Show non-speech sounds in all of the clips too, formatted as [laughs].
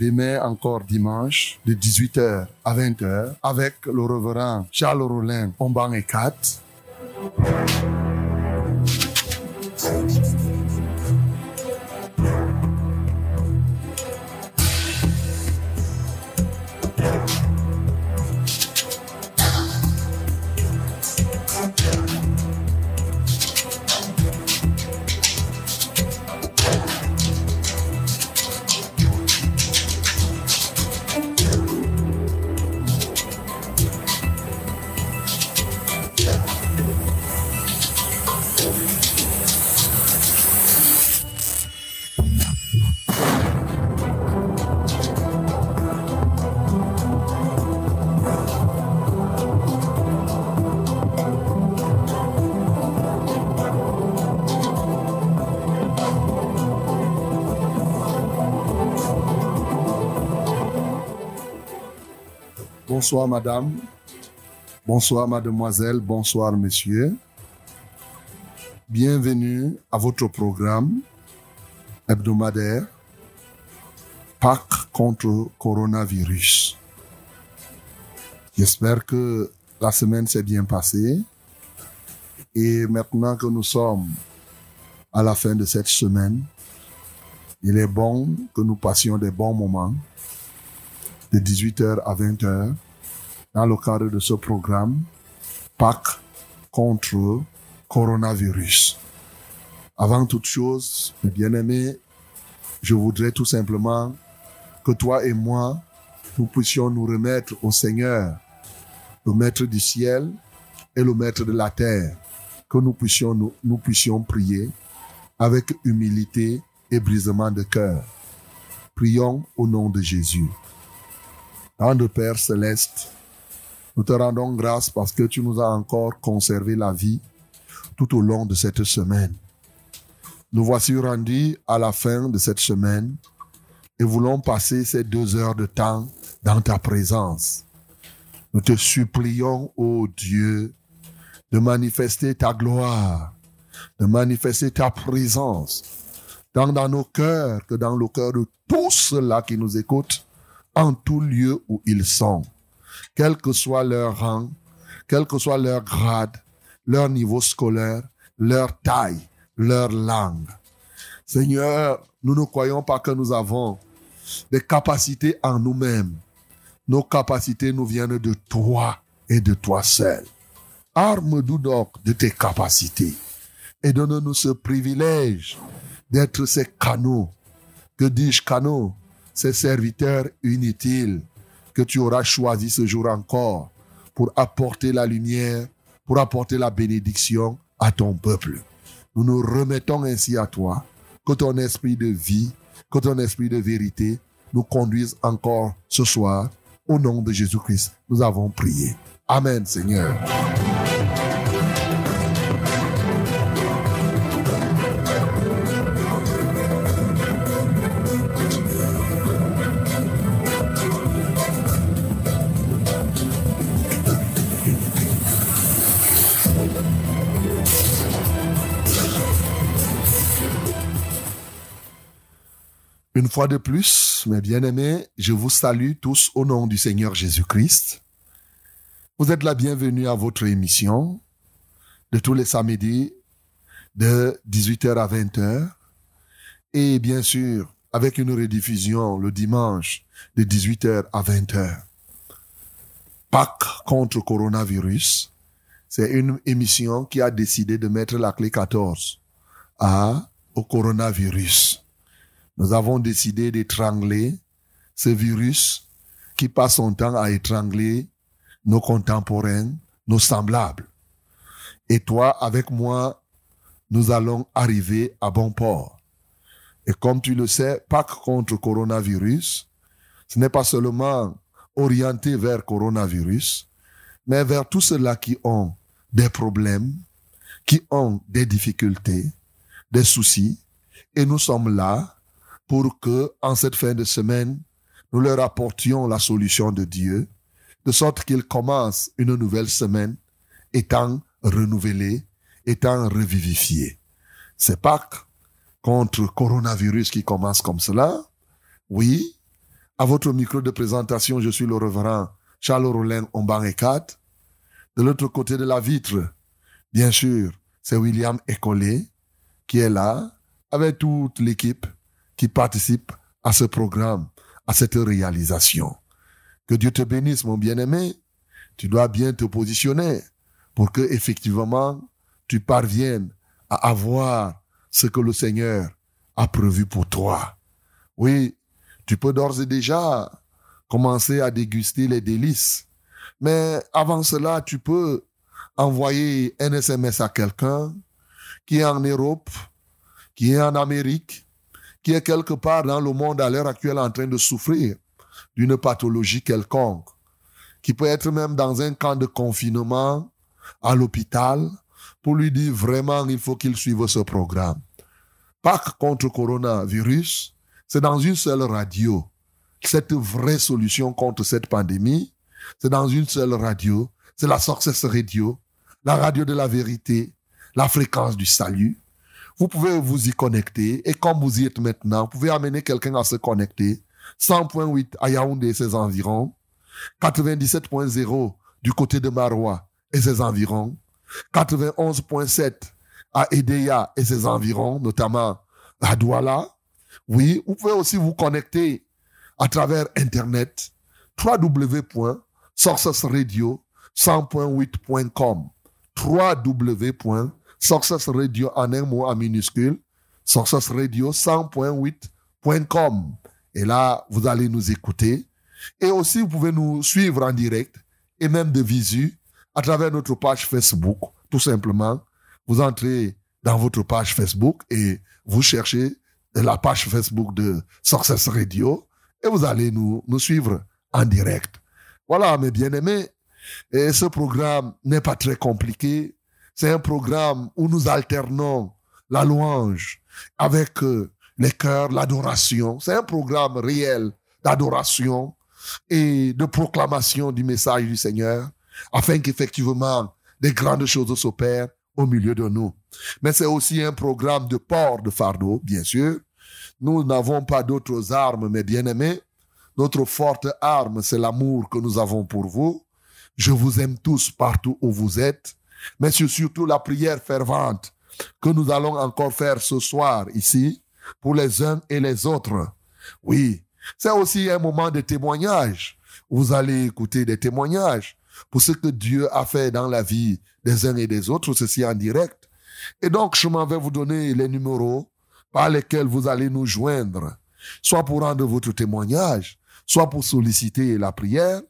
demain encore dimanche de 18h à 20h avec le reverend Charles Rollin Omban et 4. Bonsoir madame, bonsoir mademoiselle, bonsoir monsieur. Bienvenue à votre programme hebdomadaire Pâques contre coronavirus. J'espère que la semaine s'est bien passée et maintenant que nous sommes à la fin de cette semaine, il est bon que nous passions des bons moments de 18h à 20h dans le cadre de ce programme Pâques contre coronavirus. Avant toute chose, mes bien-aimés, je voudrais tout simplement que toi et moi, nous puissions nous remettre au Seigneur, le Maître du ciel et le Maître de la terre, que nous puissions, nous, puissions prier avec humilité et brisement de cœur. Prions au nom de Jésus. Tendre Père céleste, nous te rendons grâce parce que tu nous as encore conservé la vie tout au long de cette semaine. Nous voici rendus à la fin de cette semaine et voulons passer ces deux heures de temps dans ta présence. Nous te supplions, ô Dieu, de manifester ta gloire, de manifester ta présence, tant dans nos cœurs que dans le cœur de tous ceux-là qui nous écoutent, en tout lieu où ils sont quel que soit leur rang, quel que soit leur grade, leur niveau scolaire, leur taille, leur langue. Seigneur, nous ne croyons pas que nous avons des capacités en nous-mêmes. Nos capacités nous viennent de toi et de toi seul. Arme-nous donc de tes capacités et donne-nous ce privilège d'être ces canaux. Que dis-je canaux? Ces serviteurs inutiles que tu auras choisi ce jour encore pour apporter la lumière, pour apporter la bénédiction à ton peuple. Nous nous remettons ainsi à toi, que ton esprit de vie, que ton esprit de vérité nous conduise encore ce soir. Au nom de Jésus-Christ, nous avons prié. Amen, Seigneur. Une fois de plus, mes bien-aimés, je vous salue tous au nom du Seigneur Jésus-Christ. Vous êtes la bienvenue à votre émission de tous les samedis de 18h à 20h et bien sûr avec une rediffusion le dimanche de 18h à 20h. Pâques contre coronavirus, c'est une émission qui a décidé de mettre la clé 14 à, au coronavirus. Nous avons décidé d'étrangler ce virus qui passe son temps à étrangler nos contemporains, nos semblables. Et toi, avec moi, nous allons arriver à bon port. Et comme tu le sais, Pâques contre coronavirus, ce n'est pas seulement orienté vers coronavirus, mais vers tous ceux-là qui ont des problèmes, qui ont des difficultés, des soucis, et nous sommes là pour que, en cette fin de semaine, nous leur apportions la solution de Dieu, de sorte qu'ils commencent une nouvelle semaine étant renouvelés, étant revivifiés. C'est Pâques contre coronavirus qui commence comme cela. Oui, à votre micro de présentation, je suis le reverend Charles Rollin Omban Ekat. De l'autre côté de la vitre, bien sûr, c'est William Ecolé qui est là avec toute l'équipe qui participe à ce programme, à cette réalisation. Que Dieu te bénisse, mon bien-aimé. Tu dois bien te positionner pour que effectivement tu parviennes à avoir ce que le Seigneur a prévu pour toi. Oui, tu peux d'ores et déjà commencer à déguster les délices. Mais avant cela, tu peux envoyer un SMS à quelqu'un qui est en Europe, qui est en Amérique, qui est quelque part dans le monde à l'heure actuelle en train de souffrir d'une pathologie quelconque, qui peut être même dans un camp de confinement à l'hôpital, pour lui dire vraiment il faut qu'il suive ce programme. Pâques contre coronavirus, c'est dans une seule radio. Cette vraie solution contre cette pandémie, c'est dans une seule radio. C'est la Success Radio, la radio de la vérité, la fréquence du salut. Vous pouvez vous y connecter et comme vous y êtes maintenant, vous pouvez amener quelqu'un à se connecter. 100.8 à Yaoundé et ses environs, 97.0 du côté de Marois et ses environs, 91.7 à Edea et ses environs, notamment à Douala. Oui, vous pouvez aussi vous connecter à travers Internet, www.sourcesradio100.8.com, www.sourcesradio en un mot en minuscule, sourcesradio100.8.com. Et là, vous allez nous écouter. Et aussi, vous pouvez nous suivre en direct et même de visu à travers notre page Facebook, tout simplement. Vous entrez dans votre page Facebook et vous cherchez la page Facebook de Success Radio et vous allez nous, nous suivre en direct. Voilà, mes bien-aimés. Et ce programme n'est pas très compliqué. C'est un programme où nous alternons la louange avec euh, les cœurs, l'adoration. C'est un programme réel d'adoration et de proclamation du message du Seigneur afin qu'effectivement des grandes choses s'opèrent au milieu de nous. Mais c'est aussi un programme de port de fardeau, bien sûr. Nous n'avons pas d'autres armes, mes bien-aimés. Notre forte arme, c'est l'amour que nous avons pour vous. Je vous aime tous partout où vous êtes. Mais c'est surtout la prière fervente que nous allons encore faire ce soir ici pour les uns et les autres. Oui, c'est aussi un moment de témoignage. Vous allez écouter des témoignages pour ce que Dieu a fait dans la vie des uns et des autres, ceci en direct. Et donc, je m'en vais vous donner les numéros par lesquels vous allez nous joindre, soit pour rendre votre témoignage, soit pour solliciter la prière.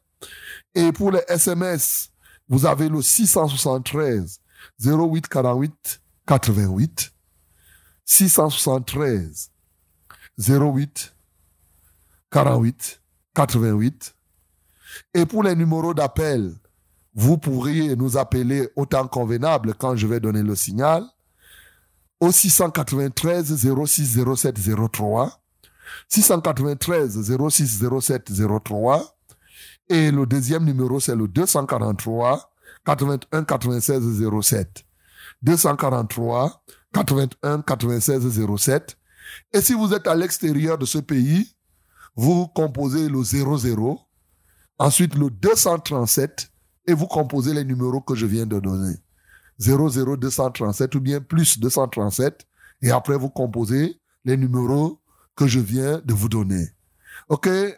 Et pour les SMS, vous avez le 673 08 48 88 673 08 48 88 et pour les numéros d'appel, vous pourriez nous appeler au temps convenable quand je vais donner le signal au 693 06 07 03 693 06 07 03 et le deuxième numéro c'est le 243 81 96 07 243 81 96 07 et si vous êtes à l'extérieur de ce pays vous composez le 00 Ensuite, le 237 et vous composez les numéros que je viens de donner. 00237 ou bien plus 237 et après vous composez les numéros que je viens de vous donner. Okay?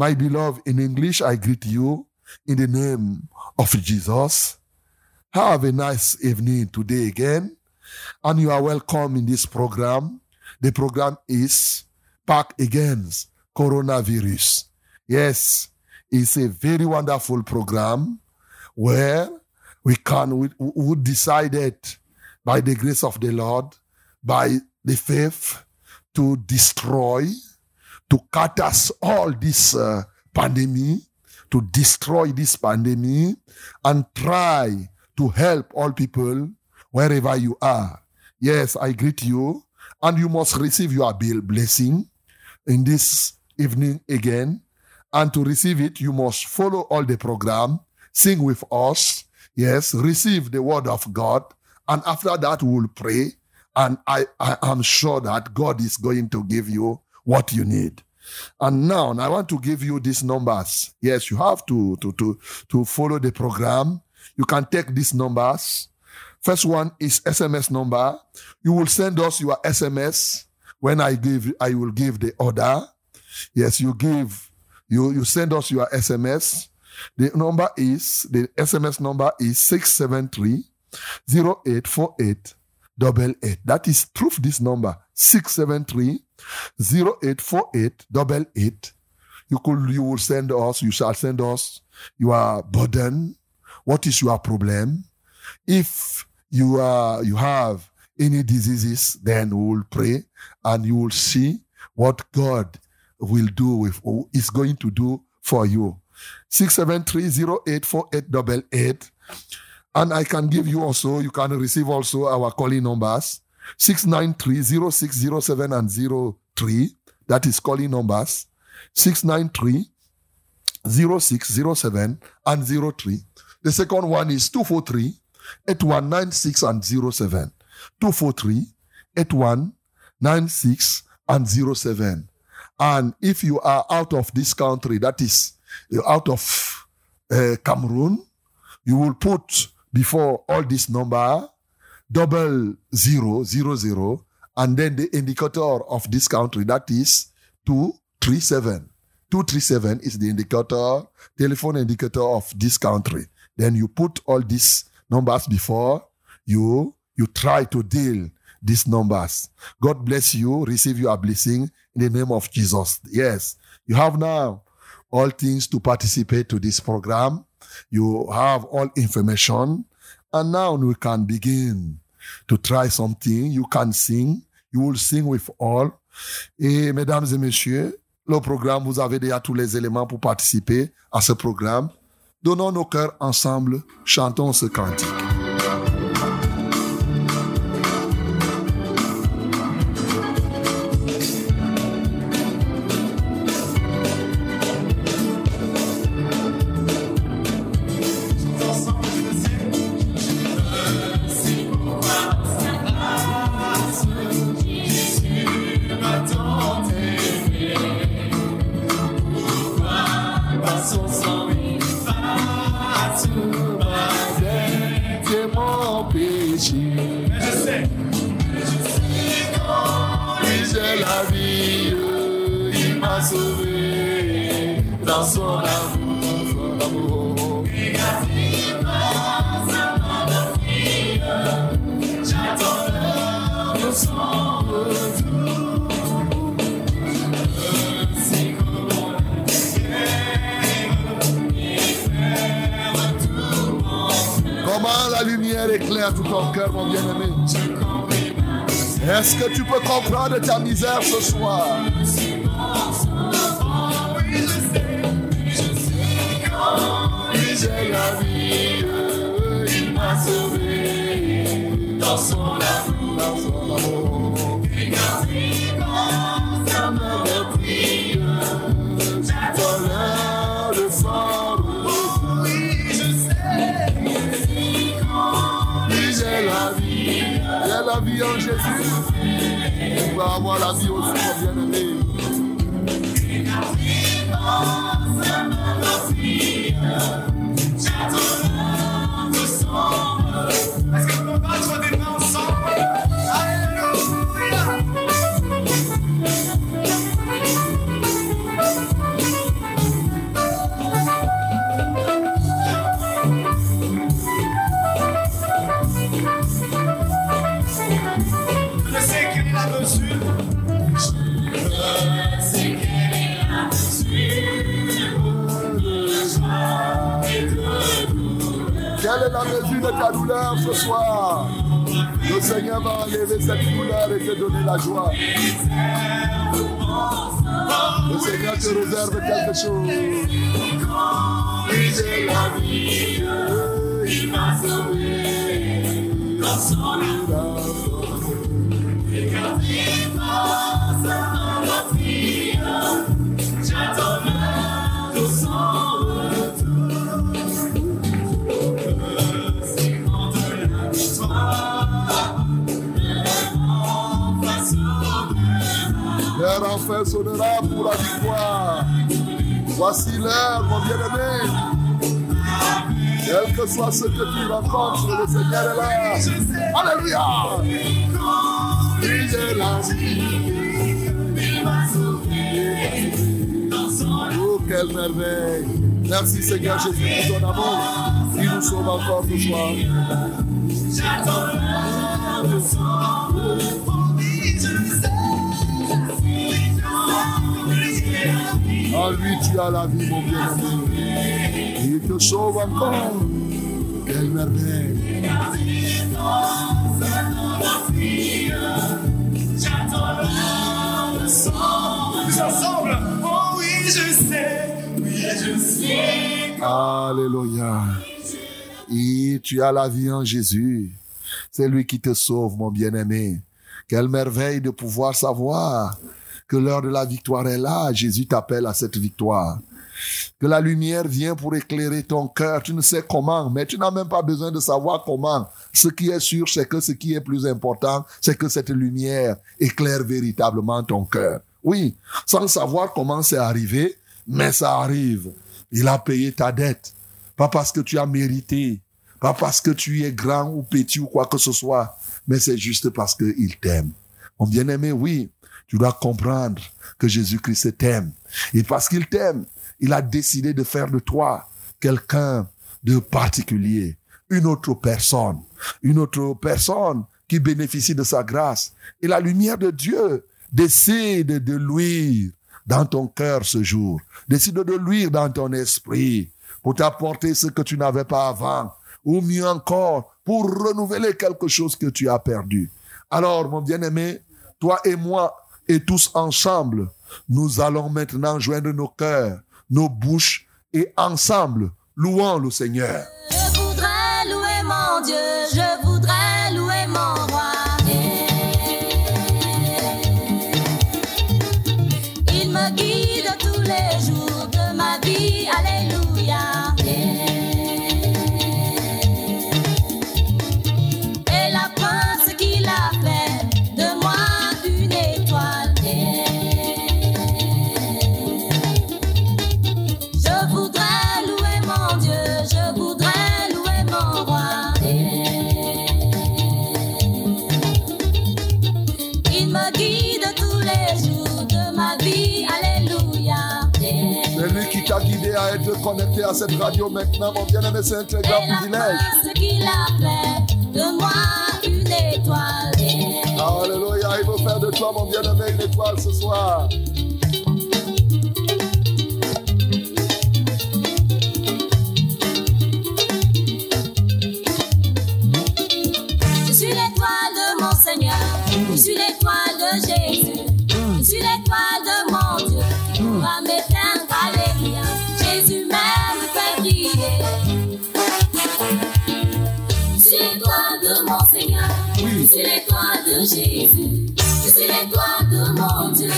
My beloved, in English, I greet you in the name of Jesus. Have a nice evening today again. And you are welcome in this program. The program is Back Against Coronavirus. Yes, it's a very wonderful program where we can, we, we decided by the grace of the Lord, by the faith, to destroy, to cut us all this uh, pandemic, to destroy this pandemic and try to help all people wherever you are. Yes, I greet you, and you must receive your bill blessing in this evening again. And to receive it, you must follow all the program, sing with us, yes, receive the word of God, and after that we'll pray. And I, I am sure that God is going to give you what you need. And now I want to give you these numbers. Yes, you have to, to, to, to follow the program. You can take these numbers. First one is SMS number. You will send us your SMS when I give, I will give the order. Yes, you give, you, you send us your SMS. The number is, the SMS number is 673 0848 double eight. That is proof this number 673 0848 double eight. You could you will send us, you shall send us your burden. What is your problem? If you are you have any diseases, then we will pray and you will see what God will do with is going to do for you. 673084888. And I can give you also, you can receive also our calling numbers 693 0607 and 03. That is calling numbers 693 0607 and 03. The second one is 243 8196 and 07. 243 8196 and 07. And if you are out of this country, that is out of uh, Cameroon, you will put before all this number double zero zero zero and then the indicator of this country that is 237 237 is the indicator telephone indicator of this country then you put all these numbers before you you try to deal these numbers. God bless you. Receive your blessing in the name of jesus. Yes. You have now all things to participate to this program you have all information and now we can begin to try something. You can sing. You will sing with all. Et mesdames et messieurs, le programme, vous avez déjà tous les éléments pour participer à ce programme. Donnons nos cœurs ensemble, chantons ce cantique. Quel que soit ce que tu rencontres, le Seigneur est là. Alléluia. Il est là. Oh, quelle merveille. Merci Seigneur Jésus pour ton amour. Il nous sauve encore ce soir. En lui, tu as la vie, mon bien-aimé. Il te sauve encore. Quelle merveille. Ensemble. Oh oui, je sais. Oui, je sais. Alléluia. Et tu as la vie en Jésus. C'est lui qui te sauve, mon bien-aimé. Quelle merveille de pouvoir savoir que l'heure de la victoire est là. Jésus t'appelle à cette victoire. Que la lumière vient pour éclairer ton cœur. Tu ne sais comment, mais tu n'as même pas besoin de savoir comment. Ce qui est sûr, c'est que ce qui est plus important, c'est que cette lumière éclaire véritablement ton cœur. Oui, sans savoir comment c'est arrivé, mais ça arrive. Il a payé ta dette. Pas parce que tu as mérité, pas parce que tu es grand ou petit ou quoi que ce soit, mais c'est juste parce qu'il t'aime. Mon bien-aimé, oui, tu dois comprendre que Jésus-Christ t'aime. Et parce qu'il t'aime, il a décidé de faire de toi quelqu'un de particulier, une autre personne, une autre personne qui bénéficie de sa grâce. Et la lumière de Dieu décide de luire dans ton cœur ce jour, décide de luire dans ton esprit pour t'apporter ce que tu n'avais pas avant, ou mieux encore, pour renouveler quelque chose que tu as perdu. Alors, mon bien-aimé, toi et moi, et tous ensemble, nous allons maintenant joindre nos cœurs, nos bouches, et ensemble, louons le Seigneur. Être connecté à cette radio maintenant, mon bien-aimé, c'est un très grand privilège. prince qu'il a fait de moi une étoile. Alléluia, il veut faire de toi, mon bien-aimé, une étoile ce soir. Je suis l'étoile de mon Seigneur, je suis l'étoile de Jésus, je suis l'étoile de mon Dieu qui pourra m'éteindre, suis l'étoile de Jésus, je suis l'étoile de mon Dieu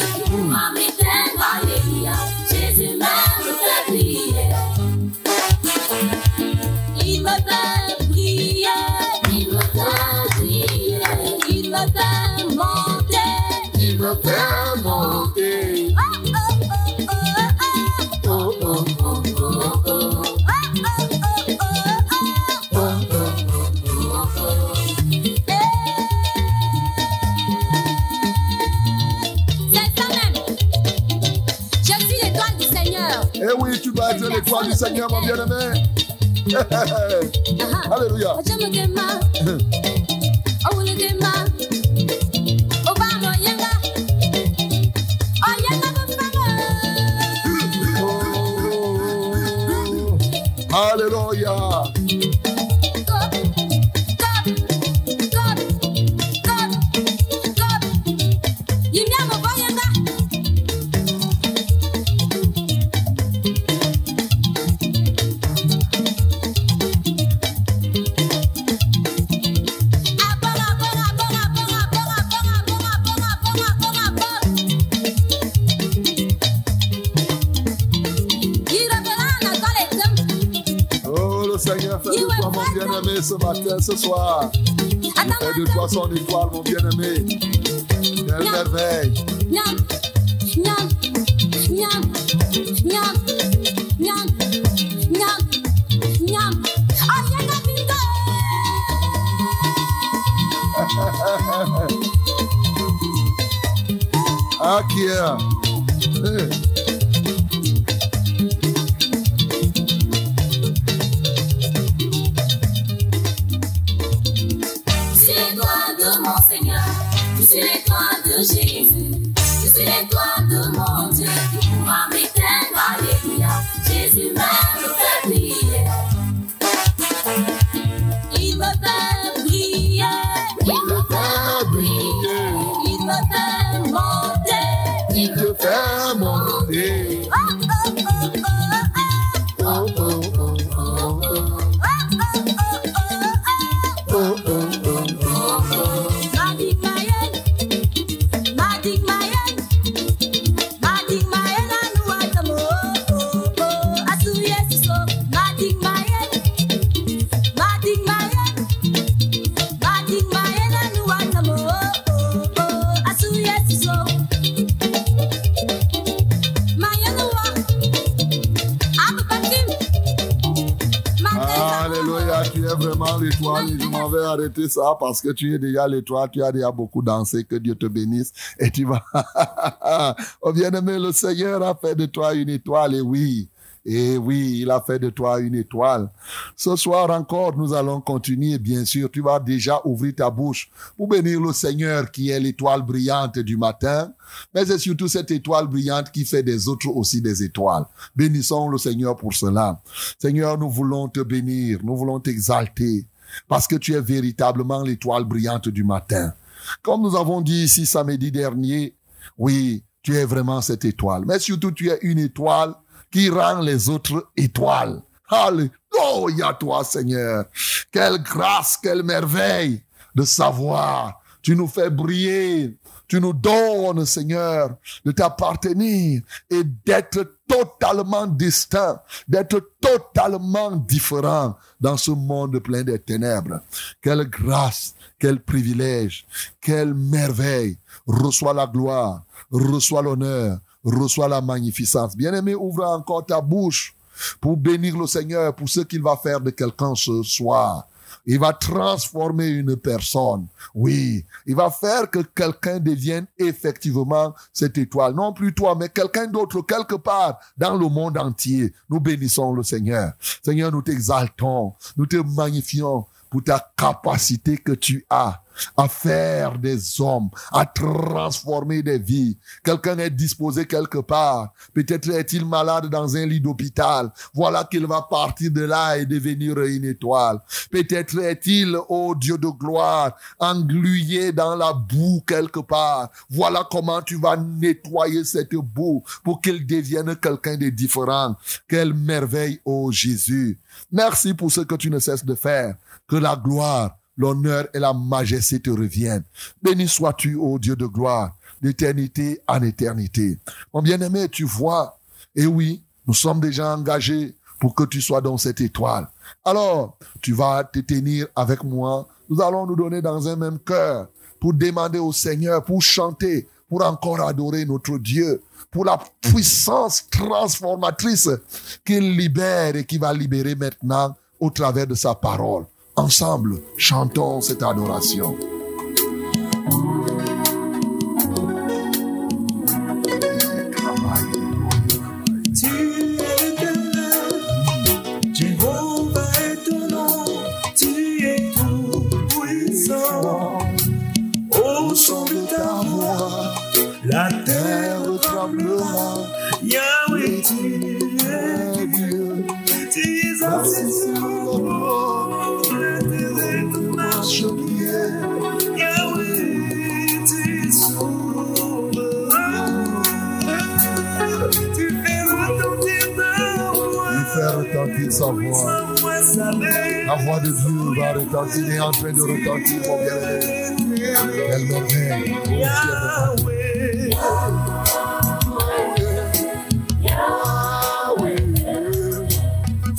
Seigneur. Eh oui, tu vas être fait parce que tu es déjà l'étoile, tu as déjà beaucoup dansé, que Dieu te bénisse et tu vas... [laughs] oh bien-aimé, le Seigneur a fait de toi une étoile et oui, et oui, il a fait de toi une étoile. Ce soir encore, nous allons continuer, bien sûr, tu vas déjà ouvrir ta bouche pour bénir le Seigneur qui est l'étoile brillante du matin, mais c'est surtout cette étoile brillante qui fait des autres aussi des étoiles. Bénissons le Seigneur pour cela. Seigneur, nous voulons te bénir, nous voulons t'exalter, parce que tu es véritablement l'étoile brillante du matin. Comme nous avons dit ici samedi dernier, oui, tu es vraiment cette étoile, mais surtout tu es une étoile qui rend les autres étoiles. Alléluia toi, Seigneur. Quelle grâce, quelle merveille de savoir. Tu nous fais briller. Tu nous donnes, Seigneur, de t'appartenir et d'être totalement distinct, d'être totalement différent dans ce monde plein de ténèbres. Quelle grâce, quel privilège, quelle merveille. Reçois la gloire, reçois l'honneur, reçois la magnificence. Bien-aimé, ouvre encore ta bouche pour bénir le Seigneur pour ce qu'il va faire de quelqu'un ce soir. Il va transformer une personne. Oui, il va faire que quelqu'un devienne effectivement cette étoile. Non plus toi, mais quelqu'un d'autre quelque part dans le monde entier. Nous bénissons le Seigneur. Seigneur, nous t'exaltons, nous te magnifions pour ta capacité que tu as à faire des hommes, à transformer des vies. Quelqu'un est disposé quelque part. Peut-être est-il malade dans un lit d'hôpital. Voilà qu'il va partir de là et devenir une étoile. Peut-être est-il, oh Dieu de gloire, englué dans la boue quelque part. Voilà comment tu vas nettoyer cette boue pour qu'il devienne quelqu'un de différent. Quelle merveille, oh Jésus. Merci pour ce que tu ne cesses de faire. Que la gloire, l'honneur et la majesté te reviennent. Béni sois-tu, ô Dieu de gloire, d'éternité en éternité. Mon bien-aimé, tu vois, et oui, nous sommes déjà engagés pour que tu sois dans cette étoile. Alors, tu vas te tenir avec moi. Nous allons nous donner dans un même cœur pour demander au Seigneur, pour chanter, pour encore adorer notre Dieu, pour la puissance transformatrice qu'il libère et qui va libérer maintenant au travers de sa parole. Ensemble, chantons cette adoration. Tu es éternel, sa voix. La voix de Dieu va retentir, il est en train de retentir, mon bien-aimé. Quelle merveille. Oh, Dieu.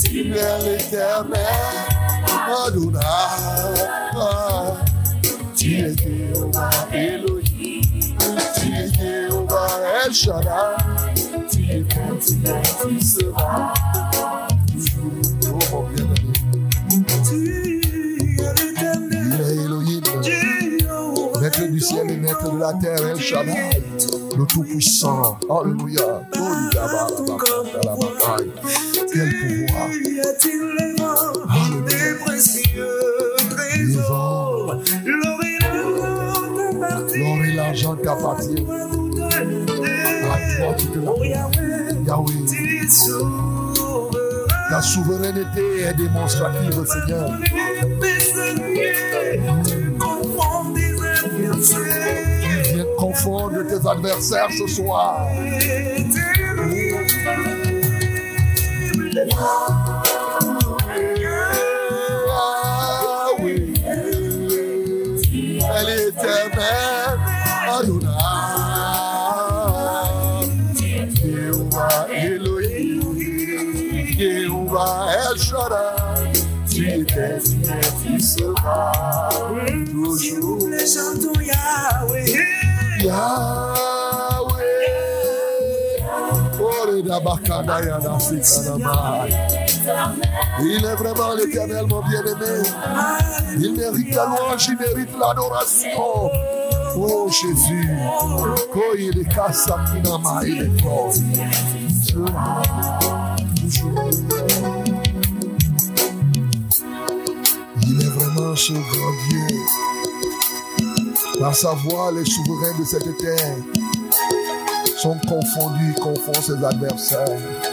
Tu es l'éternel, Adonai. Tu es Jéhovah Elohim. Tu es Jéhovah El Shaddai. Tu es continué, tu seras Il est Elohim. Maître du ciel et maître de la terre, El Shaddai, le Tout-Puissant. Alléluia. Quel pouvoir. L'or et l'argent la Oh Yahweh, Ta souveraineté est démonstrative, Seigneur. Tu. Viens confondre tes adversaires ce soir. Ah oui. Elle est éternelle. Jéhovah El Shaddai. Tu étais, tu es, tu seras toujours. Les chantons Yahweh. Yahweh. Oreda bakada ya da sikanama. Il est vraiment l'éternel, mon bien-aimé. Il mérite la louange, il mérite l'adoration. Oh Jésus. Koye de kasa kinama, il est fort. Est vraiment ce grand Dieu. Par sa voix, les souverains de cette terre sont confondus, confondent ses adversaires.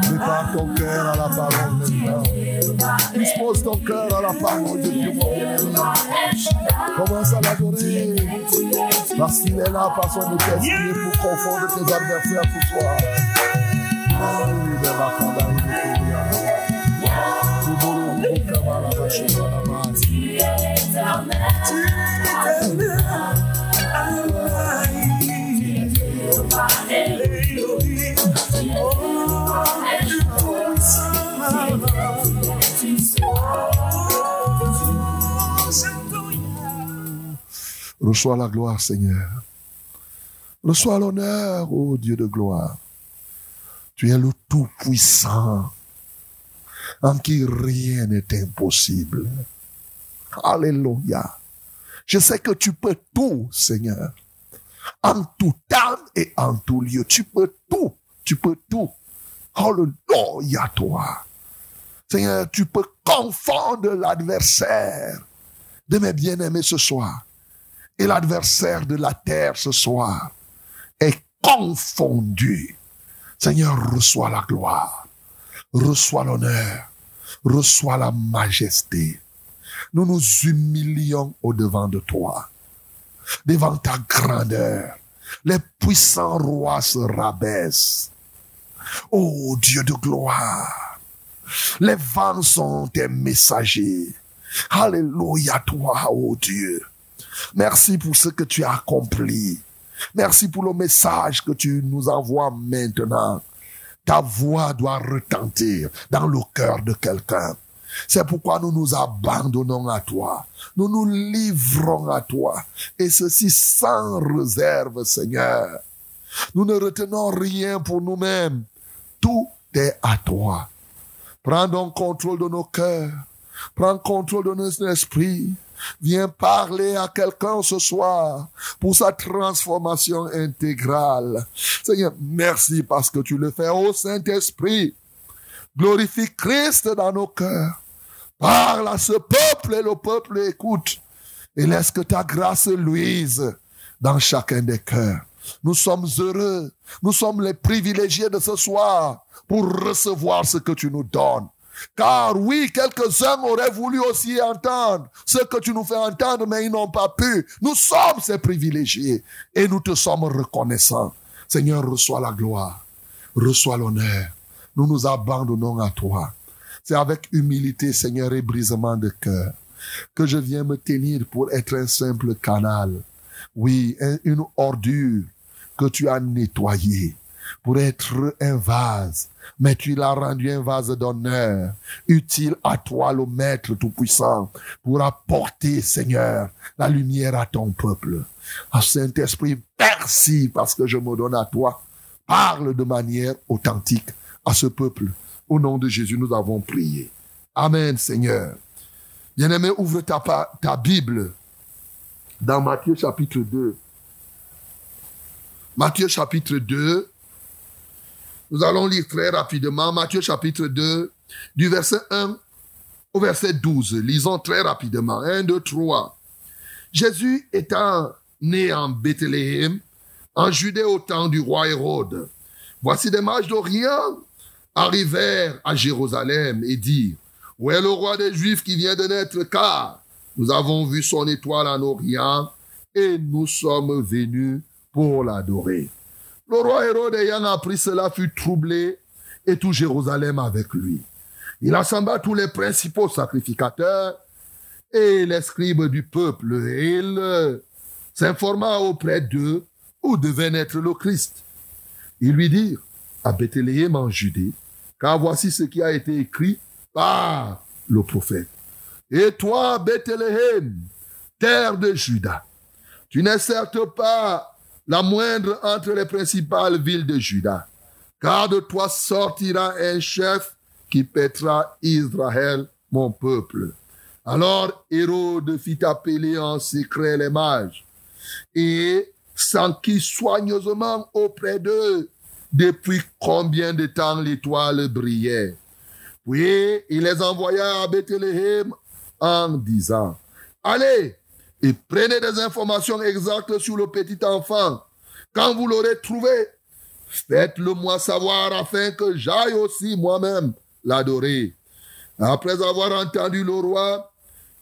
Prépare ton cœur à la ton cœur à la. Commence à l'adorer. Parce qu'il est là par son épée pour confondre tes adversaires ce soir. Reçois la gloire, Seigneur. Reçois l'honneur, ô Dieu de gloire. Tu es le Tout-Puissant, en qui rien n'est impossible. Alléluia. Je sais que tu peux tout, Seigneur. En tout temps et en tout lieu. Tu peux tout. Tu peux tout. Alléluia, toi. Seigneur, tu peux confondre l'adversaire de mes bien-aimés ce soir. Et l'adversaire de la terre ce soir est confondu. Seigneur, reçois la gloire, reçois l'honneur, reçois la majesté. Nous nous humilions au-devant de toi, devant ta grandeur. Les puissants rois se rabaissent. Ô Dieu de gloire, les vents sont tes messagers. Alléluia toi, ô Dieu. Merci pour ce que tu as accompli. Merci pour le message que tu nous envoies maintenant. Ta voix doit retentir dans le cœur de quelqu'un. C'est pourquoi nous nous abandonnons à toi. Nous nous livrons à toi. Et ceci sans réserve, Seigneur. Nous ne retenons rien pour nous-mêmes. Tout est à toi. Prends donc contrôle de nos cœurs. Prends contrôle de nos esprits. Viens parler à quelqu'un ce soir pour sa transformation intégrale. Seigneur, merci parce que tu le fais au Saint-Esprit. Glorifie Christ dans nos cœurs. Parle à ce peuple et le peuple écoute. Et laisse que ta grâce luise dans chacun des cœurs. Nous sommes heureux. Nous sommes les privilégiés de ce soir pour recevoir ce que tu nous donnes. Car oui, quelques-uns auraient voulu aussi entendre ce que tu nous fais entendre, mais ils n'ont pas pu. Nous sommes ces privilégiés et nous te sommes reconnaissants. Seigneur, reçois la gloire, reçois l'honneur. Nous nous abandonnons à toi. C'est avec humilité, Seigneur, et brisement de cœur que je viens me tenir pour être un simple canal. Oui, une ordure que tu as nettoyée pour être un vase, mais tu l'as rendu un vase d'honneur, utile à toi, le Maître Tout-Puissant, pour apporter, Seigneur, la lumière à ton peuple. Ah, Saint-Esprit, merci parce que je me donne à toi. Parle de manière authentique à ce peuple. Au nom de Jésus, nous avons prié. Amen, Seigneur. Bien-aimé, ouvre ta, ta Bible dans Matthieu chapitre 2. Matthieu chapitre 2, nous allons lire très rapidement Matthieu chapitre 2, du verset 1 au verset 12. Lisons très rapidement. 1, 2, 3. Jésus étant né en Bethléem, en Judée au temps du roi Hérode. Voici des mages d'Orient arrivèrent à Jérusalem et dirent, où est le roi des Juifs qui vient de naître, car nous avons vu son étoile en Orient et nous sommes venus pour l'adorer. Le roi Hérode ayant appris cela fut troublé et tout Jérusalem avec lui. Il assembla tous les principaux sacrificateurs et les scribes du peuple et il s'informa auprès d'eux où devait naître le Christ. Ils lui dirent à Bethléem en Judée, car voici ce qui a été écrit par le prophète. Et toi, Bethléem, terre de Juda, tu n'es certes pas la moindre entre les principales villes de Juda. Car de toi sortira un chef qui pètera Israël, mon peuple. Alors Hérode fit appeler en secret les mages et s'enquit soigneusement auprès d'eux depuis combien de temps l'étoile brillait. Puis il les envoya à Bethléem en disant, allez, et prenez des informations exactes sur le petit enfant. Quand vous l'aurez trouvé, faites-le moi savoir afin que j'aille aussi moi-même l'adorer. Après avoir entendu le roi,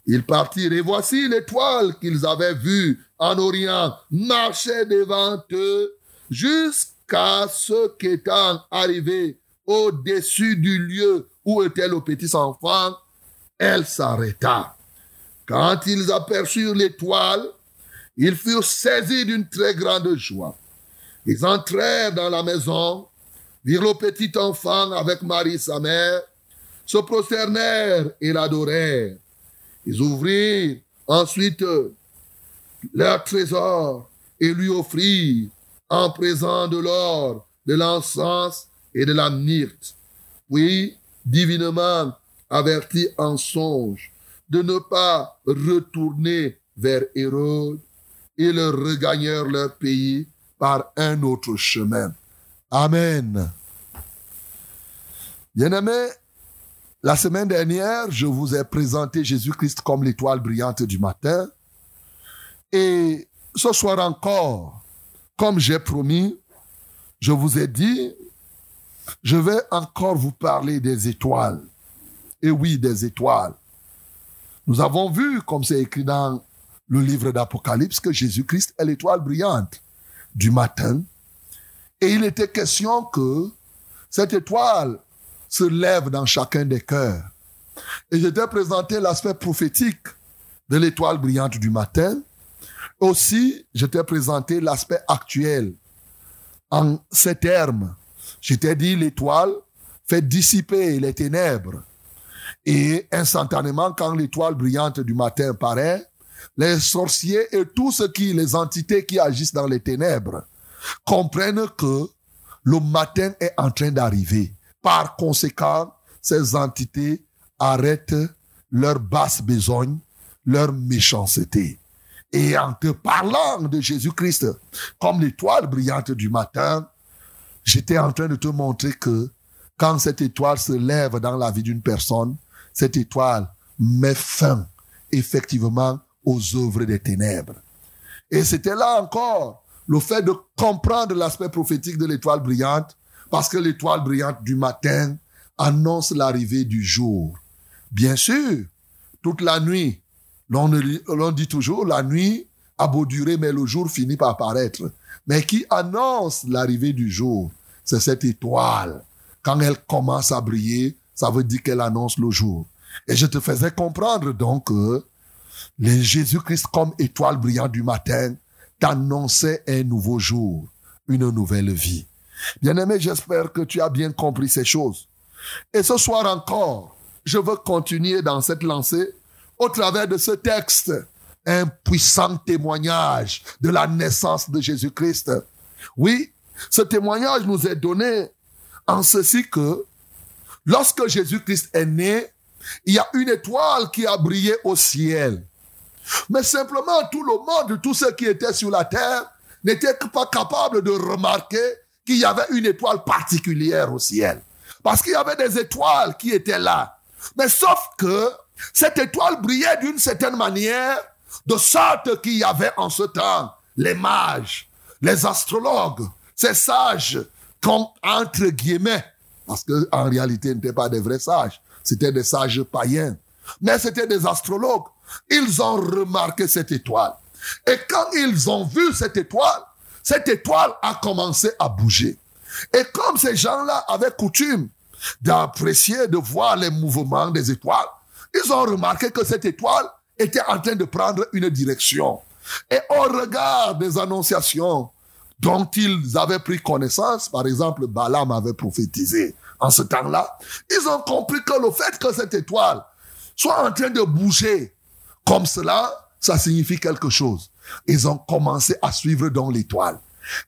ils partirent et voici l'étoile qu'ils avaient vue en Orient marchait devant eux jusqu'à ce qu'étant arrivé au-dessus du lieu où était le petit enfant, elle s'arrêta. Quand ils aperçurent l'étoile, ils furent saisis d'une très grande joie. Ils entrèrent dans la maison, virent le petit enfant avec Marie sa mère, se prosternèrent et l'adorèrent. Ils ouvrirent ensuite leur trésor et lui offrirent en présent de l'or, de l'encens et de la myrte. Puis, divinement avertis en songe, de ne pas retourner vers Hérode. Ils regagnèrent leur pays par un autre chemin. Amen. Bien-aimés, la semaine dernière, je vous ai présenté Jésus-Christ comme l'étoile brillante du matin. Et ce soir encore, comme j'ai promis, je vous ai dit, je vais encore vous parler des étoiles. Et oui, des étoiles. Nous avons vu, comme c'est écrit dans le livre d'Apocalypse, que Jésus-Christ est l'étoile brillante du matin. Et il était question que cette étoile se lève dans chacun des cœurs. Et je t'ai présenté l'aspect prophétique de l'étoile brillante du matin. Aussi, je t'ai présenté l'aspect actuel. En ces termes, je t'ai dit l'étoile fait dissiper les ténèbres. Et instantanément, quand l'étoile brillante du matin paraît, les sorciers et tous ceux qui, les entités qui agissent dans les ténèbres, comprennent que le matin est en train d'arriver. Par conséquent, ces entités arrêtent leur basse besogne, leur méchanceté. Et en te parlant de Jésus-Christ comme l'étoile brillante du matin, j'étais en train de te montrer que quand cette étoile se lève dans la vie d'une personne, cette étoile met fin effectivement aux œuvres des ténèbres. Et c'était là encore le fait de comprendre l'aspect prophétique de l'étoile brillante, parce que l'étoile brillante du matin annonce l'arrivée du jour. Bien sûr, toute la nuit, l'on dit toujours, la nuit a beau durer, mais le jour finit par paraître. Mais qui annonce l'arrivée du jour, c'est cette étoile. Quand elle commence à briller, ça veut dire qu'elle annonce le jour. Et je te faisais comprendre donc que Jésus-Christ comme étoile brillante du matin t'annonçait un nouveau jour, une nouvelle vie. Bien-aimé, j'espère que tu as bien compris ces choses. Et ce soir encore, je veux continuer dans cette lancée au travers de ce texte, un puissant témoignage de la naissance de Jésus-Christ. Oui, ce témoignage nous est donné en ceci que lorsque Jésus-Christ est né, il y a une étoile qui a brillé au ciel. Mais simplement, tout le monde, tous ceux qui étaient sur la terre, n'étaient pas capables de remarquer qu'il y avait une étoile particulière au ciel. Parce qu'il y avait des étoiles qui étaient là. Mais sauf que cette étoile brillait d'une certaine manière, de sorte qu'il y avait en ce temps les mages, les astrologues, ces sages, entre guillemets, parce qu'en réalité, ils n'étaient pas des vrais sages, c'était des sages païens. Mais c'était des astrologues. Ils ont remarqué cette étoile. Et quand ils ont vu cette étoile, cette étoile a commencé à bouger. Et comme ces gens-là avaient coutume d'apprécier, de voir les mouvements des étoiles, ils ont remarqué que cette étoile était en train de prendre une direction. Et au regard des annonciations dont ils avaient pris connaissance, par exemple, Balaam avait prophétisé en ce temps-là, ils ont compris que le fait que cette étoile soit en train de bouger comme cela, ça signifie quelque chose. Ils ont commencé à suivre dans l'étoile.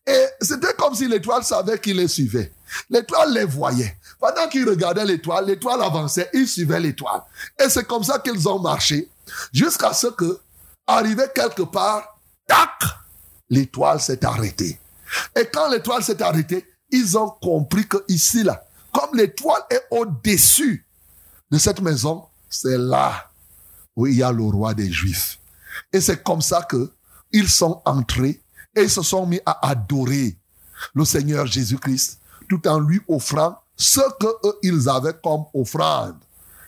Et c'était comme si l'étoile savait qu'ils les suivait. L'étoile les voyait. Pendant qu'ils regardaient l'étoile, l'étoile avançait, ils suivaient l'étoile. Et c'est comme ça qu'ils ont marché jusqu'à ce que, arrivé quelque part, tac, l'étoile s'est arrêtée. Et quand l'étoile s'est arrêtée, ils ont compris que ici, là, comme l'étoile est au-dessus de cette maison, c'est là où il y a le roi des Juifs. Et c'est comme ça que ils sont entrés et ils se sont mis à adorer le Seigneur Jésus-Christ tout en lui offrant ce que ils avaient comme offrande.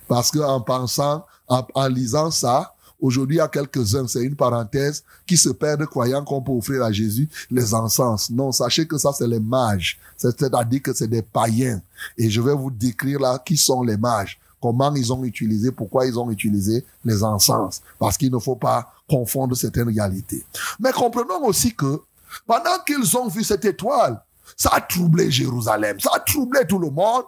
Parce que en pensant, en, lisant ça, aujourd'hui il y a quelques-uns, c'est une parenthèse, qui se perdent croyant qu'on peut offrir à Jésus les encens. Non, sachez que ça c'est les mages. C'est-à-dire que c'est des païens. Et je vais vous décrire là qui sont les mages comment ils ont utilisé, pourquoi ils ont utilisé les encens. Parce qu'il ne faut pas confondre certaines réalités. Mais comprenons aussi que pendant qu'ils ont vu cette étoile, ça a troublé Jérusalem, ça a troublé tout le monde,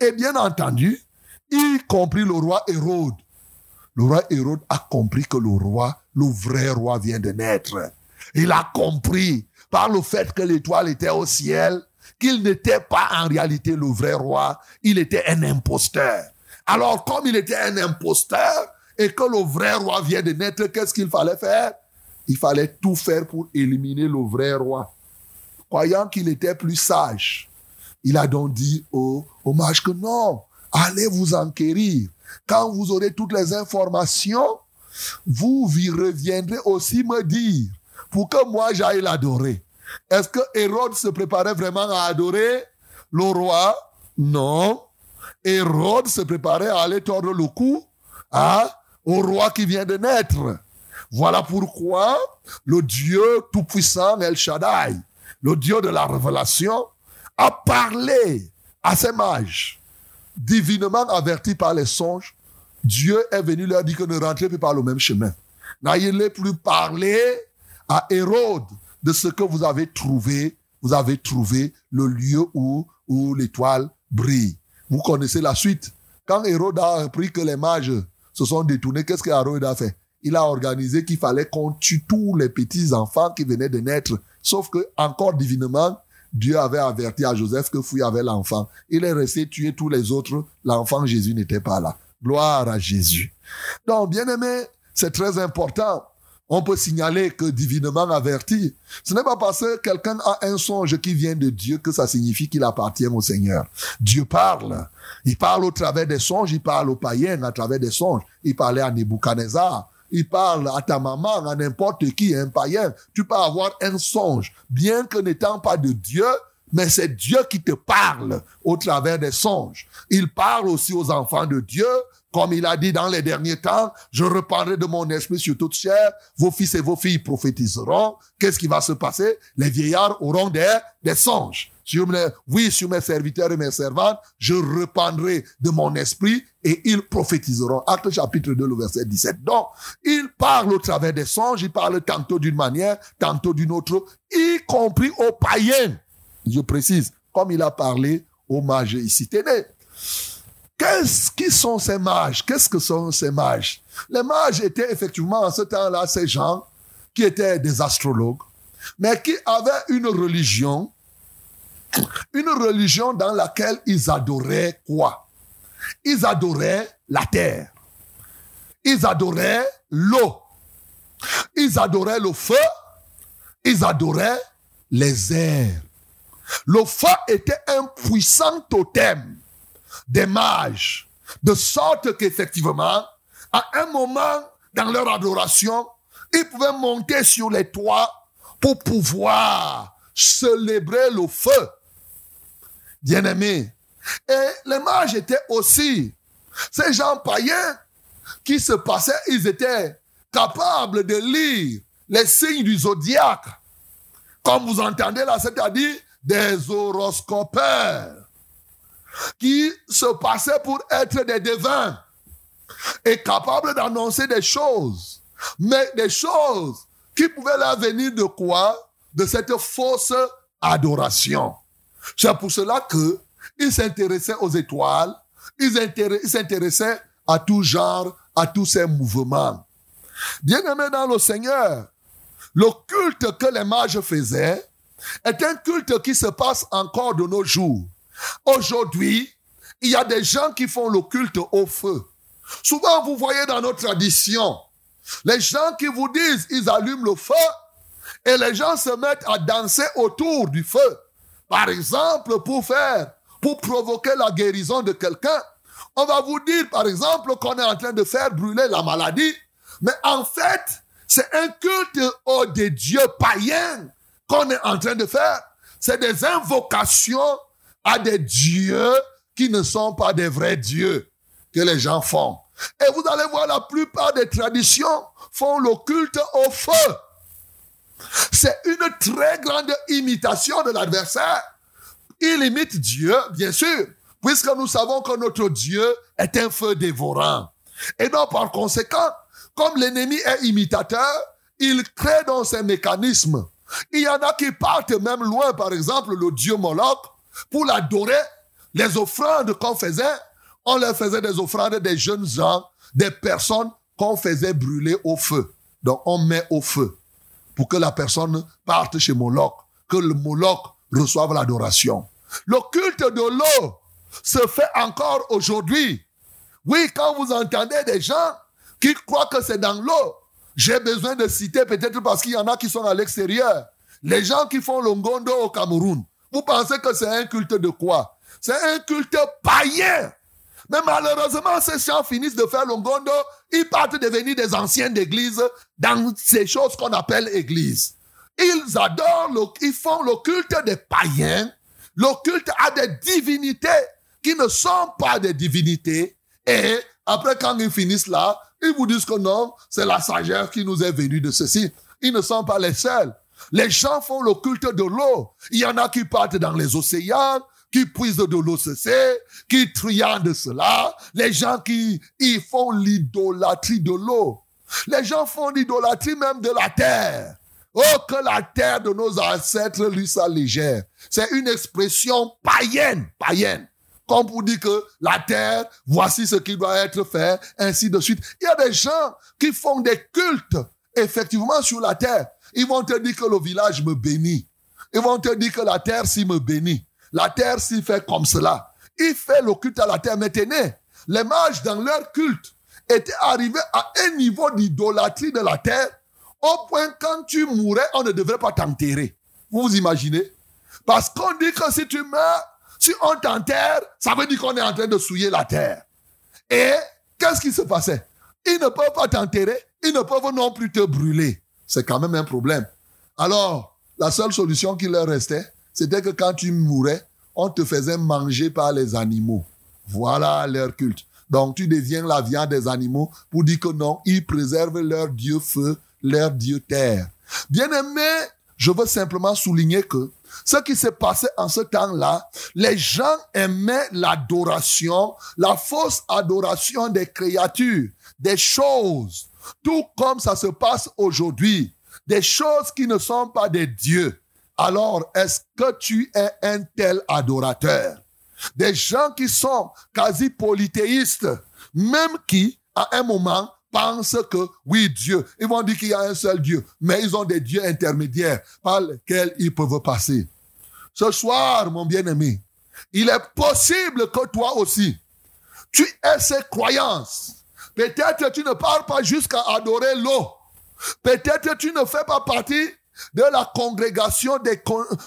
et bien entendu, y compris le roi Hérode. Le roi Hérode a compris que le roi, le vrai roi vient de naître. Il a compris par le fait que l'étoile était au ciel, qu'il n'était pas en réalité le vrai roi, il était un imposteur. Alors, comme il était un imposteur et que le vrai roi vient de naître, qu'est-ce qu'il fallait faire? Il fallait tout faire pour éliminer le vrai roi. Croyant qu'il était plus sage, il a donc dit au, au mage que non, allez vous enquérir. Quand vous aurez toutes les informations, vous y reviendrez aussi me dire pour que moi j'aille l'adorer. Est-ce que Hérode se préparait vraiment à adorer le roi? Non. Hérode se préparait à aller tordre le cou à, au roi qui vient de naître. Voilà pourquoi le Dieu Tout-Puissant, El Shaddai, le Dieu de la révélation, a parlé à ses mages, divinement avertis par les songes. Dieu est venu leur dire que ne rentrez plus par le même chemin. N'ayez plus parler à Hérode de ce que vous avez trouvé. Vous avez trouvé le lieu où, où l'étoile brille. Vous connaissez la suite. Quand Hérode a appris que les mages se sont détournés, qu'est-ce que Hérode a fait? Il a organisé qu'il fallait qu'on tue tous les petits enfants qui venaient de naître. Sauf que, encore divinement, Dieu avait averti à Joseph que fouille avait l'enfant. Il est resté tuer tous les autres. L'enfant Jésus n'était pas là. Gloire à Jésus. Donc, bien aimé, c'est très important. On peut signaler que divinement averti, ce n'est pas parce que quelqu'un a un songe qui vient de Dieu que ça signifie qu'il appartient au Seigneur. Dieu parle. Il parle au travers des songes, il parle aux païens à travers des songes. Il parlait à Nebuchadnezzar. Il parle à ta maman, à n'importe qui, un païen. Tu peux avoir un songe, bien que n'étant pas de Dieu, mais c'est Dieu qui te parle au travers des songes. Il parle aussi aux enfants de Dieu, comme il a dit dans les derniers temps, je reparlerai de mon esprit sur toute chair, vos fils et vos filles prophétiseront. Qu'est-ce qui va se passer? Les vieillards auront des, des songes. Sur mes, oui, sur mes serviteurs et mes servantes, je reprendrai de mon esprit et ils prophétiseront. Acte chapitre 2, le verset 17. Donc, il parle au travers des songes, il parle tantôt d'une manière, tantôt d'une autre, y compris aux païens. Je précise, comme il a parlé aux mages ici. Tenez, Qu'est-ce qui sont ces mages? Qu'est-ce que sont ces mages? Les mages étaient effectivement en ce temps-là ces gens qui étaient des astrologues, mais qui avaient une religion, une religion dans laquelle ils adoraient quoi? Ils adoraient la terre. Ils adoraient l'eau. Ils adoraient le feu. Ils adoraient les airs. Le feu était un puissant totem des mages, de sorte qu'effectivement, à un moment dans leur adoration, ils pouvaient monter sur les toits pour pouvoir célébrer le feu. Bien-aimés. Et les mages étaient aussi ces gens païens qui se passaient, ils étaient capables de lire les signes du zodiaque. Comme vous entendez là, c'est-à-dire des horoscopeurs qui se passaient pour être des devins et capables d'annoncer des choses, mais des choses qui pouvaient leur venir de quoi? De cette fausse adoration. C'est pour cela que ils s'intéressaient aux étoiles, ils s'intéressaient à tout genre, à tous ces mouvements. Bien-aimés dans le Seigneur, le culte que les mages faisaient est un culte qui se passe encore de nos jours. Aujourd'hui, il y a des gens qui font le culte au feu. Souvent, vous voyez dans nos traditions, les gens qui vous disent, ils allument le feu et les gens se mettent à danser autour du feu. Par exemple, pour faire, pour provoquer la guérison de quelqu'un, on va vous dire, par exemple, qu'on est en train de faire brûler la maladie, mais en fait, c'est un culte aux des dieux païens qu'on est en train de faire. C'est des invocations à des dieux qui ne sont pas des vrais dieux que les gens font. Et vous allez voir, la plupart des traditions font le culte au feu. C'est une très grande imitation de l'adversaire. Il imite Dieu, bien sûr, puisque nous savons que notre Dieu est un feu dévorant. Et donc, par conséquent, comme l'ennemi est imitateur, il crée dans ses mécanismes. Il y en a qui partent même loin, par exemple, le dieu Moloch, pour l'adorer, les offrandes qu'on faisait, on leur faisait des offrandes des jeunes gens, des personnes qu'on faisait brûler au feu. Donc on met au feu pour que la personne parte chez Moloch, que le Moloch reçoive l'adoration. Le culte de l'eau se fait encore aujourd'hui. Oui, quand vous entendez des gens qui croient que c'est dans l'eau, j'ai besoin de citer peut-être parce qu'il y en a qui sont à l'extérieur. Les gens qui font le ngondo au Cameroun, vous pensez que c'est un culte de quoi? C'est un culte païen. Mais malheureusement, ces gens finissent de faire l'ongondo, ils partent devenir des anciens d'église dans ces choses qu'on appelle église. Ils adorent, le, ils font le culte des païens, le culte à des divinités qui ne sont pas des divinités. Et après, quand ils finissent là, ils vous disent que non, c'est la sagesse qui nous est venue de ceci. Ils ne sont pas les seuls. Les gens font le culte de l'eau. Il y en a qui partent dans les océans, qui puisent de l'eau cessée, qui triant de cela. Les gens qui ils font l'idolâtrie de l'eau. Les gens font l'idolâtrie même de la terre. Oh, que la terre de nos ancêtres lui soit légère. C'est une expression païenne, païenne. comme pour dire que la terre, voici ce qui doit être fait, ainsi de suite. Il y a des gens qui font des cultes, effectivement, sur la terre. Ils vont te dire que le village me bénit. Ils vont te dire que la terre s'y me bénit. La terre s'y fait comme cela. Il fait le culte à la terre. Mais tenez, les mages dans leur culte étaient arrivés à un niveau d'idolâtrie de la terre au point quand tu mourais, on ne devrait pas t'enterrer. Vous vous imaginez? Parce qu'on dit que si tu meurs, si on t'enterre, ça veut dire qu'on est en train de souiller la terre. Et qu'est-ce qui se passait? Ils ne peuvent pas t'enterrer, ils ne peuvent non plus te brûler. C'est quand même un problème. Alors, la seule solution qui leur restait, c'était que quand tu mourais, on te faisait manger par les animaux. Voilà leur culte. Donc tu deviens la viande des animaux pour dire que non, ils préservent leur Dieu feu, leur Dieu terre. Bien aimé, je veux simplement souligner que ce qui s'est passé en ce temps-là, les gens aimaient l'adoration, la fausse adoration des créatures, des choses, tout comme ça se passe aujourd'hui, des choses qui ne sont pas des dieux. Alors, est-ce que tu es un tel adorateur? Des gens qui sont quasi polythéistes, même qui, à un moment, pensent que, oui, Dieu, ils vont dire qu'il y a un seul Dieu, mais ils ont des dieux intermédiaires par lesquels ils peuvent passer. Ce soir, mon bien-aimé, il est possible que toi aussi, tu aies ces croyances. Peut-être tu ne pars pas jusqu'à adorer l'eau. Peut-être tu ne fais pas partie de la congrégation des,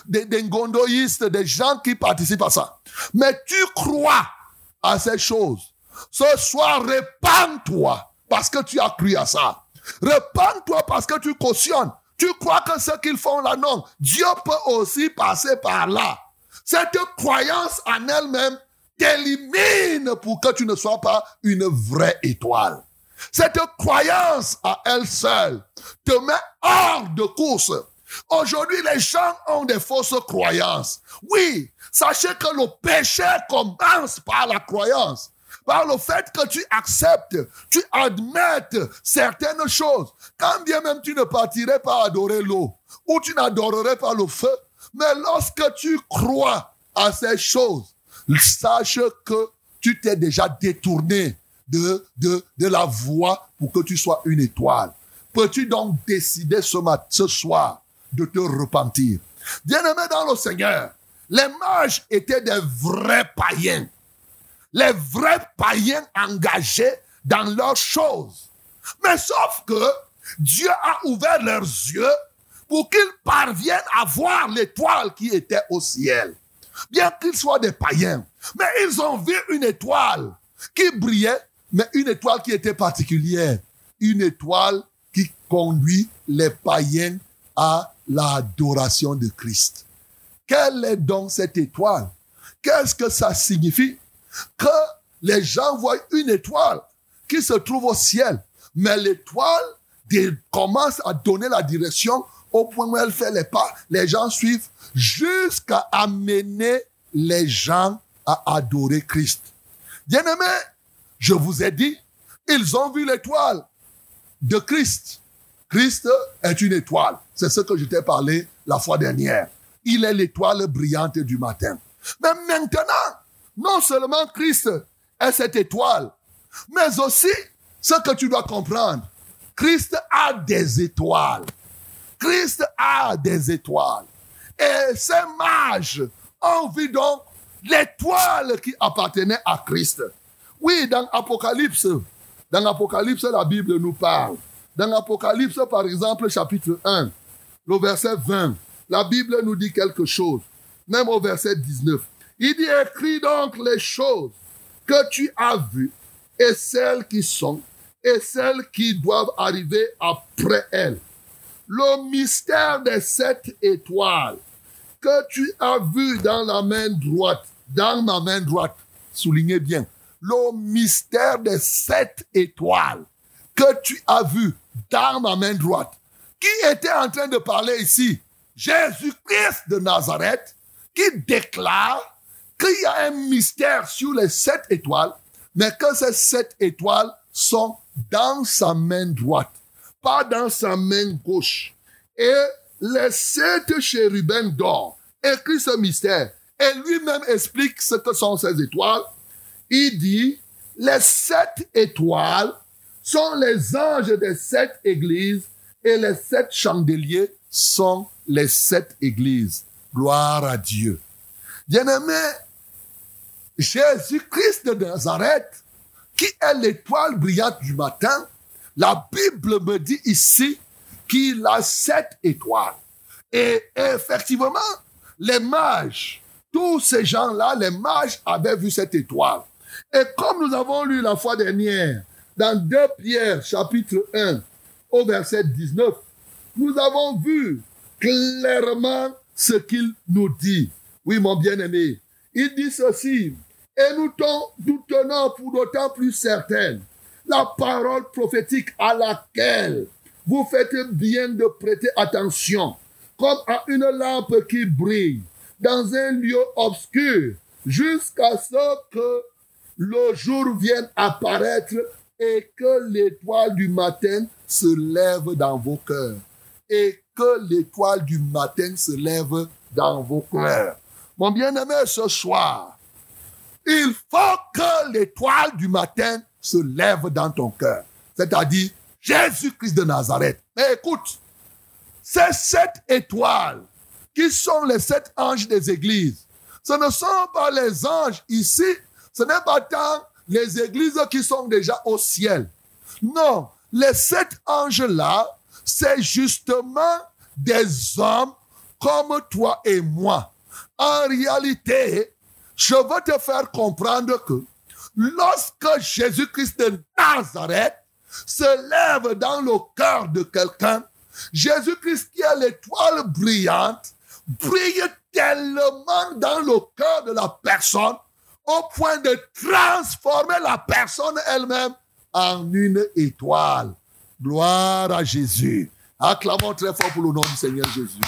des, des des gens qui participent à ça. Mais tu crois à ces choses. Ce soir, répands-toi parce que tu as cru à ça. Répands-toi parce que tu cautionnes. Tu crois que ce qu'ils font là, non. Dieu peut aussi passer par là. Cette croyance en elle-même t'élimine pour que tu ne sois pas une vraie étoile. Cette croyance à elle seule te met hors de course. Aujourd'hui, les gens ont des fausses croyances. Oui, sachez que le péché commence par la croyance. Par le fait que tu acceptes, tu admettes certaines choses. Quand bien même tu ne partirais pas adorer l'eau, ou tu n'adorerais pas le feu, mais lorsque tu crois à ces choses, sache que tu t'es déjà détourné de, de, de la voie pour que tu sois une étoile. Peux-tu donc décider ce, mat ce soir de te repentir? Bien-aimé dans le Seigneur, les mages étaient des vrais païens. Les vrais païens engagés dans leurs choses. Mais sauf que Dieu a ouvert leurs yeux pour qu'ils parviennent à voir l'étoile qui était au ciel. Bien qu'ils soient des païens. Mais ils ont vu une étoile qui brillait mais une étoile qui était particulière, une étoile qui conduit les païens à l'adoration de Christ. Quelle est donc cette étoile? Qu'est-ce que ça signifie? Que les gens voient une étoile qui se trouve au ciel, mais l'étoile commence à donner la direction au point où elle fait les pas, les gens suivent jusqu'à amener les gens à adorer Christ. Bien-aimé, je vous ai dit, ils ont vu l'étoile de Christ. Christ est une étoile. C'est ce que je t'ai parlé la fois dernière. Il est l'étoile brillante du matin. Mais maintenant, non seulement Christ est cette étoile, mais aussi ce que tu dois comprendre. Christ a des étoiles. Christ a des étoiles. Et ces mages ont vu donc l'étoile qui appartenait à Christ. Oui, dans Apocalypse, dans Apocalypse, la Bible nous parle. Dans Apocalypse, par exemple, chapitre 1, le verset 20, la Bible nous dit quelque chose. Même au verset 19. Il dit, écris donc les choses que tu as vues et celles qui sont et celles qui doivent arriver après elles. Le mystère des sept étoiles que tu as vu dans la main droite, dans ma main droite, soulignez bien, le mystère des sept étoiles que tu as vu dans ma main droite. Qui était en train de parler ici? Jésus-Christ de Nazareth, qui déclare qu'il y a un mystère sur les sept étoiles, mais que ces sept étoiles sont dans sa main droite, pas dans sa main gauche. Et les sept chérubins d'or écrit ce mystère Et lui-même explique ce que sont ces étoiles. Il dit, les sept étoiles sont les anges des sept églises et les sept chandeliers sont les sept églises. Gloire à Dieu. Bien-aimé, Jésus-Christ de Nazareth, qui est l'étoile brillante du matin, la Bible me dit ici qu'il a sept étoiles. Et effectivement, les mages, tous ces gens-là, les mages avaient vu cette étoile. Et comme nous avons lu la fois dernière, dans 2 Pierre chapitre 1 au verset 19, nous avons vu clairement ce qu'il nous dit. Oui, mon bien-aimé, il dit ceci, et nous, tenons pour d'autant plus certaine la parole prophétique à laquelle vous faites bien de prêter attention, comme à une lampe qui brille dans un lieu obscur, jusqu'à ce que le jour vienne apparaître et que l'étoile du matin se lève dans vos cœurs. Et que l'étoile du matin se lève dans vos cœurs. Mon bien-aimé, ce soir, il faut que l'étoile du matin se lève dans ton cœur. C'est-à-dire Jésus-Christ de Nazareth. Mais écoute, ces sept étoiles qui sont les sept anges des églises, ce ne sont pas les anges ici, ce n'est pas tant les églises qui sont déjà au ciel. Non, les sept anges-là, c'est justement des hommes comme toi et moi. En réalité, je veux te faire comprendre que lorsque Jésus-Christ de Nazareth se lève dans le cœur de quelqu'un, Jésus-Christ qui est l'étoile brillante, brille tellement dans le cœur de la personne au point de transformer la personne elle-même en une étoile. Gloire à Jésus. Acclamons très fort pour le nom du Seigneur Jésus.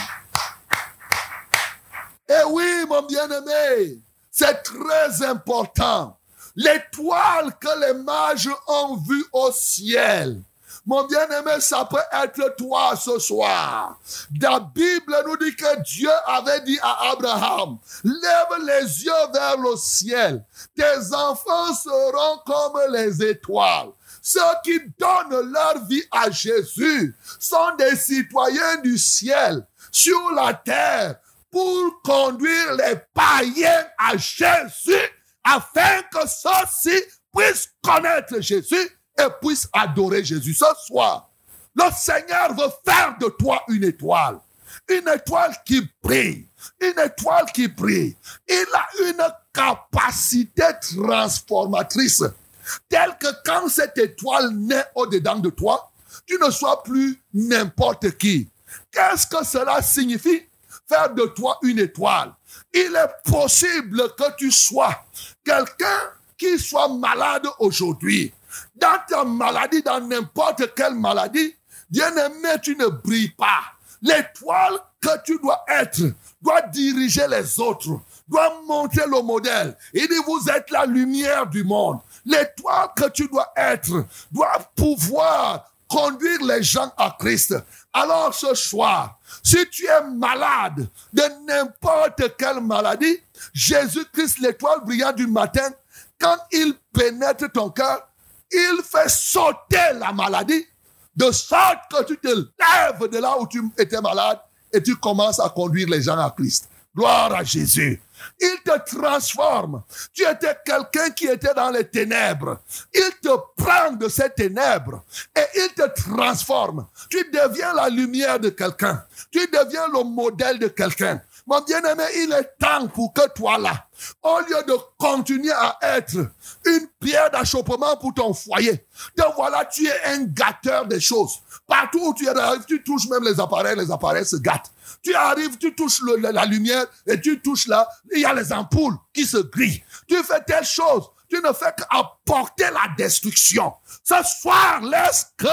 Et oui, mon bien-aimé, c'est très important. L'étoile que les mages ont vue au ciel. Mon bien-aimé, ça peut être toi ce soir. La Bible nous dit que Dieu avait dit à Abraham, lève les yeux vers le ciel. Tes enfants seront comme les étoiles. Ceux qui donnent leur vie à Jésus sont des citoyens du ciel sur la terre pour conduire les païens à Jésus afin que ceux-ci puissent connaître Jésus et puissent adorer Jésus. Ce soir, le Seigneur veut faire de toi une étoile. Une étoile qui brille. Une étoile qui brille. Il a une capacité transformatrice telle que quand cette étoile naît au-dedans de toi, tu ne sois plus n'importe qui. Qu'est-ce que cela signifie? Faire de toi une étoile. Il est possible que tu sois quelqu'un qui soit malade aujourd'hui. Dans ta maladie, dans n'importe quelle maladie, bien aimé, tu ne brilles pas. L'étoile que tu dois être doit diriger les autres, doit montrer le modèle. Il dit, vous êtes la lumière du monde. L'étoile que tu dois être doit pouvoir conduire les gens à Christ. Alors ce soir, si tu es malade de n'importe quelle maladie, Jésus-Christ, l'étoile brillante du matin, quand il pénètre ton cœur, il fait sauter la maladie de sorte que tu te lèves de là où tu étais malade et tu commences à conduire les gens à Christ. Gloire à Jésus. Il te transforme. Tu étais quelqu'un qui était dans les ténèbres. Il te prend de ces ténèbres et il te transforme. Tu deviens la lumière de quelqu'un. Tu deviens le modèle de quelqu'un. Mon bien-aimé, il est temps pour que toi là, au lieu de continuer à être une pierre d'achoppement pour ton foyer, te voilà, tu es un gâteur des choses. Partout où tu arrives, tu touches même les appareils, les appareils se gâtent. Tu arrives, tu touches la lumière et tu touches là, il y a les ampoules qui se grillent. Tu fais telle chose, tu ne fais qu'apporter la destruction. Ce soir, laisse que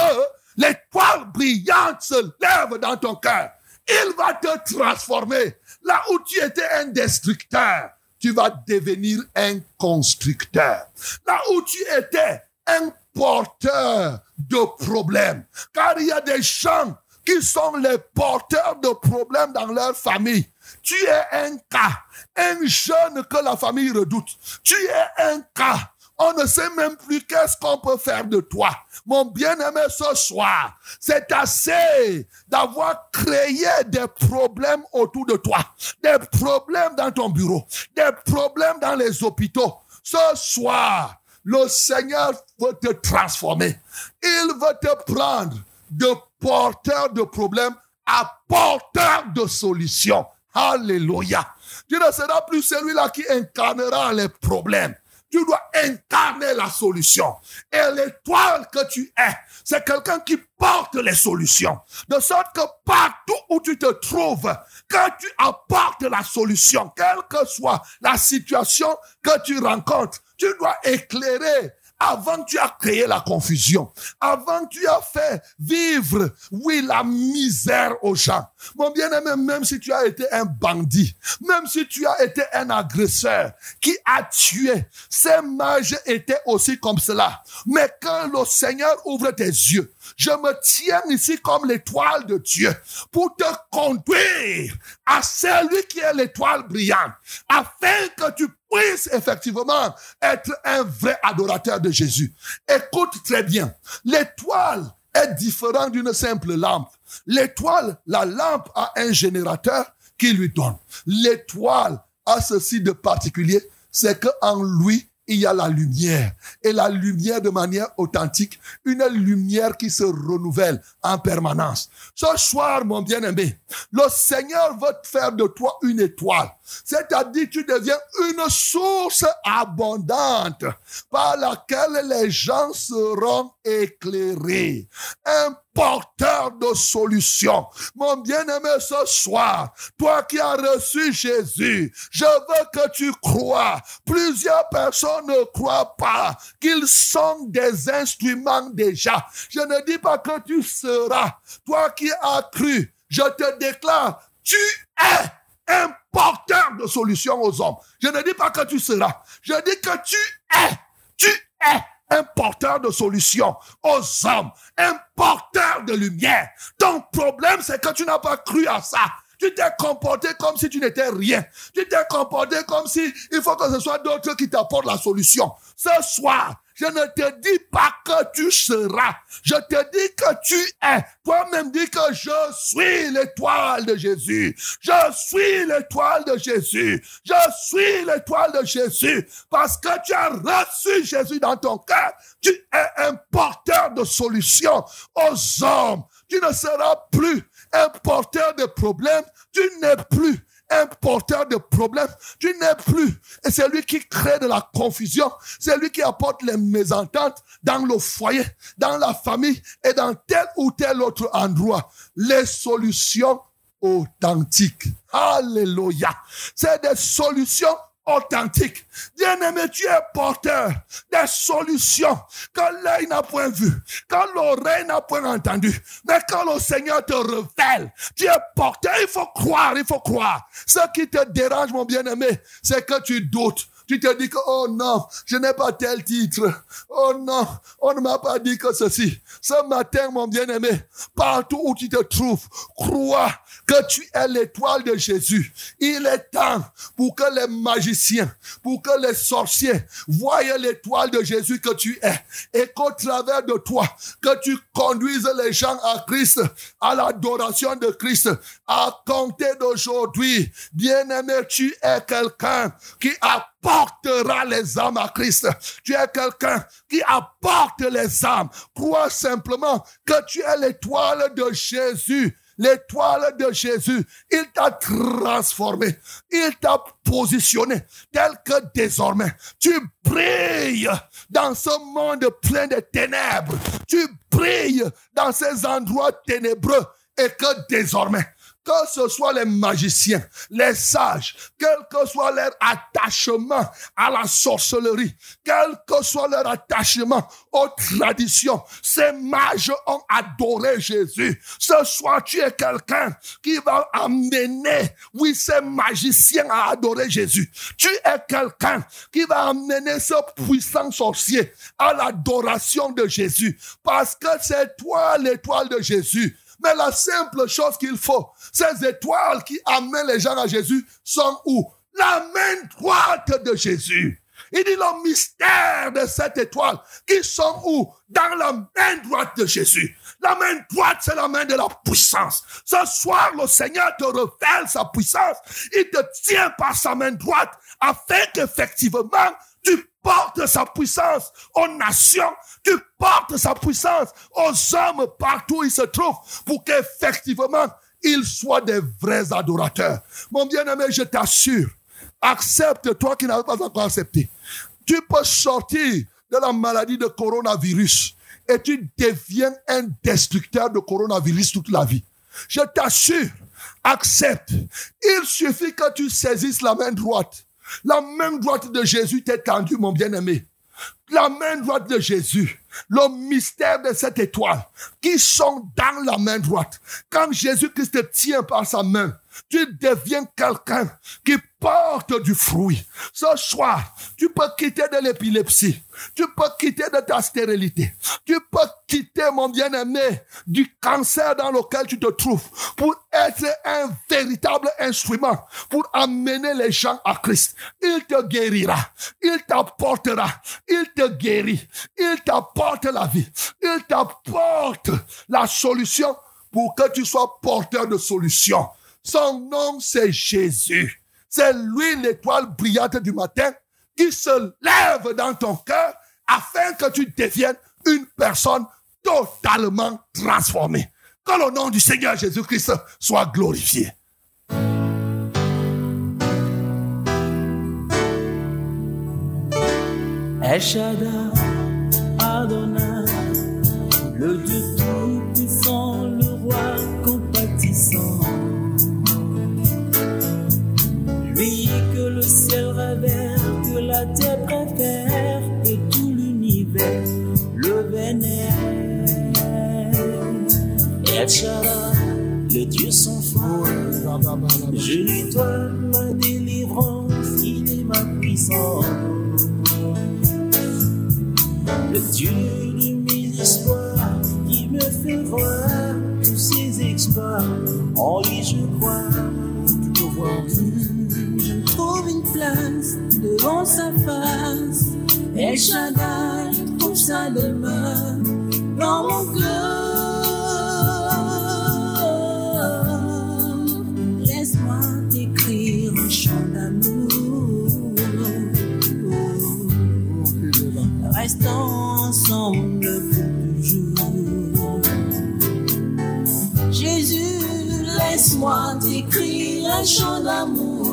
l'étoile brillante se lève dans ton cœur. Il va te transformer. Là où tu étais un destructeur, tu vas devenir un constructeur. Là où tu étais un porteur de problèmes. Car il y a des gens qui sont les porteurs de problèmes dans leur famille. Tu es un cas, un jeune que la famille redoute. Tu es un cas. On ne sait même plus qu'est-ce qu'on peut faire de toi. Mon bien-aimé, ce soir, c'est assez d'avoir créé des problèmes autour de toi, des problèmes dans ton bureau, des problèmes dans les hôpitaux. Ce soir, le Seigneur veut te transformer. Il veut te prendre de porteur de problèmes à porteur de solutions. Alléluia. Tu ne seras plus celui-là qui incarnera les problèmes. Tu dois incarner la solution. Et l'étoile que tu es, c'est quelqu'un qui porte les solutions. De sorte que partout où tu te trouves, que tu apportes la solution, quelle que soit la situation que tu rencontres, tu dois éclairer avant tu as créé la confusion, avant tu as fait vivre, oui, la misère aux gens. Mon bien-aimé, même si tu as été un bandit, même si tu as été un agresseur qui a tué, ces mages étaient aussi comme cela. Mais quand le Seigneur ouvre tes yeux, je me tiens ici comme l'étoile de Dieu pour te conduire à celui qui est l'étoile brillante, afin que tu puisses effectivement être un vrai adorateur de Jésus. Écoute très bien, l'étoile est différente d'une simple lampe. L'étoile, la lampe a un générateur qui lui donne. L'étoile a ceci de particulier, c'est qu'en lui, il y a la lumière. Et la lumière de manière authentique, une lumière qui se renouvelle en permanence. Ce soir, mon bien-aimé, le Seigneur veut faire de toi une étoile. C'est-à-dire, tu deviens une source abondante par laquelle les gens seront éclairés. Porteur de solutions. Mon bien-aimé, ce soir, toi qui as reçu Jésus, je veux que tu crois. Plusieurs personnes ne croient pas qu'ils sont des instruments déjà. Je ne dis pas que tu seras. Toi qui as cru, je te déclare, tu es un porteur de solutions aux hommes. Je ne dis pas que tu seras. Je dis que tu es. Tu es un porteur de solutions aux hommes, un porteur de lumière. Ton problème, c'est que tu n'as pas cru à ça. Tu t'es comporté comme si tu n'étais rien. Tu t'es comporté comme si il faut que ce soit d'autres qui t'apportent la solution. Ce soir, je ne te dis pas que tu seras. Je te dis que tu es. Toi-même dis que je suis l'étoile de Jésus. Je suis l'étoile de Jésus. Je suis l'étoile de Jésus. Parce que tu as reçu Jésus dans ton cœur. Tu es un porteur de solutions aux hommes. Tu ne seras plus un porteur de problèmes. Tu n'es plus un porteur de problèmes. Tu n'es plus. Et c'est lui qui crée de la confusion. C'est lui qui apporte les mésententes dans le foyer, dans la famille et dans tel ou tel autre endroit. Les solutions authentiques. Alléluia. C'est des solutions authentique. Bien-aimé, tu es porteur des solutions que l'œil n'a point vu, que l'oreille n'a point entendu. Mais quand le Seigneur te révèle, tu es porteur, il faut croire, il faut croire. Ce qui te dérange, mon bien-aimé, c'est que tu doutes. Tu te dis que, oh non, je n'ai pas tel titre. Oh non, on ne m'a pas dit que ceci. Ce matin, mon bien-aimé, partout où tu te trouves, crois que tu es l'étoile de Jésus. Il est temps pour que les magiciens, pour que les sorciers voient l'étoile de Jésus que tu es et qu'au travers de toi, que tu conduises les gens à Christ, à l'adoration de Christ, à compter d'aujourd'hui. Bien-aimé, tu es quelqu'un qui apportera les âmes à Christ. Tu es quelqu'un qui apporte les âmes. Crois simplement que tu es l'étoile de Jésus. L'étoile de Jésus, il t'a transformé, il t'a positionné tel que désormais. Tu brilles dans ce monde plein de ténèbres, tu brilles dans ces endroits ténébreux et que désormais que ce soit les magiciens, les sages, quel que soit leur attachement à la sorcellerie, quel que soit leur attachement aux traditions, ces mages ont adoré Jésus. Ce soir, tu es quelqu'un qui va amener, oui, ces magiciens à adorer Jésus. Tu es quelqu'un qui va amener ce puissant sorcier à l'adoration de Jésus. Parce que c'est toi l'étoile de Jésus Mais la simple chose qu'il faut, ces étoiles qui amènent les gens à Jésus sont où? La main droite de Jésus. Il dit le mystère de cette étoile qui sont où? Dans la main droite de Jésus. La main droite, c'est la main de la puissance. Ce soir, le Seigneur te révèle sa puissance. Il te tient par sa main droite afin qu'effectivement, tu portes sa puissance aux nations, tu portes sa puissance aux hommes partout où ils se trouvent pour qu'effectivement, ils soient des vrais adorateurs. Mon bien-aimé, je t'assure, accepte toi qui n'avais pas encore accepté. Tu peux sortir de la maladie de coronavirus et tu deviens un destructeur de coronavirus toute la vie. Je t'assure, accepte. Il suffit que tu saisisses la main droite. La main droite de Jésus t'est tendue, mon bien-aimé. La main droite de Jésus, le mystère de cette étoile, qui sont dans la main droite. Quand Jésus-Christ te tient par sa main, tu deviens quelqu'un qui porte du fruit. Ce soir, tu peux quitter de l'épilepsie. Tu peux quitter de ta stérilité. Tu peux quitter, mon bien-aimé, du cancer dans lequel tu te trouves pour être un véritable instrument pour amener les gens à Christ. Il te guérira. Il t'apportera. Il te guérit. Il t'apporte la vie. Il t'apporte la solution pour que tu sois porteur de solution. Son nom, c'est Jésus. C'est lui l'étoile brillante du matin qui se lève dans ton cœur afin que tu deviennes une personne totalement transformée. Que le nom du Seigneur Jésus-Christ soit glorifié. Le Dieu sans fin, je lui dois ma délivrance, il est ma puissance. Le Dieu de mes espoirs qui me fait voir tous ses exploits. En lui je crois, je vois. Je trouve une place devant sa face. El Shaddai trouve sa demeure dans mon cœur. Laisse-moi t'écrire un chant d'amour.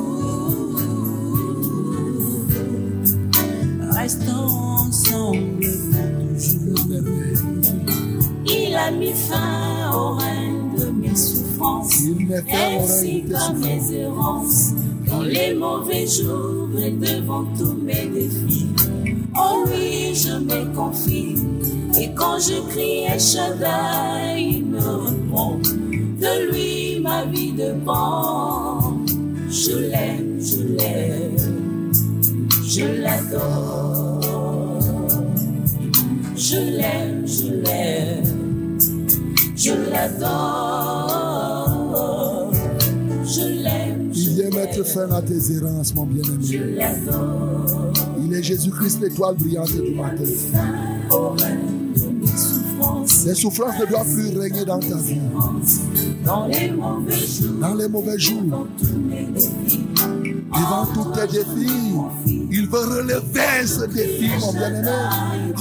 Restons ensemble pour toujours. Il a mis fin au règne de mes souffrances, ainsi souffrances. mes errances, dans les mauvais jours et devant tous mes défis. En lui je me confie, et quand je crie Shaddai, il me répond. De lui ma vie dépend. Je l'aime, je l'aime, je l'adore. Je l'aime, je l'aime, je l'adore. Je l'aime, je Il vient mettre fin à tes errances, mon je bien-aimé. l'adore. Il est Jésus-Christ, l'étoile brillante du matin. Les souffrances ne doivent plus régner dans ta vie. dans les mauvais jours, Dans les mauvais jours, devant tous tes défis, il veut relever ce défi, mon bien-aimé.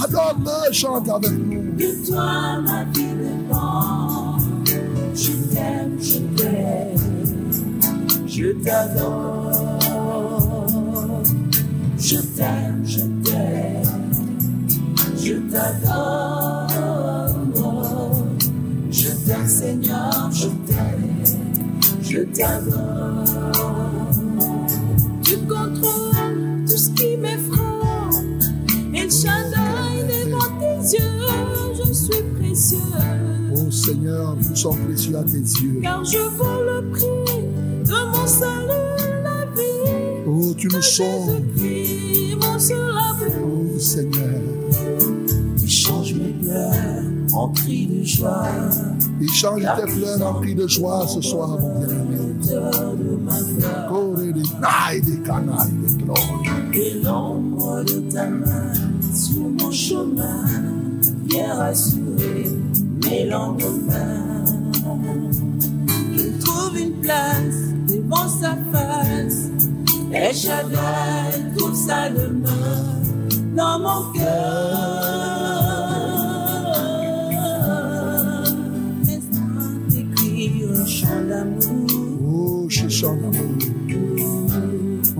Adore-le, chante avec nous. De toi ma vie dépend. Je t'aime, je t'aime, je t'adore. Je t'aime, je t'aime, je t'adore. T'aime Seigneur, je t'aime, je t'adore. Tu contrôles tout ce qui m'effraie. El Shaddai, devant tes yeux, je suis précieux. Oh Seigneur, nous sommes précieux à tes yeux. Car je vaux le prix de mon salut, la vie. Oh, tu nous sauves. Oh Seigneur, Tu changes mes pleurs en cri de joie. Il change tes pleurs en cri de joie ce soir, mon bien-aimé. Corps des nailles, des canailles, des et l'ombre de ta main sur mon chemin vient rassurer mes lendemains. Je trouve une place devant sa face. Et Shaddai trouve sa demeure dans mon cœur.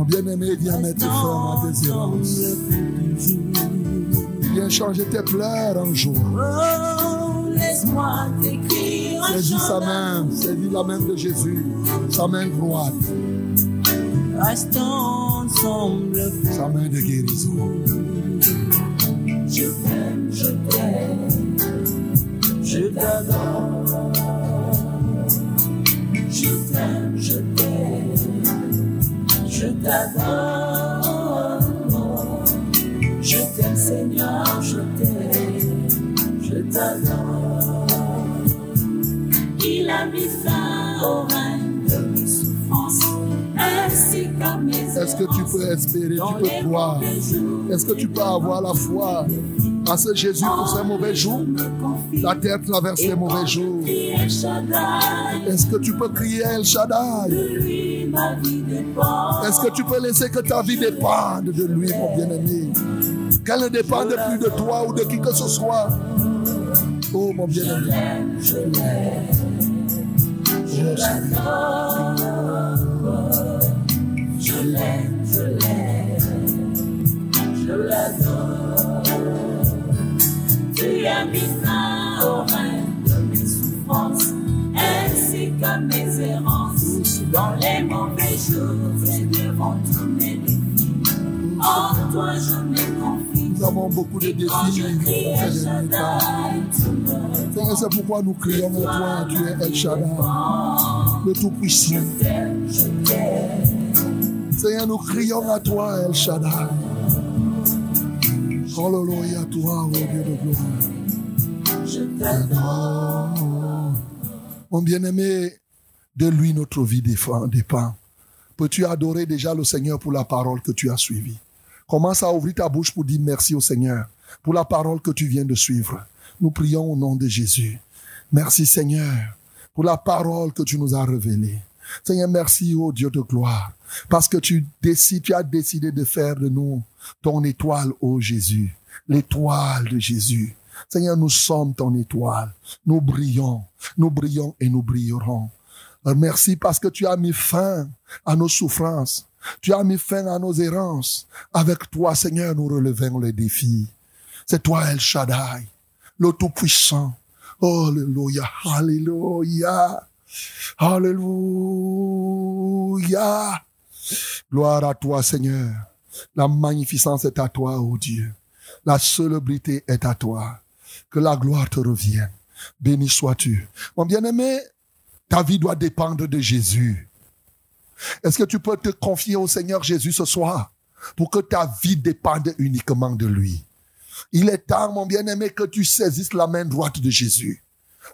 Bien-aimé, viens mettre fin à tes errances. Viens changer tes pleurs en joie. Oh, laisse-moi t'écrire Saisis sa main, saisis la main de Jésus, sa main droite, Restons ensemble. sa main de guérison. Je t'aime, je t'aime, je t'adore. Je t'aime, je t'aime, t'adore. Je t'aime, Seigneur, je t'aime, je t'adore. Il a mis fin au règne de mes souffrances, ainsi qu'à mes Est-ce que tu peux espérer, tu peux croire? Est-ce que tu peux avoir la foi à ce Jésus pour ces mauvais jours? La terre traverse les mauvais jours. Est-ce que tu peux crier El Shaddai? Est-ce que tu peux laisser que ta vie dépende de lui, mon bien-aimé? Qu'elle ne dépende plus de toi ou de qui que ce soit. Oh, mon bien-aimé. Je l'aime, je l'adore. Je l'aime, je l'aime, je l'adore. Tu as mis fin au règne de mes souffrances, ainsi qu'à mes errances. Dans les Nous avons beaucoup de défis. Seigneur, c'est pourquoi nous crions à toi, tu es El Shaddai, le Tout-Puissant. Seigneur, nous crions à toi, El Shaddai. Alléluia à toi, oh Dieu de gloire. Je t'adore. Mon bien-aimé, de lui notre vie dépend. Peux-tu adorer déjà le Seigneur pour la parole que tu as suivie? Commence à ouvrir ta bouche pour dire merci au Seigneur pour la parole que tu viens de suivre. Nous prions au nom de Jésus. Merci Seigneur pour la parole que tu nous as révélée. Seigneur, merci au Dieu de gloire parce que tu décides, tu as décidé de faire de nous ton étoile, ô Jésus, l'étoile de Jésus. Seigneur, nous sommes ton étoile. Nous brillons, nous brillons et nous brillerons. Euh, Merci parce que tu as mis fin à nos souffrances. Tu as mis fin à nos errances. Avec toi, Seigneur, nous relevons les défis. C'est toi, El Shaddai, le Tout-Puissant. Alléluia, Alléluia, Alléluia. Gloire à toi, Seigneur. La magnificence est à toi, ô Dieu. La célébrité est à toi. Que la gloire te revienne. Béni sois-tu. Mon bien-aimé, ta vie doit dépendre de Jésus. Est-ce que tu peux te confier au Seigneur Jésus ce soir pour que ta vie dépende uniquement de lui? Il est temps, mon bien-aimé, que tu saisisses la main droite de Jésus.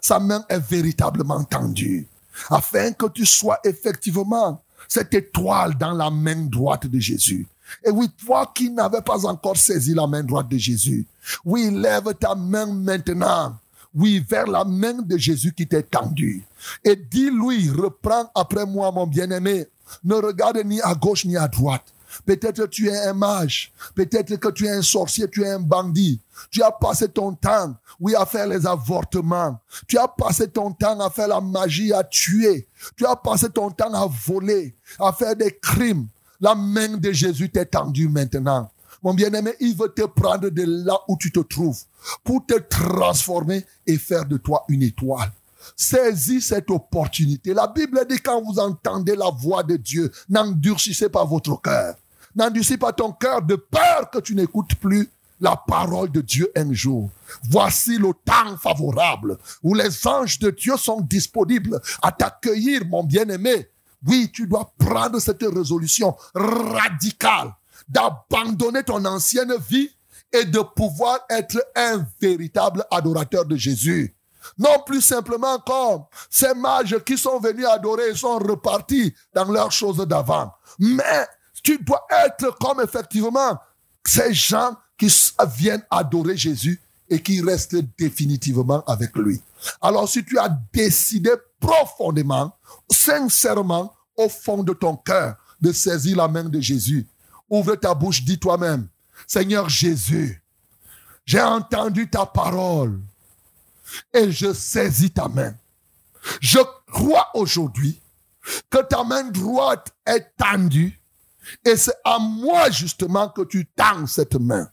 Sa main est véritablement tendue afin que tu sois effectivement cette étoile dans la main droite de Jésus. Et oui, toi qui n'avais pas encore saisi la main droite de Jésus, oui, lève ta main maintenant, oui, vers la main de Jésus qui t'est tendue. Et dis-lui, reprends après moi, mon bien-aimé, ne regarde ni à gauche ni à droite. Peut-être tu es un mage, peut-être que tu es un sorcier, tu es un bandit. Tu as passé ton temps, oui, à faire les avortements. Tu as passé ton temps à faire la magie, à tuer. Tu as passé ton temps à voler, à faire des crimes. La main de Jésus t'est tendue maintenant. Mon bien-aimé, il veut te prendre de là où tu te trouves pour te transformer et faire de toi une étoile. Saisis cette opportunité. La Bible dit quand vous entendez la voix de Dieu, n'endurcissez pas votre cœur. N'endurcissez pas ton cœur de peur que tu n'écoutes plus la parole de Dieu un jour. Voici le temps favorable où les anges de Dieu sont disponibles à t'accueillir, mon bien-aimé. Oui, tu dois prendre cette résolution radicale d'abandonner ton ancienne vie et de pouvoir être un véritable adorateur de Jésus. Non plus simplement comme ces mages qui sont venus adorer et sont repartis dans leurs choses d'avant. Mais tu dois être comme effectivement ces gens qui viennent adorer Jésus et qui restent définitivement avec lui. Alors si tu as décidé profondément, sincèrement, au fond de ton cœur, de saisir la main de Jésus, ouvre ta bouche, dis toi-même, Seigneur Jésus, j'ai entendu ta parole et je saisis ta main. Je crois aujourd'hui que ta main droite est tendue et c'est à moi justement que tu tends cette main.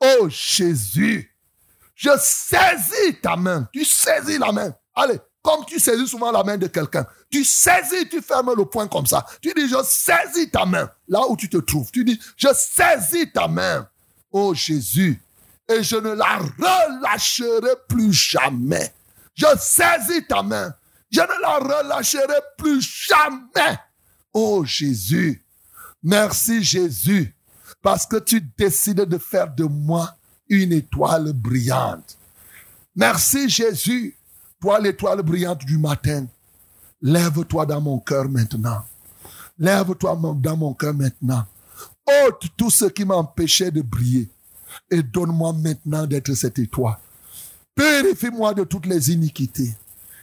Oh Jésus, je saisis ta main. Tu saisis la main. Allez, comme tu saisis souvent la main de quelqu'un. Tu saisis, tu fermes le poing comme ça. Tu dis, je saisis ta main. Là où tu te trouves. Tu dis, je saisis ta main. Oh Jésus. Et je ne la relâcherai plus jamais. Je saisis ta main. Je ne la relâcherai plus jamais. Oh Jésus. Merci Jésus. Parce que tu décides de faire de moi une étoile brillante. Merci Jésus. Toi l'étoile brillante du matin. Lève-toi dans mon cœur maintenant. Lève-toi dans mon cœur maintenant. ôte tout ce qui m'empêchait de briller et donne-moi maintenant d'être cette étoile. Purifie-moi de toutes les iniquités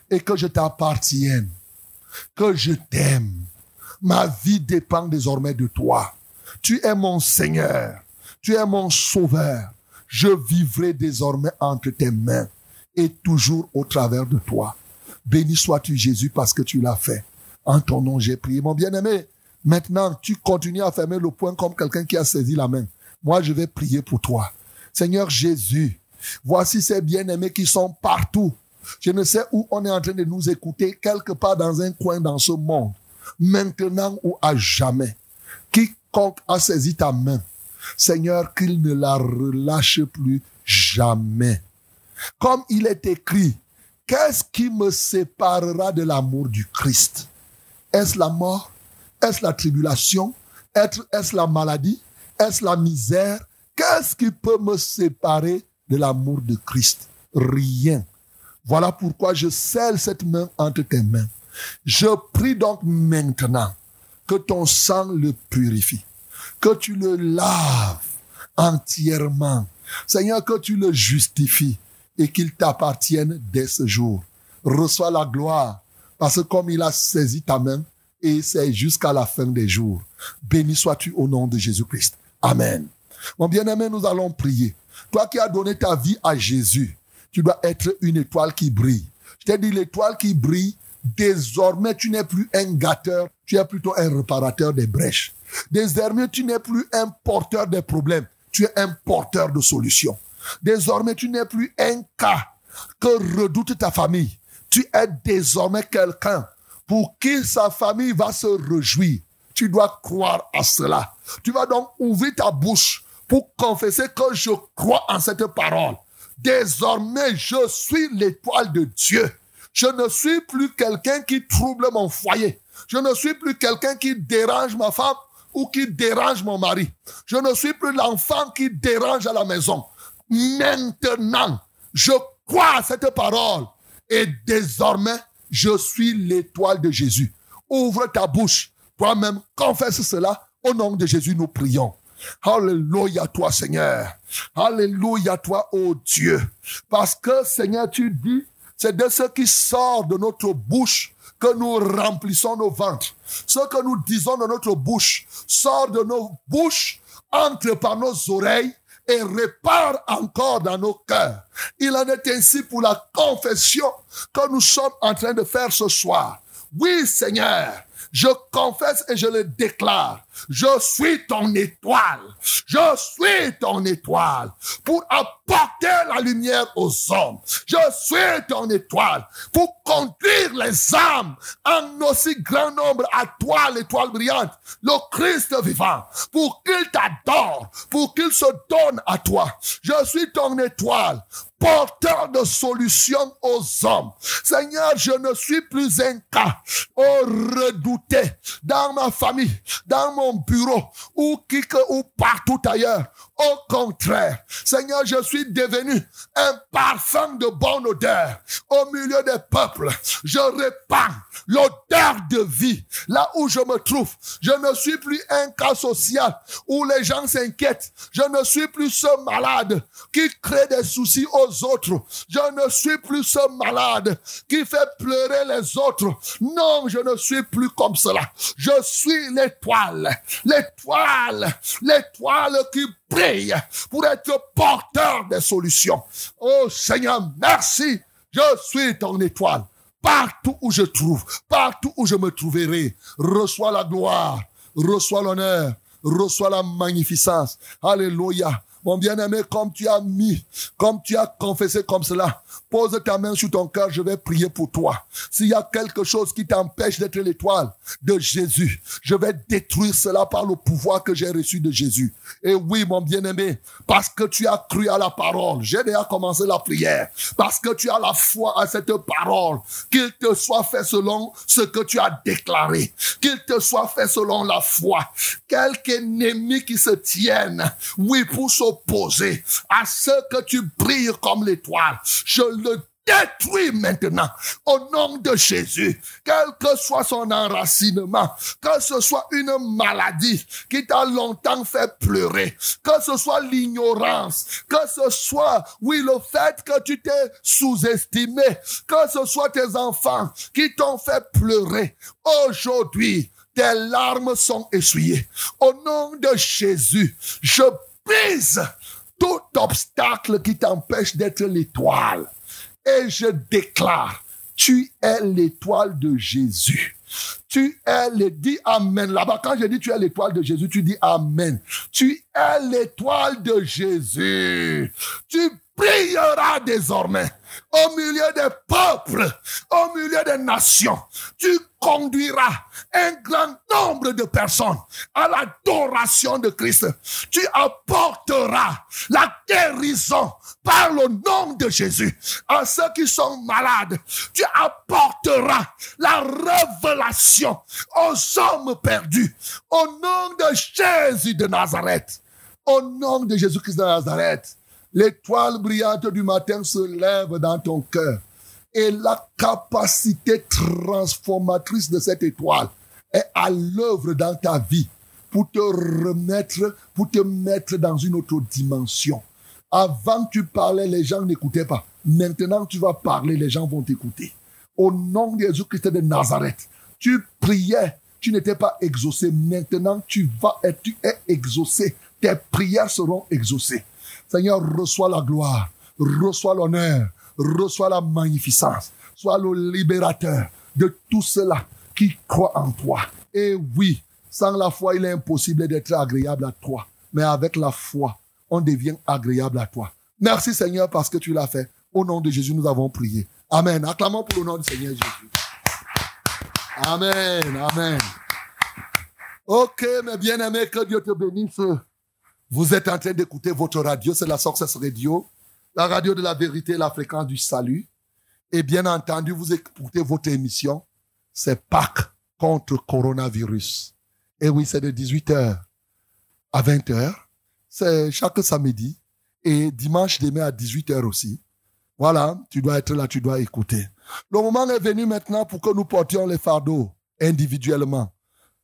et que je t'appartienne, que je t'aime. Ma vie dépend désormais de toi. Tu es mon Seigneur, tu es mon Sauveur. Je vivrai désormais entre tes mains et toujours au travers de toi. Béni sois-tu Jésus parce que tu l'as fait. En ton nom j'ai prié. Mon bien-aimé, maintenant tu continues à fermer le poing comme quelqu'un qui a saisi la main. Moi, je vais prier pour toi. Seigneur Jésus, voici ces bien-aimés qui sont partout. Je ne sais où on est en train de nous écouter, quelque part dans un coin dans ce monde. Maintenant ou à jamais. Quiconque a saisi ta main, Seigneur, qu'il ne la relâche plus jamais. Comme il est écrit, qu'est-ce qui me séparera de l'amour du Christ? Est-ce la mort? Est-ce la tribulation? Est-ce la maladie? Est-ce la misère? Qu'est-ce qui peut me séparer de l'amour de Christ? Rien. Voilà pourquoi je scelle cette main entre tes mains. Je prie donc maintenant que ton sang le purifie, que tu le laves entièrement. Seigneur, que tu le justifies et qu'il t'appartienne dès ce jour. Reçois la gloire, parce que comme il a saisi ta main, et c'est jusqu'à la fin des jours. Béni sois-tu au nom de Jésus-Christ. Amen. Mon bien-aimé, nous allons prier. Toi qui as donné ta vie à Jésus, tu dois être une étoile qui brille. Je t'ai dit l'étoile qui brille, désormais tu n'es plus un gâteur, tu es plutôt un réparateur des brèches. Désormais tu n'es plus un porteur des problèmes, tu es un porteur de solutions. Désormais tu n'es plus un cas que redoute ta famille. Tu es désormais quelqu'un pour qui sa famille va se réjouir. Tu dois croire à cela. Tu vas donc ouvrir ta bouche pour confesser que je crois en cette parole. Désormais, je suis l'étoile de Dieu. Je ne suis plus quelqu'un qui trouble mon foyer. Je ne suis plus quelqu'un qui dérange ma femme ou qui dérange mon mari. Je ne suis plus l'enfant qui dérange à la maison. Maintenant, je crois à cette parole et désormais, je suis l'étoile de Jésus. Ouvre ta bouche toi-même, confesse cela. Au nom de Jésus, nous prions. Alléluia toi, Seigneur. Alléluia toi, oh Dieu. Parce que, Seigneur, tu dis, c'est de ce qui sort de notre bouche que nous remplissons nos ventres. Ce que nous disons de notre bouche sort de nos bouches, entre par nos oreilles et répare encore dans nos cœurs. Il en est ainsi pour la confession que nous sommes en train de faire ce soir. Oui, Seigneur, je confesse et je le déclare. Je suis ton étoile. Je suis ton étoile pour apporter la lumière aux hommes. Je suis ton étoile pour conduire les âmes en aussi grand nombre à toi, l'étoile brillante, le Christ vivant, pour qu'il t'adore, pour qu'il se donne à toi. Je suis ton étoile porteur de solutions aux hommes. Seigneur, je ne suis plus un cas, oh redouté, dans ma famille, dans mon bureau, ou qui que, ou partout ailleurs. Au contraire, Seigneur, je suis devenu un parfum de bonne odeur au milieu des peuples. Je répands l'odeur de vie là où je me trouve. Je ne suis plus un cas social où les gens s'inquiètent. Je ne suis plus ce malade qui crée des soucis aux autres. Je ne suis plus ce malade qui fait pleurer les autres. Non, je ne suis plus comme cela. Je suis l'étoile, l'étoile, l'étoile qui brille pour être porteur des solutions. Oh Seigneur, merci. Je suis ton étoile. Partout où je trouve, partout où je me trouverai, reçois la gloire, reçois l'honneur, reçois la magnificence. Alléluia. Mon bien-aimé, comme tu as mis, comme tu as confessé comme cela, pose ta main sur ton cœur, je vais prier pour toi. S'il y a quelque chose qui t'empêche d'être l'étoile de Jésus, je vais détruire cela par le pouvoir que j'ai reçu de Jésus. Et oui, mon bien-aimé, parce que tu as cru à la parole, j'ai déjà commencé la prière, parce que tu as la foi à cette parole, qu'il te soit fait selon ce que tu as déclaré, qu'il te soit fait selon la foi. Quelque ennemi qui se tienne, oui, pour s'opposer à ce que tu brilles comme l'étoile, je le détruis maintenant au nom de Jésus, quel que soit son enracinement, que ce soit une maladie qui t'a longtemps fait pleurer, que ce soit l'ignorance, que ce soit, oui, le fait que tu t'es sous-estimé, que ce soit tes enfants qui t'ont fait pleurer. Aujourd'hui, tes larmes sont essuyées. Au nom de Jésus, je brise tout obstacle qui t'empêche d'être l'étoile. Et je déclare, tu es l'étoile de Jésus. Tu es le, dis Amen. Là-bas, quand je dis tu es l'étoile de Jésus, tu dis Amen. Tu es l'étoile de Jésus. Tu brilleras désormais au milieu des peuples, au milieu des nations. Tu conduiras un grand nombre de personnes à l'adoration de Christ. Tu apporteras la guérison par le nom de Jésus à ceux qui sont malades. Tu apporteras la révélation aux hommes perdus au nom de Jésus de Nazareth. Au nom de Jésus-Christ de Nazareth. L'étoile brillante du matin se lève dans ton cœur. Et la capacité transformatrice de cette étoile est à l'œuvre dans ta vie pour te remettre, pour te mettre dans une autre dimension. Avant tu parlais, les gens n'écoutaient pas. Maintenant tu vas parler, les gens vont t'écouter. Au nom de Jésus-Christ de Nazareth, tu priais, tu n'étais pas exaucé. Maintenant tu vas tu es exaucé. Tes prières seront exaucées. Seigneur, reçois la gloire, reçois l'honneur, reçois la magnificence. Sois le libérateur de tout cela qui croit en toi. Et oui, sans la foi, il est impossible d'être agréable à toi. Mais avec la foi, on devient agréable à toi. Merci Seigneur parce que tu l'as fait. Au nom de Jésus, nous avons prié. Amen. Acclamons pour le nom du Seigneur Jésus. Amen. Amen. Ok, mes bien-aimés, que Dieu te bénisse. Vous êtes en train d'écouter votre radio, c'est la Success Radio, la radio de la vérité, la fréquence du salut. Et bien entendu, vous écoutez votre émission, c'est Pâques contre coronavirus. Et oui, c'est de 18h à 20h. C'est chaque samedi. Et dimanche demain à 18h aussi. Voilà, tu dois être là, tu dois écouter. Le moment est venu maintenant pour que nous portions les fardeaux individuellement.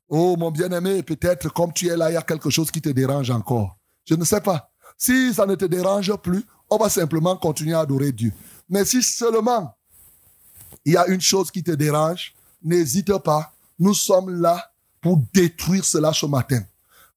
Oh, mon bien-aimé, peut-être comme tu es là, il y a quelque chose qui te dérange encore. Je ne sais pas. Si ça ne te dérange plus, on va simplement continuer à adorer Dieu. Mais si seulement il y a une chose qui te dérange, n'hésite pas. Nous sommes là pour détruire cela ce matin.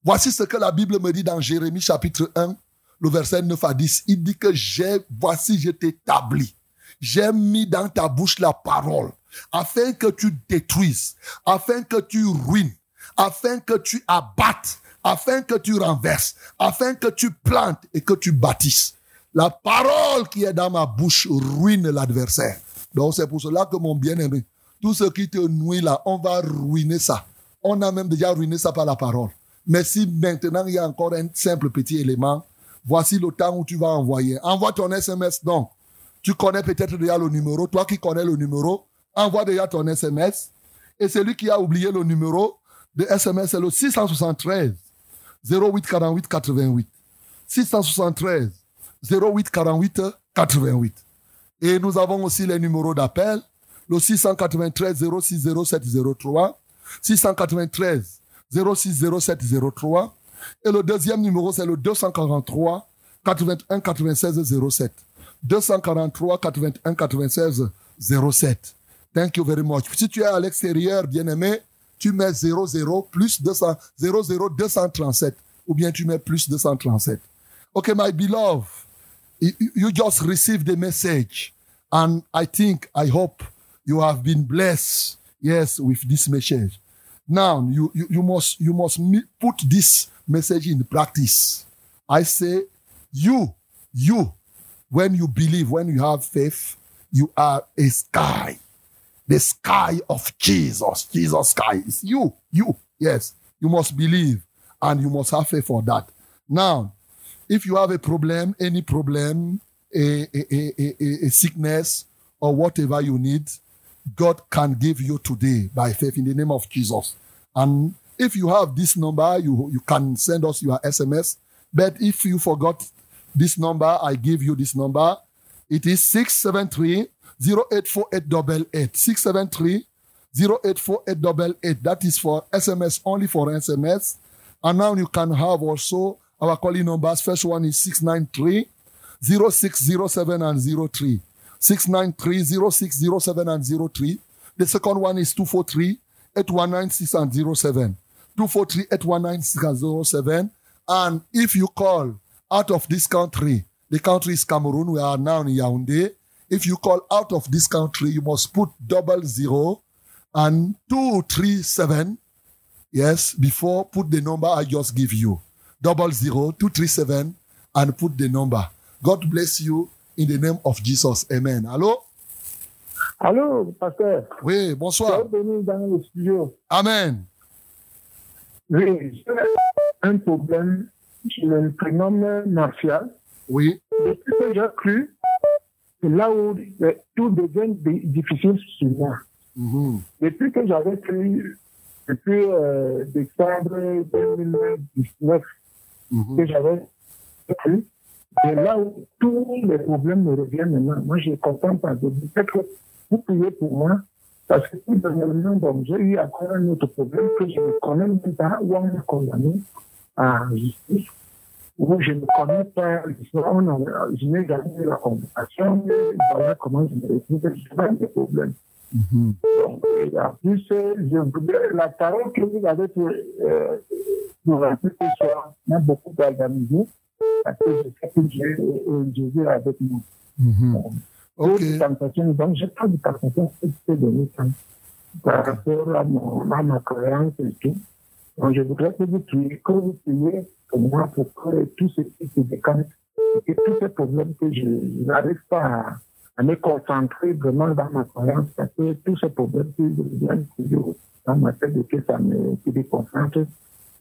Voici ce que la Bible me dit dans Jérémie chapitre 1, le verset 9 à 10. Il dit que j'ai, voici, je t'établis. J'ai mis dans ta bouche la parole afin que tu détruises, afin que tu ruines, afin que tu abattes, afin que tu renverses, afin que tu plantes et que tu bâtisses. La parole qui est dans ma bouche ruine l'adversaire. Donc c'est pour cela que mon bien-aimé, tout ce qui te nuit là, on va ruiner ça. On a même déjà ruiné ça par la parole. Mais si maintenant il y a encore un simple petit élément, voici le temps où tu vas envoyer. Envoie ton SMS donc. Tu connais peut-être déjà le numéro. Toi qui connais le numéro, envoie déjà ton SMS. Et celui qui a oublié le numéro de SMS, c'est le 673 08 48 88. 673 08 48 88. Et nous avons aussi les numéros d'appel, le 693 06 07 03, 693 06 07 03. Et le deuxième numéro, c'est le 243 81 96 07. 243 81 96 07. Thank you very much. Si tu es à l'extérieur, bien aimé, tu mets 00 plus 200, 00 237 ou bien tu mets plus 237. Okay, my beloved, you just received the message and I think, I hope you have been blessed, yes, with this message. Now, you, you, you must, you must put this message in practice. I say, you, you, when you believe, when you have faith, you are a sky. The sky of Jesus. Jesus sky is you, you. Yes, you must believe and you must have faith for that. Now, if you have a problem, any problem, a, a, a, a- sickness, or whatever you need, God can give you today by faith in the name of Jesus. And if you have this number, you, you can send us your SMS. But if you forgot this number, I give you this number. It is 673 084888. 673 084888. That is for SMS, only for SMS. And now you can have also our calling numbers. First one is 693 0607 and 03. 693 0607 and 03. The second one is 243 8196 and 07. 243 8196 and 07. And if you call out of this country, the country is Cameroon, we are now in Yaoundé. If you call out of this country, you must put double zero and 237 Yes, before put the number I just give you. Double zero two three seven and put the number. God bless you in the name of Jesus. Amen. Allô? Allô, pasteur. Oui, bonsoir. Bienvenue dans le studio. Amen. Oui, j'ai un problème. Je me prénomme Martial. Oui. Depuis que j'ai cru, c'est là où euh, tout devient di- difficile sur moi. Mhm. Depuis que j'avais cru, depuis euh, décembre 2019, Mhm. que j'avais cru, c'est là où tous les problèmes me reviennent maintenant. Moi, je ne comprends pas. Donc, Peut-être que vous priez pour moi, parce que tout dernièrement, bon, j'ai eu encore un autre problème que je ne connais même pas, où on m'a condamné à justice, où je ne connais pas a- je n'ai jamais la convocation, voilà comment je me retrouve, j'ai pas des problèmes. Mhm. Donc, et en plus, euh, je la parole que vous avez fait, euh, pour ce soir m'a beaucoup galvanisé, parce que je sais que Dieu est Jésus avec moi. Mhm. D'autres Ok. tentations, donc j'ai pas de tentation je donner hein, par rapport à, mon, à ma croyance et tout. Donc je voudrais que vous priez, que vous priez pour moi pour que tout ce qui se décante, et que tous ces problèmes que je je n'arrive pas à, à me concentrer vraiment dans ma croyance, parce que tous ces problèmes qui viennent toujours dans ma tête et que ça me qui déconcentre,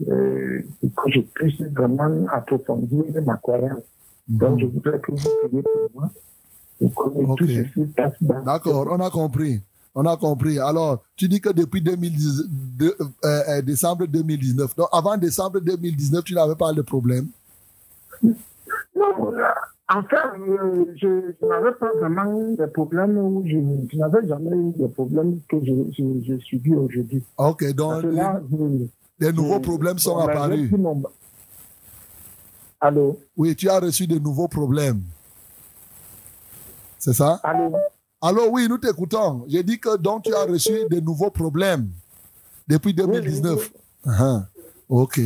euh, et que je puisse vraiment approfondir ma croyance. Donc je voudrais que vous priez pour moi. pour que Ok. tout ceci passe dans- D'accord, on a compris. On a compris. Alors, tu dis que depuis 2010 de- euh, euh, décembre 2019, donc avant décembre 2019, tu n'avais pas de problème? Non, en fait, euh, je, je n'avais pas vraiment de problèmes où je, je n'avais jamais eu de problèmes que je, je, je subis aujourd'hui. Ok, donc les, là, je- les nouveaux problèmes sont apparus. mon- Allô, Oui, tu as reçu de nouveaux problèmes. C'est ça? allô? Alors oui, nous t'écoutons. J'ai dit que donc tu as reçu de nouveaux problèmes depuis 2019. Ah, ok,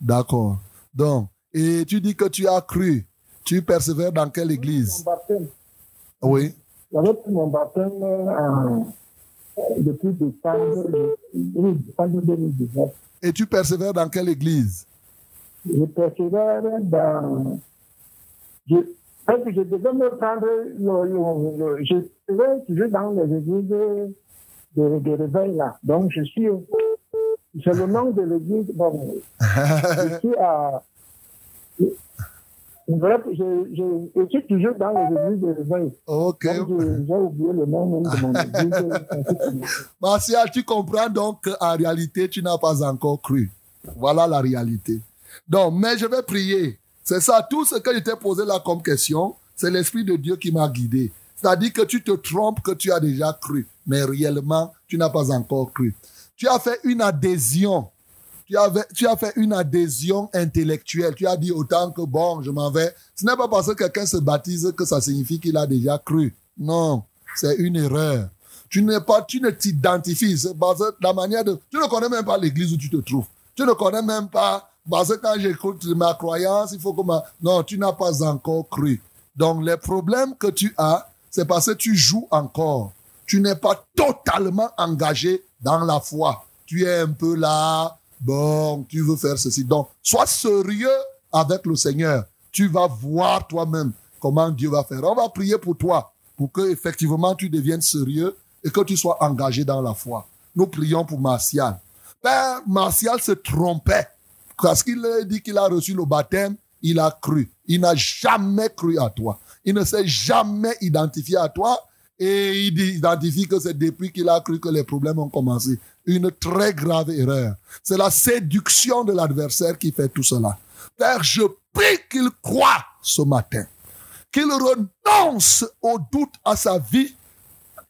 d'accord. Donc, et tu dis que tu as cru. Tu persévères dans quelle Mon église? baptême, Oui. j'avais pris mon baptême euh, depuis décembre, je- oui, décembre 2019. Et tu persévères dans quelle église? Je persévère dans. Je, parce que je devais me prendre. Le, le, le- je serai toujours dans les églises de, de, de réveil là. Donc je suis. C'est le nom de l'église. Bon, [laughs] je suis à. Bref, je, je, je suis toujours dans les églises de réveil. ok. J'ai oublié le nom de mon église. [laughs] Martial, tu comprends donc qu'en réalité, tu n'as pas encore cru. Voilà la réalité. Donc, mais je vais prier C'est ça, tout ce que je t'ai posé là comme question, c'est l'Esprit de Dieu qui m'a guidé. C'est-à-dire que tu te trompes que tu as déjà cru, mais réellement, tu n'as pas encore cru. Tu as fait une adhésion. Tu, avais, tu as fait une adhésion intellectuelle. Tu as dit autant que bon, je m'en vais. Ce n'est pas parce que quelqu'un se baptise que ça signifie qu'il a déjà cru. Non, c'est une erreur. Tu pas, tu ne t'identifies. C'est parce que la manière de, tu ne connais même pas l'église où tu te trouves. Tu ne connais même pas, parce que quand j'écoute ma croyance, il faut que ma, non, tu n'as pas encore cru. Donc, les problèmes que tu as, c'est parce que tu joues encore. Tu n'es pas totalement engagé dans la foi. Tu es un peu là, bon, tu veux faire ceci. Donc, sois sérieux avec le Seigneur. Tu vas voir toi-même comment Dieu va faire. On va prier pour toi, pour que effectivement tu deviennes sérieux et que tu sois engagé dans la foi. Nous prions pour Martial. Père Martial se trompait parce qu'il dit qu'il a reçu le baptême, il a cru. Il n'a jamais cru à toi. Il ne s'est jamais identifié à toi. Et il identifie que c'est depuis qu'il a cru que les problèmes ont commencé. Une très grave erreur. C'est la séduction de l'adversaire qui fait tout cela. Père, je prie qu'il croit ce matin, qu'il renonce au doute à sa vie,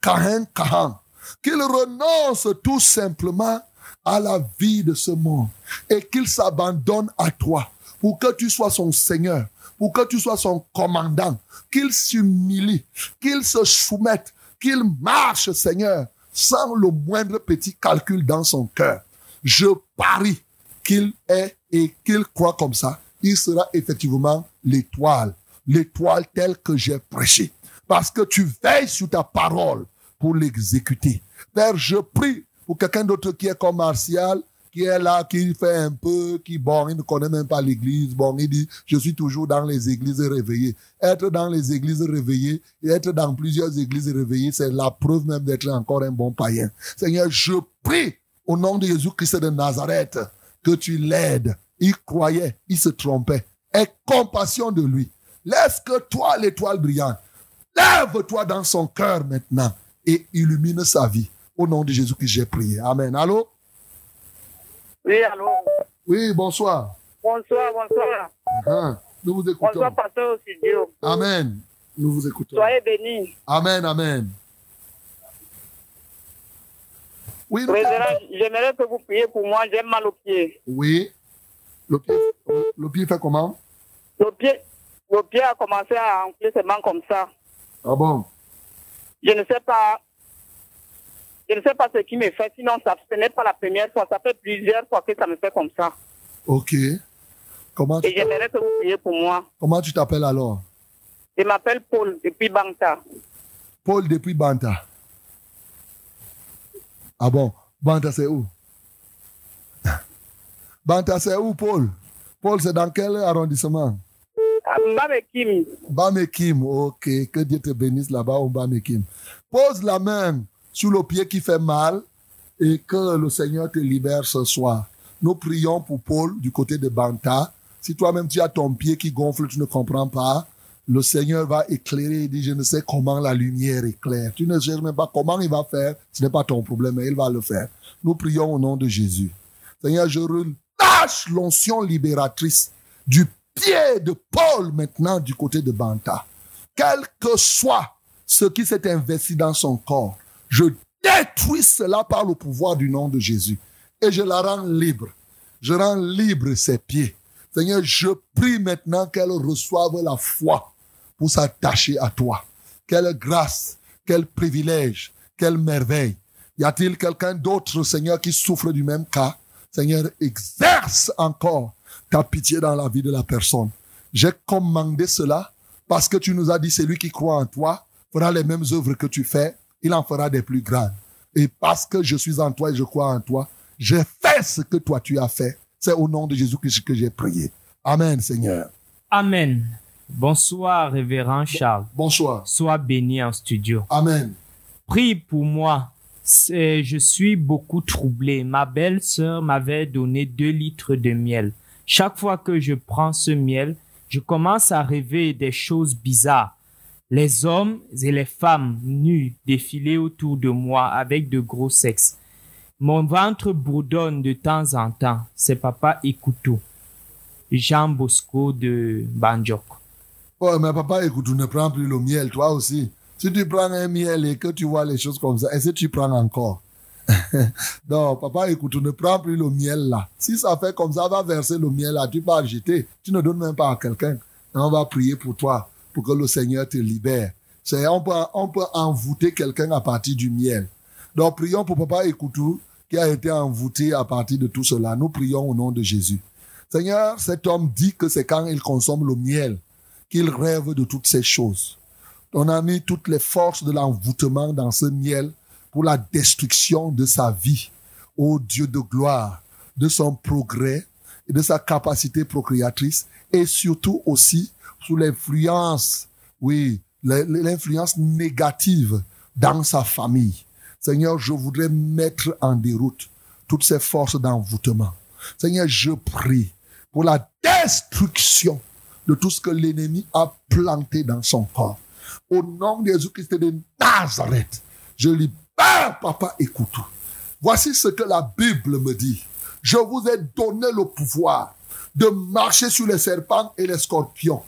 Kahen Kahan, qu'il renonce tout simplement à la vie de ce monde. Et qu'il s'abandonne à toi. Pour que tu sois son Seigneur, pour que tu sois son commandant, qu'il s'humilie, qu'il se soumette, qu'il marche, Seigneur, sans le moindre petit calcul dans son cœur. Je parie qu'il est et qu'il croit comme ça. Il sera effectivement l'étoile, l'étoile telle que j'ai prêché. Parce que tu veilles sur ta parole pour l'exécuter. Père, je prie pour quelqu'un d'autre qui est comme Martial, qui est là, qui fait un peu, qui, bon, il ne connaît même pas l'église. Bon, il dit, je suis toujours dans les églises réveillées. Être dans les églises réveillées et être dans plusieurs églises réveillées, c'est la preuve même d'être encore un bon païen. Seigneur, je prie au nom de Jésus-Christ de Nazareth que tu l'aides. Il croyait, il se trompait. Aie compassion de lui. Laisse que toi, l'étoile brillante, lève-toi dans son cœur maintenant et illumine sa vie. Au nom de Jésus que j'ai prié. Amen. Allô? Oui, allô? Oui, bonsoir. Bonsoir, bonsoir. Hein, Nous vous écoutons. Bonsoir, pasteur au studio. Amen. Nous vous écoutons. Soyez bénis. Amen, amen. Oui, j'aimerais que vous priez pour moi. J'ai mal au pied. oui. Le pied, le pied fait comment? Le pied, le pied a commencé à enfler seulement comme ça. Ah bon? Je ne sais pas. Je ne sais pas ce qui me fait. Sinon, ça, ce n'est pas la première fois. Ça fait plusieurs fois que ça me fait comme ça. Ok. Comment Et tu, j'aimerais que vous priez pour moi. comment tu t'appelles alors? Je m'appelle Paul depuis Bangta. Paul depuis Banta. Ah bon? Banta c'est où? [laughs] Banta c'est où, Paul? Paul, c'est dans quel arrondissement? Mbamekim. Bamekim, ok. Que Dieu te bénisse là-bas au Bamekim. Pose la main sur le pied qui fait mal et que le Seigneur te libère ce soir. Nous prions pour Paul du côté de Banta. Si toi-même tu as ton pied qui gonfle, tu ne comprends pas, le Seigneur va éclairer. Il dit, je ne sais comment la lumière éclaire. Tu ne sais même pas comment il va faire. Ce n'est pas ton problème, mais il va le faire. Nous prions au nom de Jésus. Seigneur, je relâche l'onction libératrice du pied de Paul maintenant du côté de Banta. Quel que soit ce qui s'est investi dans son corps, je détruis cela par le pouvoir du nom de Jésus et je la rends libre. Je rends libre ses pieds. Seigneur, je prie maintenant qu'elle reçoive la foi pour s'attacher à toi. Quelle grâce, quel privilège, quelle merveille. Y a-t-il quelqu'un d'autre, Seigneur, qui souffre du même cas? Seigneur, exerce encore ta pitié dans la vie de la personne. J'ai commandé cela parce que tu nous as dit, celui qui croit en toi fera les mêmes œuvres que tu fais, il en fera des plus grandes. Et parce que je suis en toi et je crois en toi, j'ai fait ce que toi tu as fait. C'est au nom de Jésus-Christ que j'ai prié. Amen, Seigneur. Amen. Bonsoir, révérend Charles. Bonsoir. Sois béni en studio. Amen. Prie pour moi. Je suis beaucoup troublé. Ma belle-sœur m'avait donné deux litres de miel. Chaque fois que je prends ce miel, je commence à rêver des choses bizarres. Les hommes et les femmes nus défiler autour de moi avec de gros sexes. Mon ventre bourdonne de temps en temps. C'est papa Ekuto. Jean Bosco de Banjok. Ouais, mais papa, écoute, tu ne prends plus le miel, toi aussi. Si tu prends un miel et que tu vois les choses comme ça, est-ce que tu prends encore? [laughs] Non, papa, écoute, ne prends plus le miel là. Si ça fait comme ça, va verser le miel là, tu vas jeter. Tu ne donnes même pas à quelqu'un. On va prier pour toi, pour que le Seigneur te libère. On peut, on peut envoûter quelqu'un à partir du miel. Donc, prions pour papa Écoutou, qui a été envoûté à partir de tout cela. Nous prions au nom de Jésus. Seigneur, cet homme dit que c'est quand il consomme le miel qu'il rêve de toutes ces choses. On a mis toutes les forces de l'envoûtement dans ce miel pour la destruction de sa vie. Ô Dieu de gloire, de son progrès et de sa capacité procréatrice et surtout aussi sous l'influence, oui, l'influence négative dans sa famille. Seigneur, je voudrais mettre en déroute toutes ces forces d'envoûtement. Seigneur, je prie pour la destruction de tout ce que l'ennemi a planté dans son corps. Au nom de Jésus-Christ de Nazareth, je libère, papa, écoute. Voici ce que la Bible me dit. Je vous ai donné le pouvoir de marcher sur les serpents et les scorpions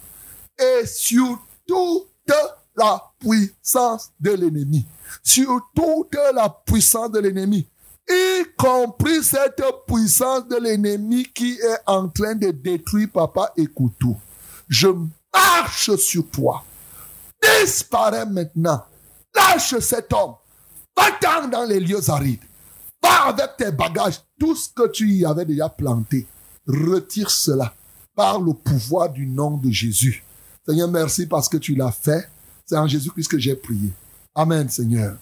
et sur toute la puissance de l'ennemi. Sur toute la puissance de l'ennemi. Y compris cette puissance de l'ennemi qui est en train de détruire papa et couteau. Je marche sur toi. Disparais maintenant. Lâche cet homme. Va-t'en dans les lieux arides. Va avec tes bagages. Tout ce que tu y avais déjà planté. Retire cela par le pouvoir du nom de Jésus. Seigneur, merci parce que tu l'as fait. C'est en Jésus-Christ que j'ai prié. Amen, Seigneur.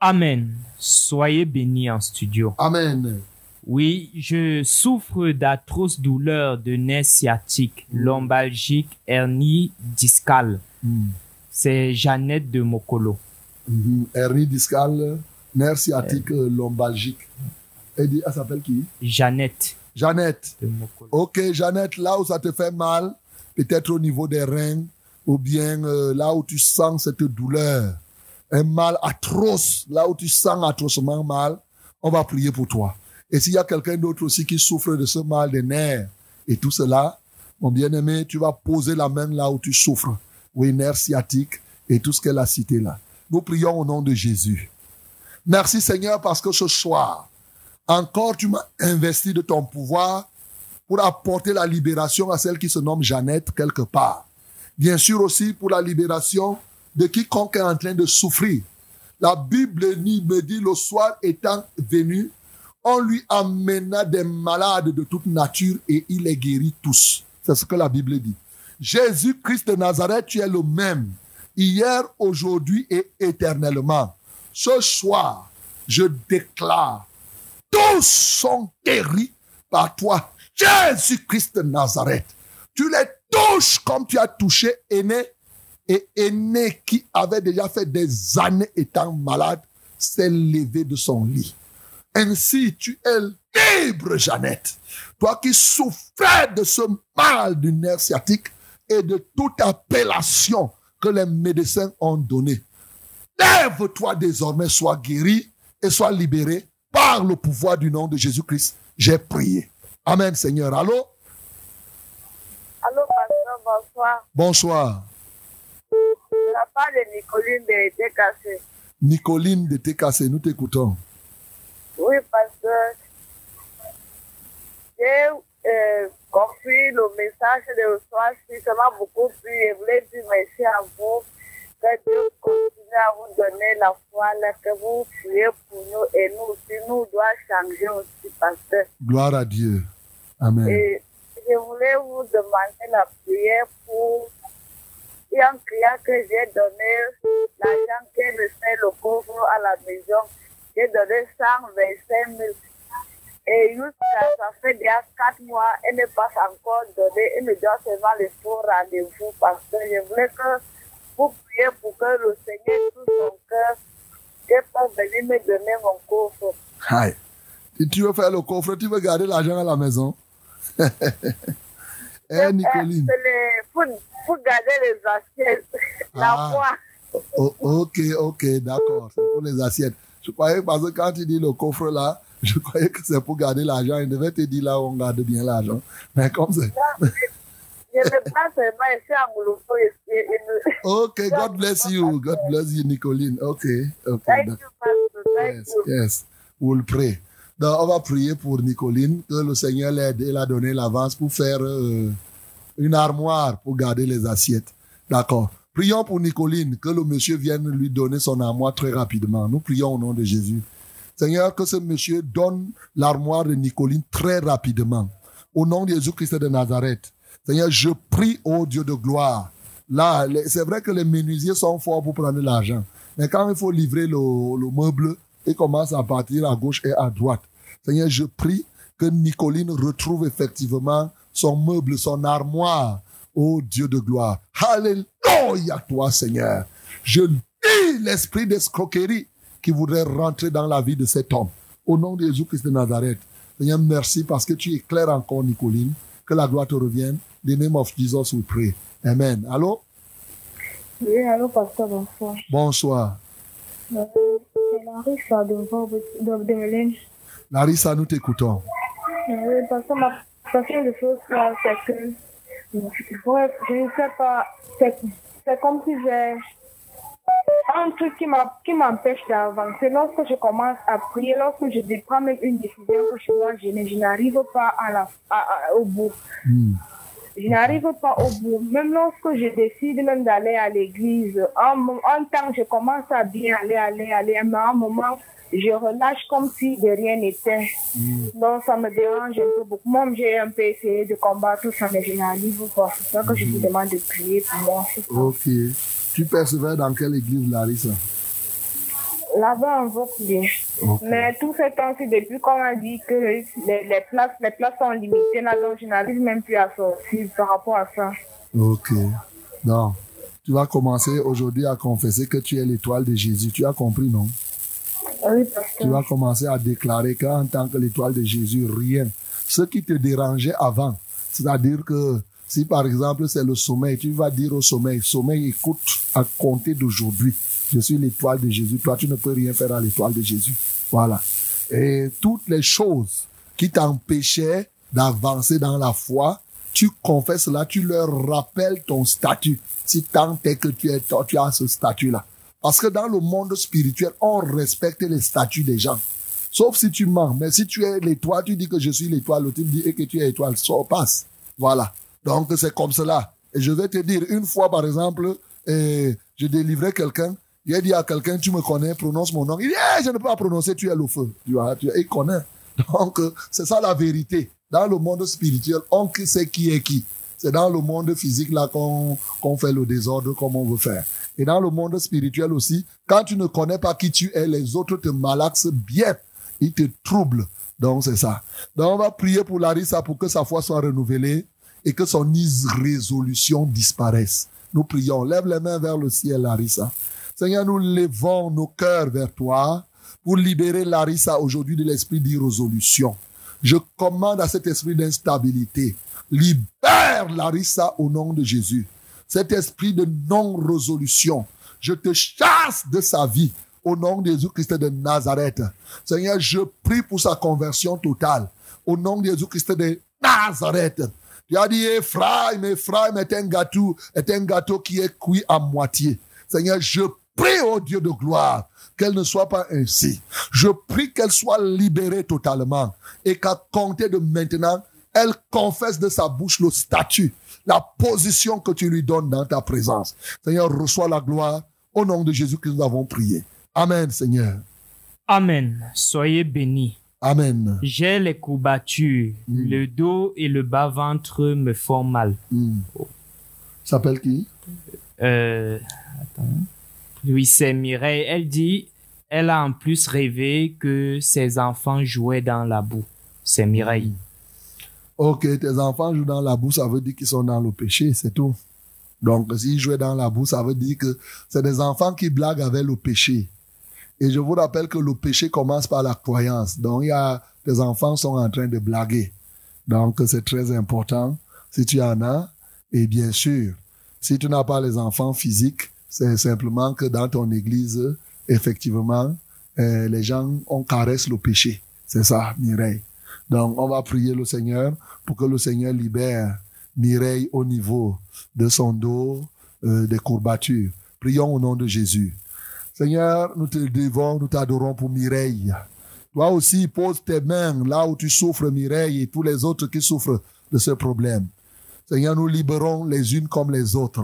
Amen. Soyez bénis en studio. Amen. Oui, je souffre d'atroces douleurs de nerfs sciatiques, lombalgiques, hernie discale. Mm. C'est Jeannette de Mokolo. Mhm. Hernie discale, nerf sciatique, euh, lombalgique. Elle elle s'appelle qui? Jeannette Jeannette. de Mokolo. Ok, Jeannette, là où ça te fait mal, peut-être au niveau des reins, ou bien euh, là où tu sens cette douleur, un mal atroce, là où tu sens atrocement mal, on va prier pour toi. Et s'il y a quelqu'un d'autre aussi qui souffre de ce mal des nerfs et tout cela, mon bien-aimé, tu vas poser la main là où tu souffres. Oui, nerfs sciatiques et tout ce qu'elle a cité là. Nous prions au nom de Jésus. Merci Seigneur parce que ce soir, encore tu m'as investi de ton pouvoir pour apporter la libération à celle qui se nomme Jeannette quelque part. Bien sûr aussi pour la libération de quiconque est en train de souffrir. La Bible me dit le soir étant venu, on lui amena des malades de toute nature et il les guérit tous. C'est ce que la Bible dit. Jésus-Christ de Nazareth, tu es le même, hier, aujourd'hui et éternellement. Ce soir, je déclare, tous sont guéris par toi, Jésus-Christ de Nazareth. Tu les touches comme tu as touché Aîné et Aîné qui avait déjà fait des années étant malade s'est levé de son lit. Ainsi, tu es libre, Jeannette. Toi qui souffrais de ce mal du nerf sciatique et de toute appellation que les médecins ont donnée. Lève-toi désormais, sois guéri et sois libéré par le pouvoir du nom de Jésus-Christ. J'ai prié. Amen, Seigneur. Allô? Allô, pasteur, bonsoir. Bonsoir. De la part de Nicoline de TKC. Nicoline de TKC, nous t'écoutons. Oui, pasteur. J'ai euh, compris le message de ce soir, si ça m'a beaucoup plu. Je voulais dire merci à vous. Que Dieu continue à vous donner la foi, là, que vous priez pour nous et nous aussi, nous doit changer aussi, pasteur. Gloire à Dieu. Amen. Et je voulais vous demander la prière pour un client que j'ai donné l'argent qui me fait le couvre à la maison. J'ai donné 125 000. Et jusqu'à ça fait déjà 4 mois, elle n'est pas encore donné. Elle me doit seulement le faux rendez-vous parce que je voulais que vous priez pour que le Seigneur tout son cœur qu'elle puisse venir me donner mon coffre. Si tu veux faire le coffre, tu veux garder l'argent à la maison? [laughs] eh, Nicoline. C'est pour, pour garder les assiettes, la Ah. foi. O- ok, ok, d'accord. C'est pour les assiettes. Je croyais parce que quand tu dis le coffre là, Je croyais que c'est pour garder l'argent. Il devait te dire là où on garde bien l'argent. Mais comme c'est. Je ne pas seulement ici à Ok, God bless you. God bless you, Nicoline. Ok, ok. Thank d'accord. you, Pastor. Thank Yes, you. yes. We'll pray. Donc, on va prier pour Nicoline, que le Seigneur l'aide et l'a donné l'avance pour faire euh, une armoire pour garder les assiettes. D'accord. Prions pour Nicoline, que le monsieur vienne lui donner son armoire très rapidement. Nous prions au nom de Jésus. Seigneur, que ce monsieur donne l'armoire de Nicoline très rapidement. Au nom de Jésus-Christ de Nazareth. Seigneur, je prie au Dieu de gloire. Là, c'est vrai que les menuisiers sont forts pour prendre l'argent. Mais quand il faut livrer le meuble, il commence à partir à gauche et à droite. Seigneur, je prie que Nicoline retrouve effectivement son meuble, son armoire. Ô Dieu de gloire. Alléluia, toi, Seigneur. Je dis l'esprit d'escroquerie qui voudrait rentrer dans la vie de cet homme. Au nom de Jésus-Christ de Nazareth. Seigneur, merci parce que tu éclaires encore Nicoline. Que la gloire te revienne. In the name of Jesus, we pray. Amen. Allô? Oui, allô, pasteur, bonsoir. Bonsoir. Euh, C'est Larissa de, de, de. Larissa, nous t'écoutons. Euh, Oui, parce que ma passion de choses c'est que, ouais, je ne sais pas, c'est comme si j'ai un truc qui m'empêche d'avancer. Lorsque je commence à prier, lorsque je prends même une décision que je dois, je, n'arrive pas à la, à- à- au bout. Hmm. Je n'arrive pas au bout. Même lorsque je décide même d'aller à l'église, en, en temps, je commence à bien aller, aller, aller, mais à un moment, je relâche comme si de rien n'était. Donc, ça me dérange un peu beaucoup. Moi, j'ai un peu essayé de combattre ça, mais je n'arrive pas. C'est ça que je vous demande de prier pour moi. Ok. Tu persévères dans quelle église, Larissa? Là-bas, on vote Mais tout ce temps-ci, depuis qu'on a dit que les, les places, les places sont limitées, là, donc je n'arrive même plus à sortir par rapport à ça. Ok. Donc, tu vas commencer aujourd'hui à confesser que tu es l'étoile de Jésus. Tu as compris, non? Oui, parce que... Tu vas commencer à déclarer qu'en tant que l'étoile de Jésus, rien. Ce qui te dérangeait avant, c'est-à-dire que si par exemple c'est le sommeil, tu vas dire au sommeil, sommeil, écoute, à compter d'aujourd'hui, je suis l'étoile de Jésus. Toi, tu ne peux rien faire à l'étoile de Jésus. Voilà. Et toutes les choses qui t'empêchaient d'avancer dans la foi, tu confesses là, tu leur rappelles ton statut. Si tant est que tu, es, tu as ce statut-là. Parce que dans le monde spirituel, on respecte les statuts des gens. Sauf si tu mens. Mais si tu es l'étoile, tu dis que je suis l'étoile, le type dit et que tu es étoile, ça passe. Voilà. Donc c'est comme cela. Et je vais te dire, une fois par exemple, eh, je délivrais quelqu'un, il a dit à quelqu'un, tu me connais, prononce mon nom. Il dit, Eh, je ne peux pas prononcer, tu es le feu. Tu vois, tu, il connaît. Donc euh, c'est ça la vérité. Dans le monde spirituel, on sait qui est qui. C'est dans le monde physique là qu'on qu'on fait le désordre comme on veut faire. Et dans le monde spirituel aussi, quand tu ne connais pas qui tu es, les autres te malaxent bien. Ils te troublent. Donc c'est ça. Donc on va prier pour Larissa pour que sa foi soit renouvelée et que son irrésolution disparaisse. Nous prions. Lève les mains vers le ciel, Larissa. Seigneur, nous levons nos cœurs vers toi pour libérer Larissa aujourd'hui de l'esprit d'irrésolution. Je commande à cet esprit d'instabilité. Libère Larissa au nom de Jésus. Cet esprit de non-résolution. Je te chasse de sa vie au nom de Jésus-Christ de Nazareth. Seigneur, je prie pour sa conversion totale au nom de Jésus-Christ de Nazareth. Tu as dit, Ephraim, Ephraim est un gâteau, est un gâteau qui est cuit à moitié. Seigneur, je prie au Dieu de gloire qu'elle ne soit pas ainsi. Je prie qu'elle soit libérée totalement et qu'à compter de maintenant, elle confesse de sa bouche le statut, la position que tu lui donnes dans ta présence. Seigneur, reçois la gloire au nom de Jésus que nous avons prié. Amen, Seigneur. Amen. Soyez bénis. Amen. J'ai les courbatures. Mm. Le dos et le bas-ventre me font mal. Hmm. S'appelle qui? Euh, attends. Oui, c'est Mireille. Elle dit, elle a en plus rêvé que ses enfants jouaient dans la boue. C'est Mireille. Ok, tes enfants jouent dans la boue, ça veut dire qu'ils sont dans le péché, c'est tout. Donc, s'ils jouent dans la boue, ça veut dire que c'est des enfants qui blaguent avec le péché. Et je vous rappelle que le péché commence par la croyance. Donc, y a, tes enfants sont en train de blaguer. Donc, c'est très important. Si tu en as, et bien sûr, si tu n'as pas les enfants physiques, c'est simplement que dans ton église, effectivement, euh, les gens, on caresse le péché. C'est ça, Mireille. Donc, on va prier le Seigneur pour que le Seigneur libère Mireille au niveau de son dos, euh, des courbatures. Prions au nom de Jésus. Seigneur, nous te devons, nous t'adorons pour Mireille. Toi aussi, pose tes mains là où tu souffres, Mireille, et tous les autres qui souffrent de ce problème. Seigneur, nous libérons les unes comme les autres.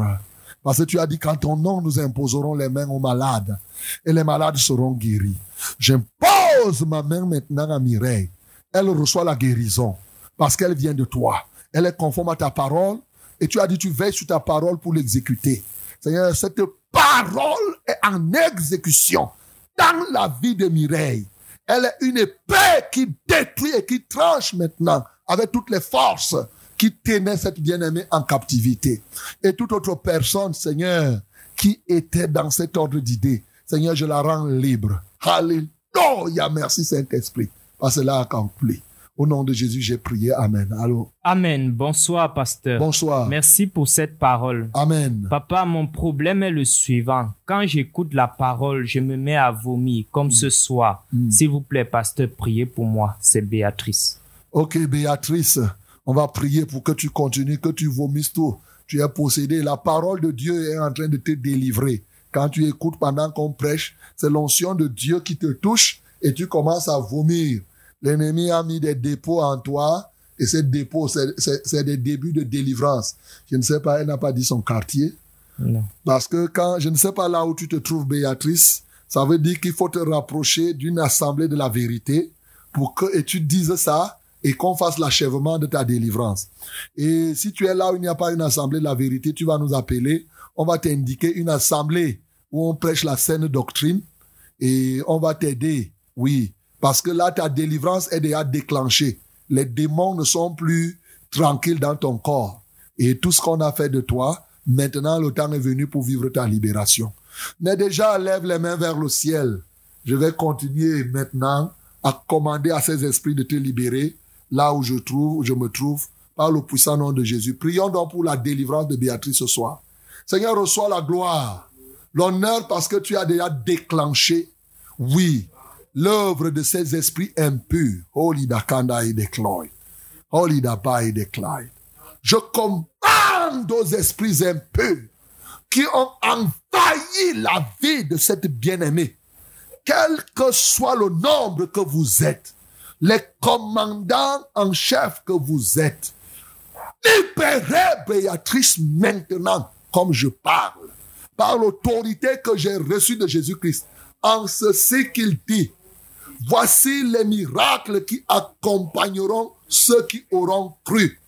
Parce que tu as dit qu'en ton nom, nous imposerons les mains aux malades. Et les malades seront guéris. J'impose ma main maintenant à Mireille. Elle reçoit la guérison. Parce qu'elle vient de toi. Elle est conforme à ta parole. Et tu as dit, tu veilles sur ta parole pour l'exécuter. Seigneur, cette parole est en exécution dans la vie de Mireille. Elle est une épée qui détruit et qui tranche maintenant avec toutes les forces qui tenaient cette bien-aimée en captivité. Et toute autre personne, Seigneur, qui était dans cet ordre d'idée, Seigneur, je la rends libre. Alléluia. Merci Saint-Esprit. Parce que là accompli. Au nom de Jésus, j'ai prié. Amen. Allô? Amen. Bonsoir, pasteur. Bonsoir. Merci pour cette parole. Amen. Papa, mon problème est le suivant. Quand j'écoute la parole, je me mets à vomir, comme ce soir. Mm. S'il vous plaît, pasteur, priez pour moi. C'est Béatrice. Ok, Béatrice, on va prier pour que tu continues, que tu vomisses tout. Tu es possédé. La parole de Dieu est en train de te délivrer. Quand tu écoutes pendant qu'on prêche, c'est l'onction de Dieu qui te touche et tu commences à vomir. L'ennemi a mis des dépôts en toi et ces dépôts, c'est- des débuts de délivrance. Je ne sais pas, elle n'a pas dit son quartier. Non. Parce que quand, je ne sais pas là où tu te trouves, Béatrice, ça veut dire qu'il faut te rapprocher d'une assemblée de la vérité pour que, et tu dises ça et qu'on fasse l'achèvement de ta délivrance. Et si tu es là où il n'y a pas une assemblée de la vérité, tu vas nous appeler. On va t'indiquer une assemblée où on prêche la saine doctrine et on va t'aider. Oui. Parce que là, ta délivrance est déjà déclenchée. Les démons ne sont plus tranquilles dans ton corps. Et tout ce qu'on a fait de toi, maintenant le temps est venu pour vivre ta libération. Mais déjà, lève les mains vers le ciel. Je vais continuer maintenant à commander à ces esprits de te libérer là où je trouve, où je me trouve, par le puissant nom de Jésus. Prions donc pour la délivrance de Béatrice ce soir. Seigneur, reçois la gloire, l'honneur parce que tu as déjà déclenché, oui, l'œuvre de ces esprits impurs. Holy Dakanda et Decloy. Holy Daba et Decloy. Je commande aux esprits impurs qui ont envahi la vie de cette bien-aimée. Quel que soit le nombre que vous êtes, les commandants en chef que vous êtes, libérez Béatrice maintenant comme je parle, par l'autorité que j'ai reçue de Jésus-Christ, en ceci qu'il dit, voici les miracles qui accompagneront ceux qui auront cru.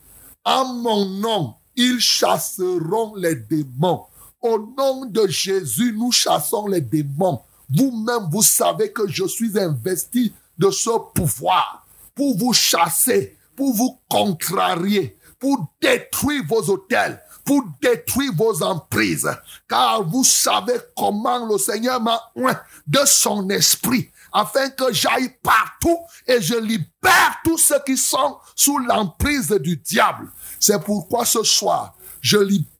En mon nom, ils chasseront les démons. Au nom de Jésus, nous chassons les démons. Vous-même, vous savez que je suis investi de ce pouvoir pour vous chasser, pour vous contrarier, pour détruire vos hôtels, pour détruire vos emprises. Car vous savez comment le Seigneur m'a de son esprit afin que j'aille partout et je libère tous ceux qui sont sous l'emprise du diable. C'est pourquoi ce soir, je libère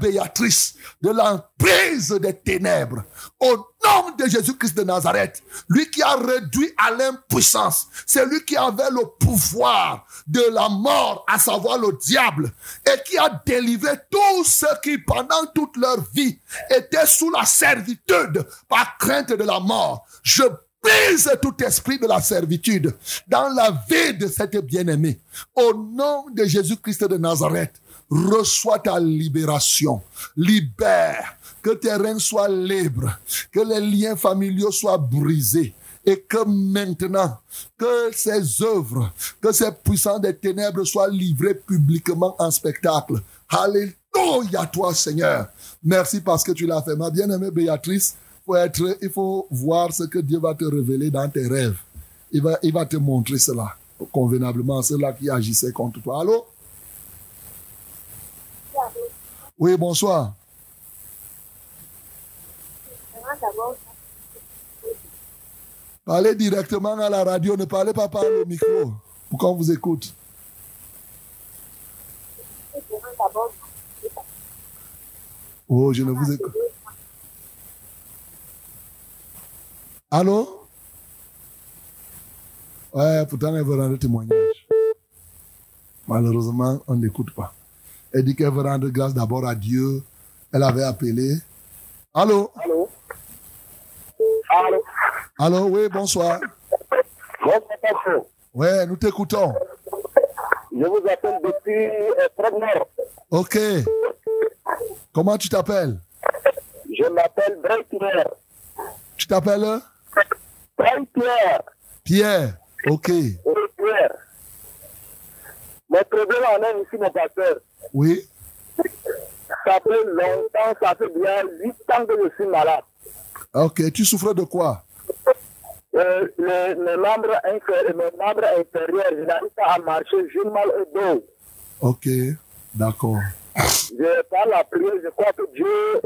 Béatrice de l'emprise des ténèbres. Au nom de Jésus-Christ de Nazareth, lui qui a réduit à l'impuissance, c'est lui qui avait le pouvoir de la mort, à savoir le diable, et qui a délivré tous ceux qui, pendant toute leur vie, étaient sous la servitude par crainte de la mort. Je brise tout esprit de la servitude dans la vie de cette bien-aimée. Au nom de Jésus-Christ de Nazareth, reçois ta libération. Libère. Que tes reins soient libres. Que les liens familiaux soient brisés. Et que maintenant, que ces œuvres, que ces puissants des ténèbres soient livrés publiquement en spectacle. Alléluia toi, Seigneur. Merci parce que tu l'as fait. Ma bien-aimée Béatrice, être, il faut voir ce que Dieu va te révéler dans tes rêves. Il va, il va te montrer cela convenablement, cela qui agissait contre toi. Allô? Oui, bonsoir. Parlez directement à la radio, ne parlez pas par le micro pour qu'on vous écoute. Oh, je ne vous écoute. Allô? Ouais, pourtant, elle veut rendre témoignage. Malheureusement, on n'écoute pas. Elle dit qu'elle veut rendre grâce d'abord à Dieu. Elle avait appelé. Allô? Allô? Allô? Allô, oui, bonsoir. Bonsoir. Ouais, nous t'écoutons. Je vous appelle depuis euh, Frogmore. Ok. Comment tu t'appelles? Je m'appelle Brian Pierre. Tu t'appelles? Brian Pierre. Pierre. Ok. Oui, Pierre. Mon problème en est ici, mon pasteur. Oui. Ça fait longtemps, ça fait bien 8 ans que je suis malade. Ok. Tu souffres de quoi? Euh, mes membres inférieurs, je n'arrive pas à marcher, j'ai mal au dos. Ok. D'accord. Je parle la prière, je crois que Dieu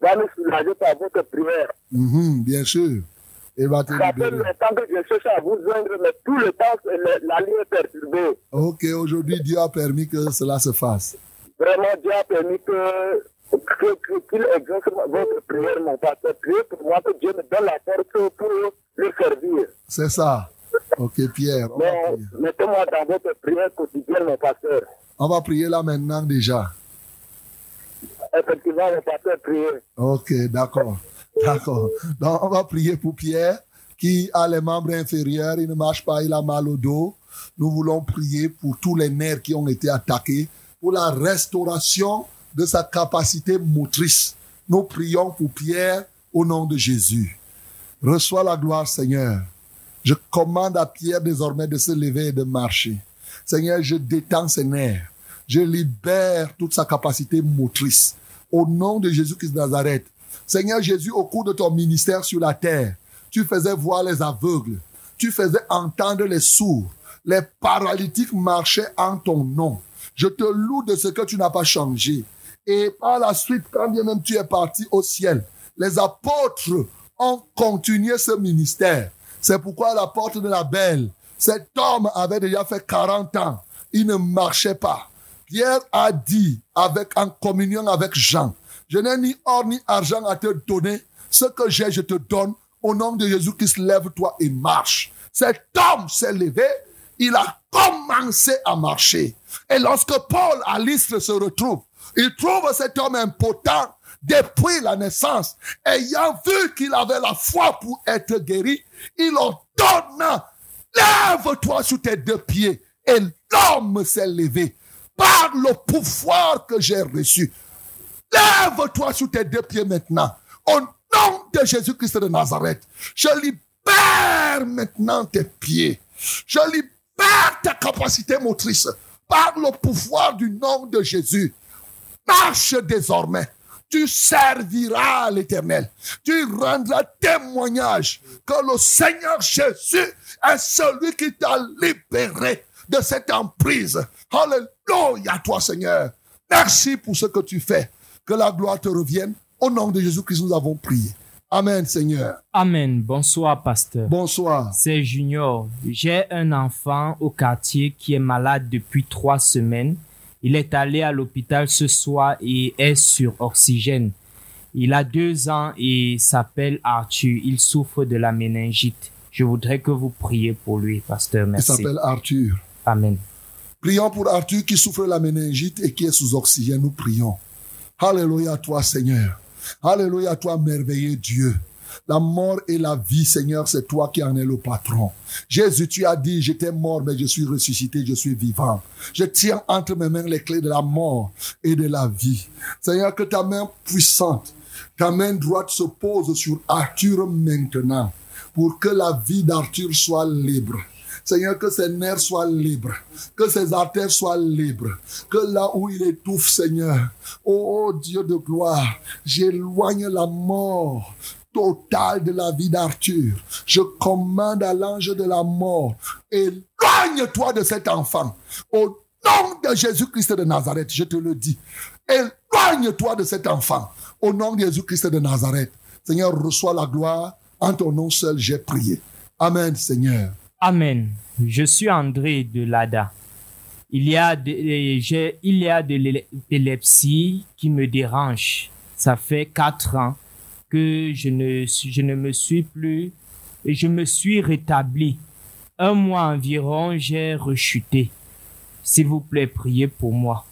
va nous soulager par votre prière. Mhm, bien sûr. Il va te Ça fait libérer. longtemps que je cherche à vous joindre, mais tout le temps, le- la ligne est perturbée. Ok, aujourd'hui, Dieu a permis que cela se fasse. Vraiment, Dieu a permis que qu'il exauce votre prière, mon pasteur. Priez pour moi que Dieu me donne la force pour le servir. C'est ça. Ok, Pierre. Mais prier. mettez-moi dans votre prière quotidienne, mon pasteur. On va prier là maintenant déjà. Effectivement, mon pasteur, priez. Ok, d'accord. D'accord. Donc, on va prier pour Pierre qui a les membres inférieurs, il ne marche pas, il a mal au dos. Nous voulons prier pour tous les nerfs qui ont été attaqués, pour la restauration de sa capacité motrice. Nous prions pour Pierre au nom de Jésus. Reçois la gloire, Seigneur. Je commande à Pierre désormais de se lever et de marcher. Seigneur, je détends ses nerfs. Je libère toute sa capacité motrice. Au nom de Jésus-Christ de Nazareth. Seigneur Jésus, au cours de ton ministère sur la terre, tu faisais voir les aveugles. Tu faisais entendre les sourds. Les paralytiques marchaient en ton nom. Je te loue de ce que tu n'as pas changé. Et par la suite, quand bien même tu es parti au ciel, les apôtres ont continué ce ministère. C'est pourquoi la porte de la belle, cet homme avait déjà fait 40 ans. Il ne marchait pas. Pierre a dit, avec, en communion avec Jean, je n'ai ni or ni argent à te donner. Ce que j'ai, je te donne. Au nom de Jésus-Christ, lève-toi et marche. Cet homme s'est levé. Il a commencé à marcher. Et lorsque Paul à l'Istre se retrouve, il trouve cet homme impotent depuis la naissance. Ayant vu qu'il avait la foi pour être guéri, il ordonne, lève-toi sur tes deux pieds. Et l'homme s'est levé par le pouvoir que j'ai reçu. Lève-toi sur tes deux pieds maintenant. Au nom de Jésus-Christ de Nazareth, je libère maintenant tes pieds. Je libère ta capacité motrice par le pouvoir du nom de Jésus. Marche désormais. Tu serviras l'éternel. Tu rendras témoignage que le Seigneur Jésus est celui qui t'a libéré de cette emprise. Alléluia, toi Seigneur. Merci pour ce que tu fais. Que la gloire te revienne. Au nom de Jésus-Christ, nous avons prié. Amen, Seigneur. Amen. Bonsoir, pasteur. Bonsoir. C'est Junior. J'ai un enfant au quartier qui est malade depuis trois semaines. Il est allé à l'hôpital ce soir et est sur oxygène. Il a deux ans et s'appelle Arthur. Il souffre de la méningite. Je voudrais que vous priez pour lui, pasteur. Il Merci. s'appelle Arthur. Amen. Prions pour Arthur qui souffre de la méningite et qui est sous oxygène. Nous prions. Alléluia à toi, Seigneur. Alléluia à toi, merveilleux Dieu. La mort et la vie, Seigneur, c'est toi qui en es le patron. Jésus, tu as dit, j'étais mort, mais je suis ressuscité, je suis vivant. Je tiens entre mes mains les clés de la mort et de la vie. Seigneur, que ta main puissante, ta main droite se pose sur Arthur maintenant, pour que la vie d'Arthur soit libre. Seigneur, que ses nerfs soient libres, que ses artères soient libres, que là où il étouffe, Seigneur, oh, oh Dieu de gloire, j'éloigne la mort totale de la vie d'Arthur. Je commande à l'ange de la mort, éloigne-toi de cet enfant. Au nom de Jésus-Christ de Nazareth, je te le dis, éloigne-toi de cet enfant. Au nom de Jésus-Christ de Nazareth, Seigneur, reçois la gloire. En ton nom seul, j'ai prié. Amen, Seigneur. Amen. Je suis André de Lada. Il y a de, euh, j'ai- il y a de l'épilepsie qui me dérange. Ça fait quatre ans que je ne, suis- je ne me suis plus, et je me suis rétabli. un mois environ, j'ai rechuté. S'il vous plaît, priez pour moi.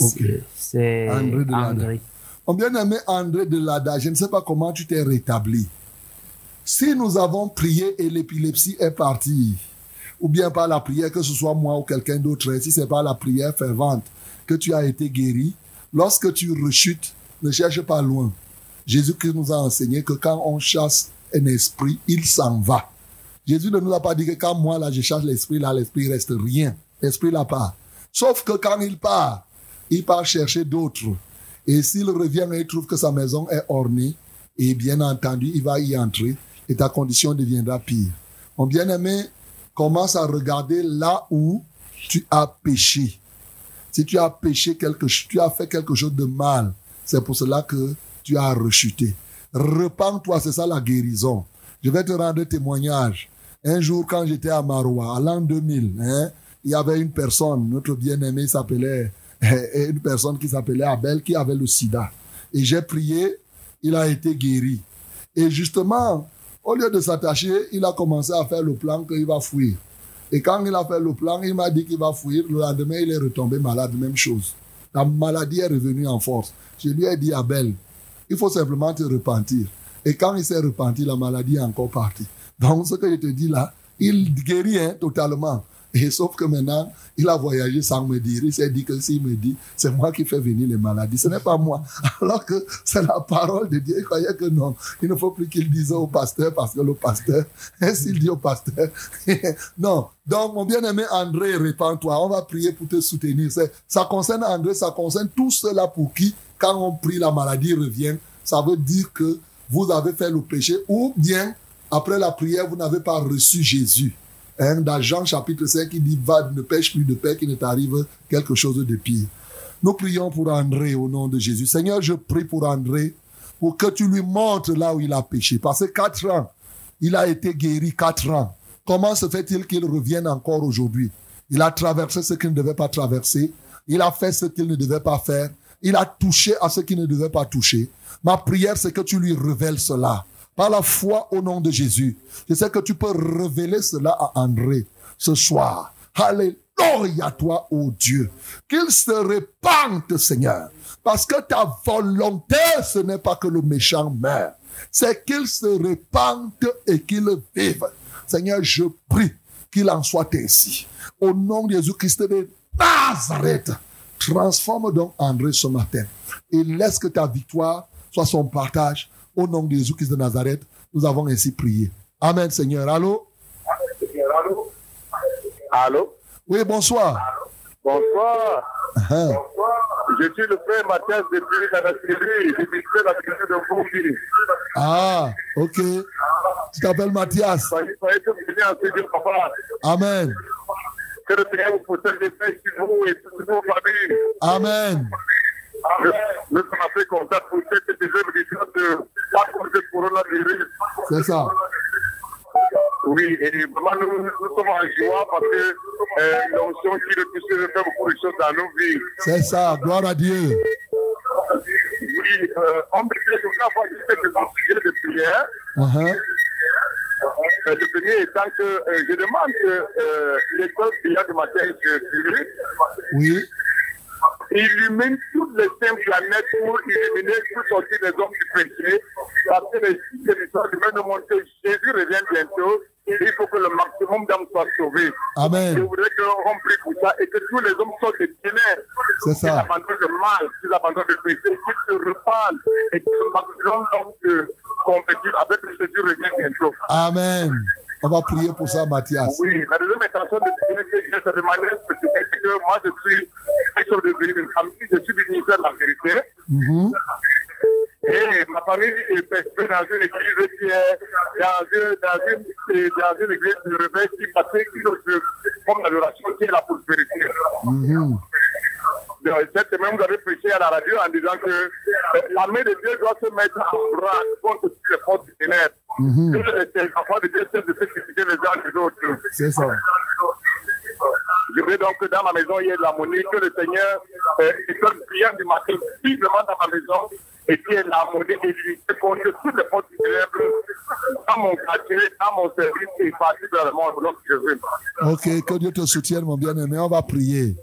Ok. C'est- André de Lada. André. Mon bien-aimé André de Lada, je ne sais pas comment tu t'es rétabli. Si nous avons prié et l'épilepsie est partie, ou bien par la prière, que ce soit moi ou quelqu'un d'autre, si c'est par la prière fervente que tu as été guéri, lorsque tu rechutes, ne cherche pas loin. Jésus-Christ nous a enseigné que quand on chasse un esprit, il s'en va. Jésus ne nous a pas dit que quand moi, là, je chasse l'esprit, là, l'esprit reste rien. L'esprit là part. Sauf que quand il part, il part chercher d'autres. Et s'il revient et il trouve que sa maison est ornée, et bien entendu, il va y entrer et ta condition deviendra pire. Mon bien-aimé, commence à regarder là où tu as péché. Si tu as péché quelque chose, tu as fait quelque chose de mal, c'est pour cela que tu as rechuté. Repends-toi, c'est ça la guérison. Je vais te rendre témoignage. Un jour, quand j'étais à Maroua, à l'an 2000, hein, il y avait une personne, notre bien-aimé s'appelait, [laughs] une personne qui s'appelait Abel, qui avait le sida. Et j'ai prié, il a été guéri. Et justement, au lieu de s'attacher, il a commencé à faire le plan qu'il va fuir. Et quand il a fait le plan, il m'a dit qu'il va fuir. Le lendemain, il est retombé malade, même chose. La maladie est revenue en force. Je lui ai dit, Abel, il faut simplement te repentir. Et quand il s'est repenti, la maladie est encore partie. Donc, ce que je te dis là, il guérit hein, totalement. Et sauf que maintenant, il a voyagé sans me dire. Il s'est dit que s'il me dit, c'est moi qui fais venir les maladies. Ce n'est pas moi. [laughs] Alors que c'est la parole de Dieu. Il croyait que non. Il ne faut plus qu'il dise au pasteur parce que le pasteur, [laughs] s'il dit au pasteur, [laughs] non. Donc, mon bien-aimé André, répands-toi. On va prier pour te soutenir. Ça concerne André, ça concerne tous ceux-là pour qui, quand on prie, la maladie revient. Ça veut dire que vous avez fait le péché ou bien, après la prière, vous n'avez pas reçu Jésus. Hein, dans Jean chapitre 5, il dit, va, ne pêche plus de paix, qu'il ne t'arrive quelque chose de pire. Nous prions pour André au nom de Jésus. Seigneur, je prie pour André, pour que tu lui montres là où il a péché. Parce que quatre ans, il a été guéri quatre ans. Comment se fait-il qu'il revienne encore aujourd'hui? Il a traversé ce qu'il ne devait pas traverser. Il a fait ce qu'il ne devait pas faire. Il a touché à ce qu'il ne devait pas toucher. Ma prière, c'est que tu lui révèles cela. Par la foi au nom de Jésus. Je sais que tu peux révéler cela à André ce soir. Alléluia toi, ô Dieu. Qu'il se répande, Seigneur. Parce que ta volonté, ce n'est pas que le méchant meure. C'est qu'il se répande et qu'il vive. Seigneur, je prie qu'il en soit ainsi. Au nom de Jésus-Christ de Nazareth, transforme donc André ce matin et laisse que ta victoire soit son partage. Au nom de Jésus-Christ de Nazareth, nous avons ainsi prié. Amen, Seigneur. Allô? Allô? Oui, bonsoir. Bonsoir. Hein. Je suis le frère Mathias depuis la Syrie. Je suis la Syrie de Bouki. Ah, ok. Tu t'appelles Mathias. Amen. Que le Seigneur vous possède des paix sur vous et sur vos familles. Amen. Nous nous sommes fait contact pour cette deuxième édition de la cause de coronavirus. C'est ça. Oui, et vraiment, nous, nous sommes en joie parce que euh, l'onction qui le touche fait beaucoup de choses dans nos vies. C'est ça. Gloire à Dieu. Oui, euh, on me dit que avoir juste des sujets de prière. Uh-huh. Euh, le premier étant que euh, je demande que euh, l'école prière de matin que Jésus Oui. Illumine toutes les cinq planètes pour illuminer pour sortir les hommes du péché. Parce que les de l'histoire du que Jésus revient bientôt. Il faut que le maximum d'hommes soient sauvés. Je Amen. voudrais qu'on prie pour ça et que tous les hommes sortent des ténèbres. C'est Qu'ils ça. abandonnent le mal, qu'ils abandonnent le péché, qu'ils se reparlent et que le maximum d'hommes se convertissent avec le Jésus revient bientôt. Amen. On va prier pour ça, Mathias. Oui, la deuxième intention de Dieu, c'est que je demandais spécifique c'est que moi, je suis chef de une famille, je suis ministère de la vérité. Mhm. Et ma famille est dans une église qui est dans une, dans une, dans une église de réveil qui pratique une forme d'adoration qui est la prospérité. Donc, Cette semaine, vous avez prêché à la radio en disant que euh, la main de Dieu doit se mettre en bras contre les forces du ténèbre. Mhm. Que les enfants de Dieu cessent de se critiquer les uns les autres. C'est ça. Je veux donc que dans ma maison, il y ait de l'harmonie, que le Seigneur, euh, école prière du matin, visiblement dans ma maison, et puis l'harmonie et l'unité contre toutes les forces ténèbres dans mon quartier, dans mon service et particulièrement au nom de Jésus. Ok, que Dieu te soutienne, mon bien-aimé. On va prier.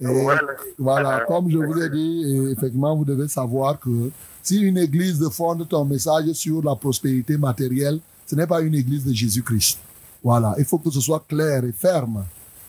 Et Ouais. voilà, comme je vous ai dit, et effectivement, vous devez savoir que si une église fonde ton message sur la prospérité matérielle, ce n'est pas une église de Jésus-Christ. Voilà, il faut que ce soit clair et ferme.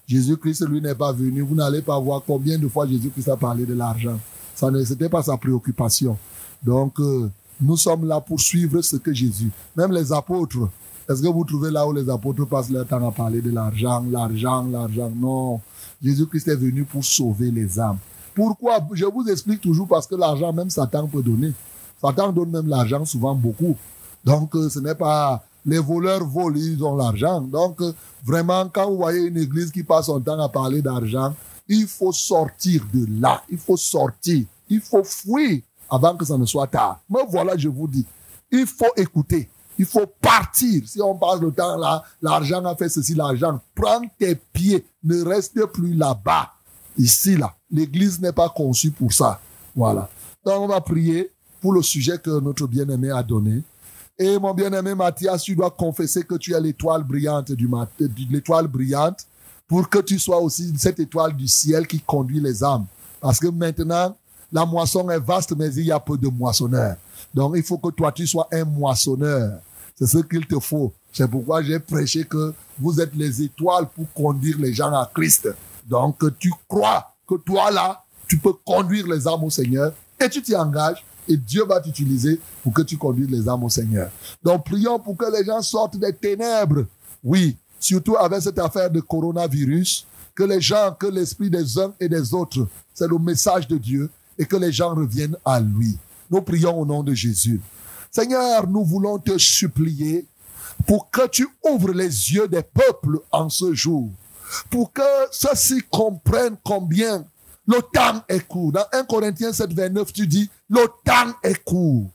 Jésus-Christ, lui, n'est pas venu. Vous n'allez pas voir combien de fois Jésus-Christ a parlé de l'argent. Ça ne, c'était pas sa préoccupation. Donc, euh, nous sommes là pour suivre ce que Jésus, même les apôtres, est-ce que vous trouvez là où les apôtres passent leur temps à parler de l'argent, l'argent, l'argent? Non. Jésus-Christ est venu pour sauver les âmes. Pourquoi? Je vous explique toujours parce que l'argent, même Satan peut donner. Satan donne même l'argent souvent beaucoup. Donc, euh, ce n'est pas les voleurs volent, ils ont l'argent. Donc, euh, vraiment, quand vous voyez une église qui passe son temps à parler d'argent, il faut sortir de là. Il faut sortir. Il faut fuir avant que ça ne soit tard. Mais voilà, je vous dis, il faut écouter. Il faut partir. Si on passe le temps là, l'argent a fait ceci, l'argent. Prends tes pieds. Ne reste plus là-bas. Ici, là. L'église n'est pas conçue pour ça. Voilà. Donc, on va prier pour le sujet que notre bien-aimé a donné. Et mon bien-aimé Mathias, tu dois confesser que tu es l'étoile brillante du mat- de l'étoile brillante pour que tu sois aussi cette étoile du ciel qui conduit les âmes. Parce que maintenant, la moisson est vaste, mais il y a peu de moissonneurs. Donc, il faut que toi, tu sois un moissonneur. C'est ce qu'il te faut. C'est pourquoi j'ai prêché que vous êtes les étoiles pour conduire les gens à Christ. Donc, tu crois que toi, là, tu peux conduire les âmes au Seigneur et tu t'y engages et Dieu va t'utiliser pour que tu conduises les âmes au Seigneur. Donc, prions pour que les gens sortent des ténèbres. Oui, surtout avec cette affaire de coronavirus, que les gens, que l'esprit des uns et des autres, c'est le message de Dieu et que les gens reviennent à lui. Nous prions au nom de Jésus. Seigneur, nous voulons te supplier pour que tu ouvres les yeux des peuples en ce jour, pour que ceux-ci comprennent combien le temps est court. Dans 1 Corinthiens 7, 29, tu dis, le temps est court.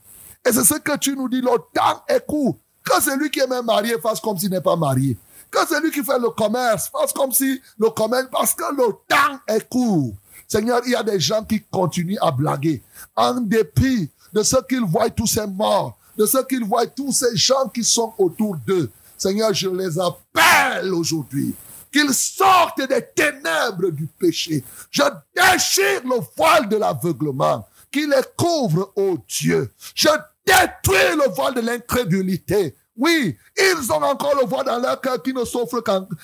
Et c'est ce que tu nous dis, le temps est court. Que celui qui est même marié fasse comme s'il n'est pas marié. Que celui qui fait le commerce fasse comme si le commerce, parce que le temps est court. Seigneur, il y a des gens qui continuent à blaguer. En dépit de ce qu'ils voient tous ces morts, de ce qu'ils voient tous ces gens qui sont autour d'eux. Seigneur, je les appelle aujourd'hui. Qu'ils sortent des ténèbres du péché. Je déchire le voile de l'aveuglement. Qui les couvre, ô Dieu. Je détruis le voile de l'incrédulité. Oui, ils ont encore le voile dans leur cœur qui ne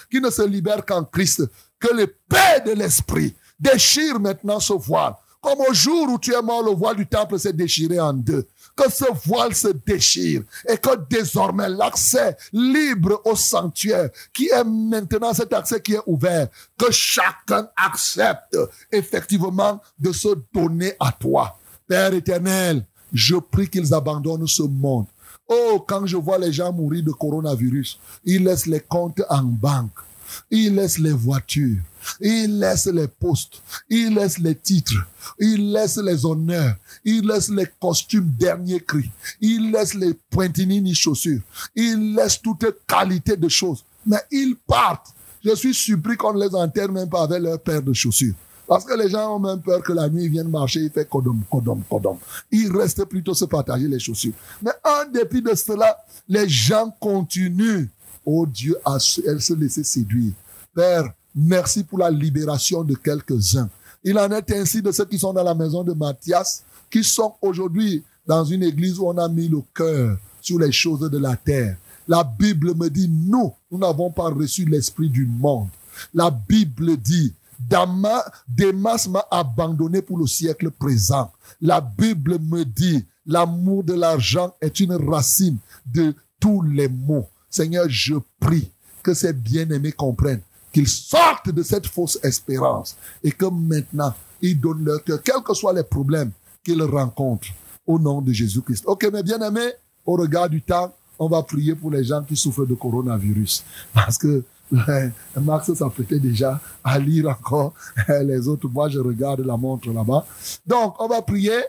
qui ne se libère qu'en Christ. Que le paix de l'esprit déchire maintenant ce voile. Comme au jour où tu es mort, le voile du temple s'est déchiré en deux. Que ce voile se déchire et que désormais l'accès libre au sanctuaire, qui est maintenant cet accès qui est ouvert, que chacun accepte effectivement de se donner à toi. Père éternel, je prie qu'ils abandonnent ce monde. Oh, quand je vois les gens mourir de coronavirus, ils laissent les comptes en banque. Ils laissent les voitures. Ils laissent les postes. Ils laissent les titres. Ils laissent les honneurs. Ils laissent les costumes dernier cri. Ils laissent les pointinini chaussures. Ils laissent toute qualité de choses. Mais ils partent. Je suis surpris qu'on ne les enterre même pas avec leur paire de chaussures. Parce que les gens ont même peur que la nuit ils viennent marcher, il fait codom, codom, codom. Ils restent plutôt se partager les chaussures. Mais en dépit de cela, les gens continuent, oh Dieu, à se laisser séduire. Père, merci pour la libération de quelques-uns. Il en est ainsi de ceux qui sont dans la maison de Matthias, qui sont aujourd'hui dans une église où on a mis le cœur sur les choses de la terre. La Bible me dit, nous, nous n'avons pas reçu l'esprit du monde. La Bible dit, Dama, Démas m'a abandonné pour le siècle présent. La Bible me dit, l'amour de l'argent est une racine de tous les maux. Seigneur, je prie que ces bien-aimés comprennent qu'ils sortent de cette fausse espérance et que maintenant, ils donnent leur cœur, quels que soient les problèmes qu'ils rencontrent, au nom de Jésus-Christ. Ok, mes bien-aimés, au regard du temps, on va prier pour les gens qui souffrent de coronavirus. Parce que Max s'apprêtait déjà à lire encore [laughs] les autres. Moi, je regarde la montre là-bas. Donc, on va prier.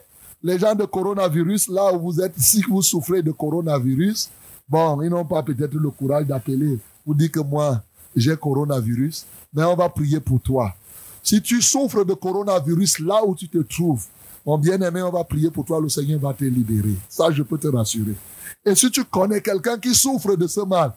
Les gens de coronavirus, là où vous êtes, si vous souffrez de coronavirus, bon, ils n'ont pas peut-être le courage d'appeler. Vous dites que moi, j'ai coronavirus, mais on va prier pour toi. Si tu souffres de coronavirus là où tu te trouves, Mon bien-aimé, on va prier pour toi, le Seigneur va te libérer. Ça, je peux te rassurer. Et si tu connais quelqu'un qui souffre de ce mal,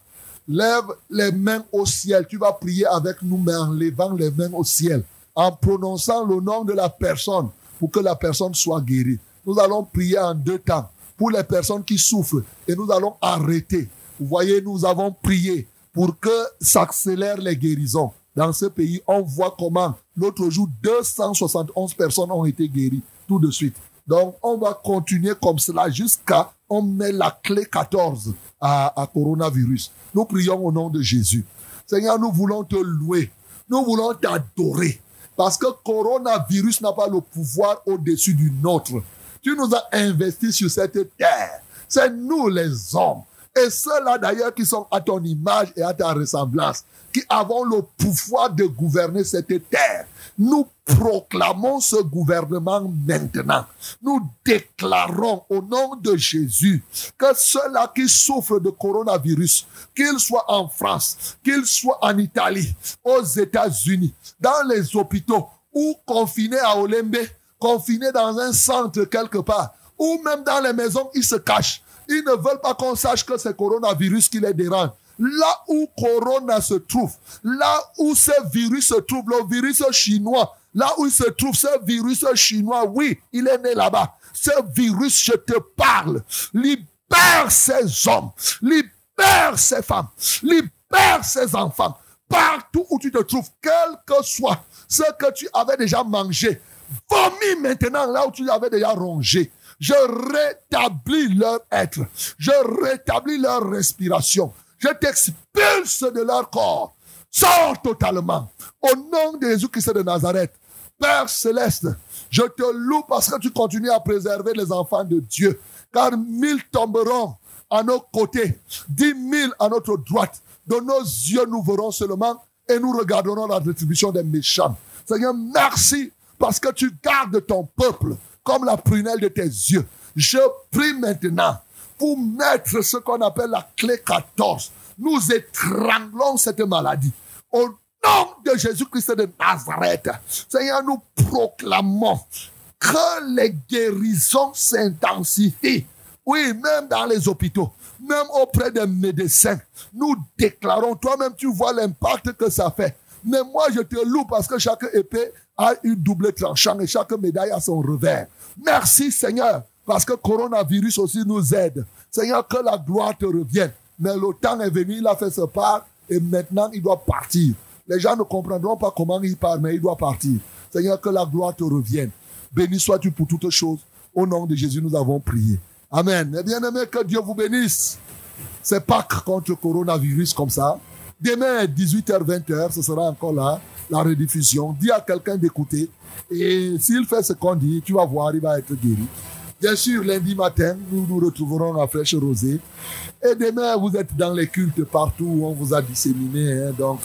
lève les mains au ciel. Tu vas prier avec nous, mais en levant les mains au ciel, en prononçant le nom de la personne pour que la personne soit guérie. Nous allons prier en deux temps pour les personnes qui souffrent et nous allons arrêter. Vous voyez, nous avons prié pour que s'accélèrent les guérisons. Dans ce pays, on voit comment l'autre jour, 271 personnes ont été guéries tout de suite. Donc, on va continuer comme cela jusqu'à on met la clé 14 à, à coronavirus. Nous prions au nom de Jésus. Seigneur, nous voulons te louer. Nous voulons t'adorer. Parce que coronavirus n'a pas le pouvoir au-dessus du nôtre. Tu nous as investis sur cette terre. C'est nous les hommes. Et ceux-là d'ailleurs qui sont à ton image et à ta ressemblance, qui avons le pouvoir de gouverner cette terre. Nous proclamons ce gouvernement maintenant. Nous déclarons au nom de Jésus que ceux-là qui souffrent de coronavirus, qu'ils soient en France, qu'ils soient en Italie, aux États-Unis, dans les hôpitaux ou confinés à Olembe, confinés dans un centre quelque part, ou même dans les maisons, ils se cachent. Ils ne veulent pas qu'on sache que c'est coronavirus qui les dérange. Là où Corona se trouve, là où ce virus se trouve, le virus chinois, là où il se trouve ce virus chinois, oui, il est né là-bas. Ce virus, je te parle, libère ces hommes, libère ces femmes, libère ces enfants. Partout où tu te trouves, quel que soit ce que tu avais déjà mangé, vomis maintenant là où tu avais déjà rongé. Je rétablis leur être. Je rétablis leur respiration. Je t'expulse de leur corps. Sors totalement. Au nom de Jésus-Christ de Nazareth. Père céleste, je te loue parce que tu continues à préserver les enfants de Dieu. Car mille tomberont à nos côtés, dix mille à notre droite. De nos yeux, nous verrons seulement et nous regarderons la rétribution des méchants. Seigneur, merci parce que tu gardes ton peuple comme la prunelle de tes yeux. Je prie maintenant pour mettre ce qu'on appelle la clé 14. Nous étranglons cette maladie. Au nom de Jésus-Christ de Nazareth, Seigneur, nous proclamons que les guérisons s'intensifient. Oui, même dans les hôpitaux, même auprès des médecins, nous déclarons, toi-même tu vois l'impact que ça fait. Mais moi, je te loue parce que chaque épée a une double tranchant et chaque médaille a son revers. Merci Seigneur, parce que coronavirus aussi nous aide. Seigneur, que la gloire te revienne. Mais le temps est venu, il a fait ce part et maintenant il doit partir. Les gens ne comprendront pas comment il part, mais il doit partir. Seigneur, que la gloire te revienne. Béni sois-tu pour toutes choses. Au nom de Jésus, nous avons prié. Amen. Et bien aimé, que Dieu vous bénisse. C'est Pâques contre coronavirus comme ça. Demain, 18h, 20h, ce sera encore là, la rediffusion. Dis à quelqu'un d'écouter. Et s'il fait ce qu'on dit, tu vas voir, il va être guéri. Bien sûr, lundi matin, nous nous retrouverons à Flèche Rosée. Et demain, vous êtes dans les cultes partout où on vous a disséminé. Hein. donc,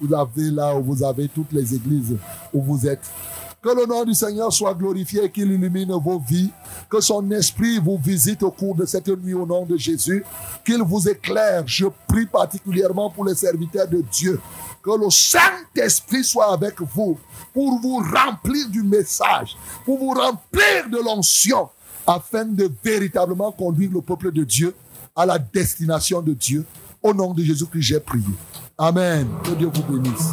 vous avez là où vous avez toutes les églises où vous êtes. Que le nom du Seigneur soit glorifié, qu'il illumine vos vies, que son esprit vous visite au cours de cette nuit au nom de Jésus, qu'il vous éclaire. Je prie particulièrement pour les serviteurs de Dieu. Que le Saint-Esprit soit avec vous pour vous remplir du message, pour vous remplir de l'onction, afin de véritablement conduire le peuple de Dieu à la destination de Dieu. Au nom de Jésus-Christ, j'ai prié. Amen. Que Dieu vous bénisse.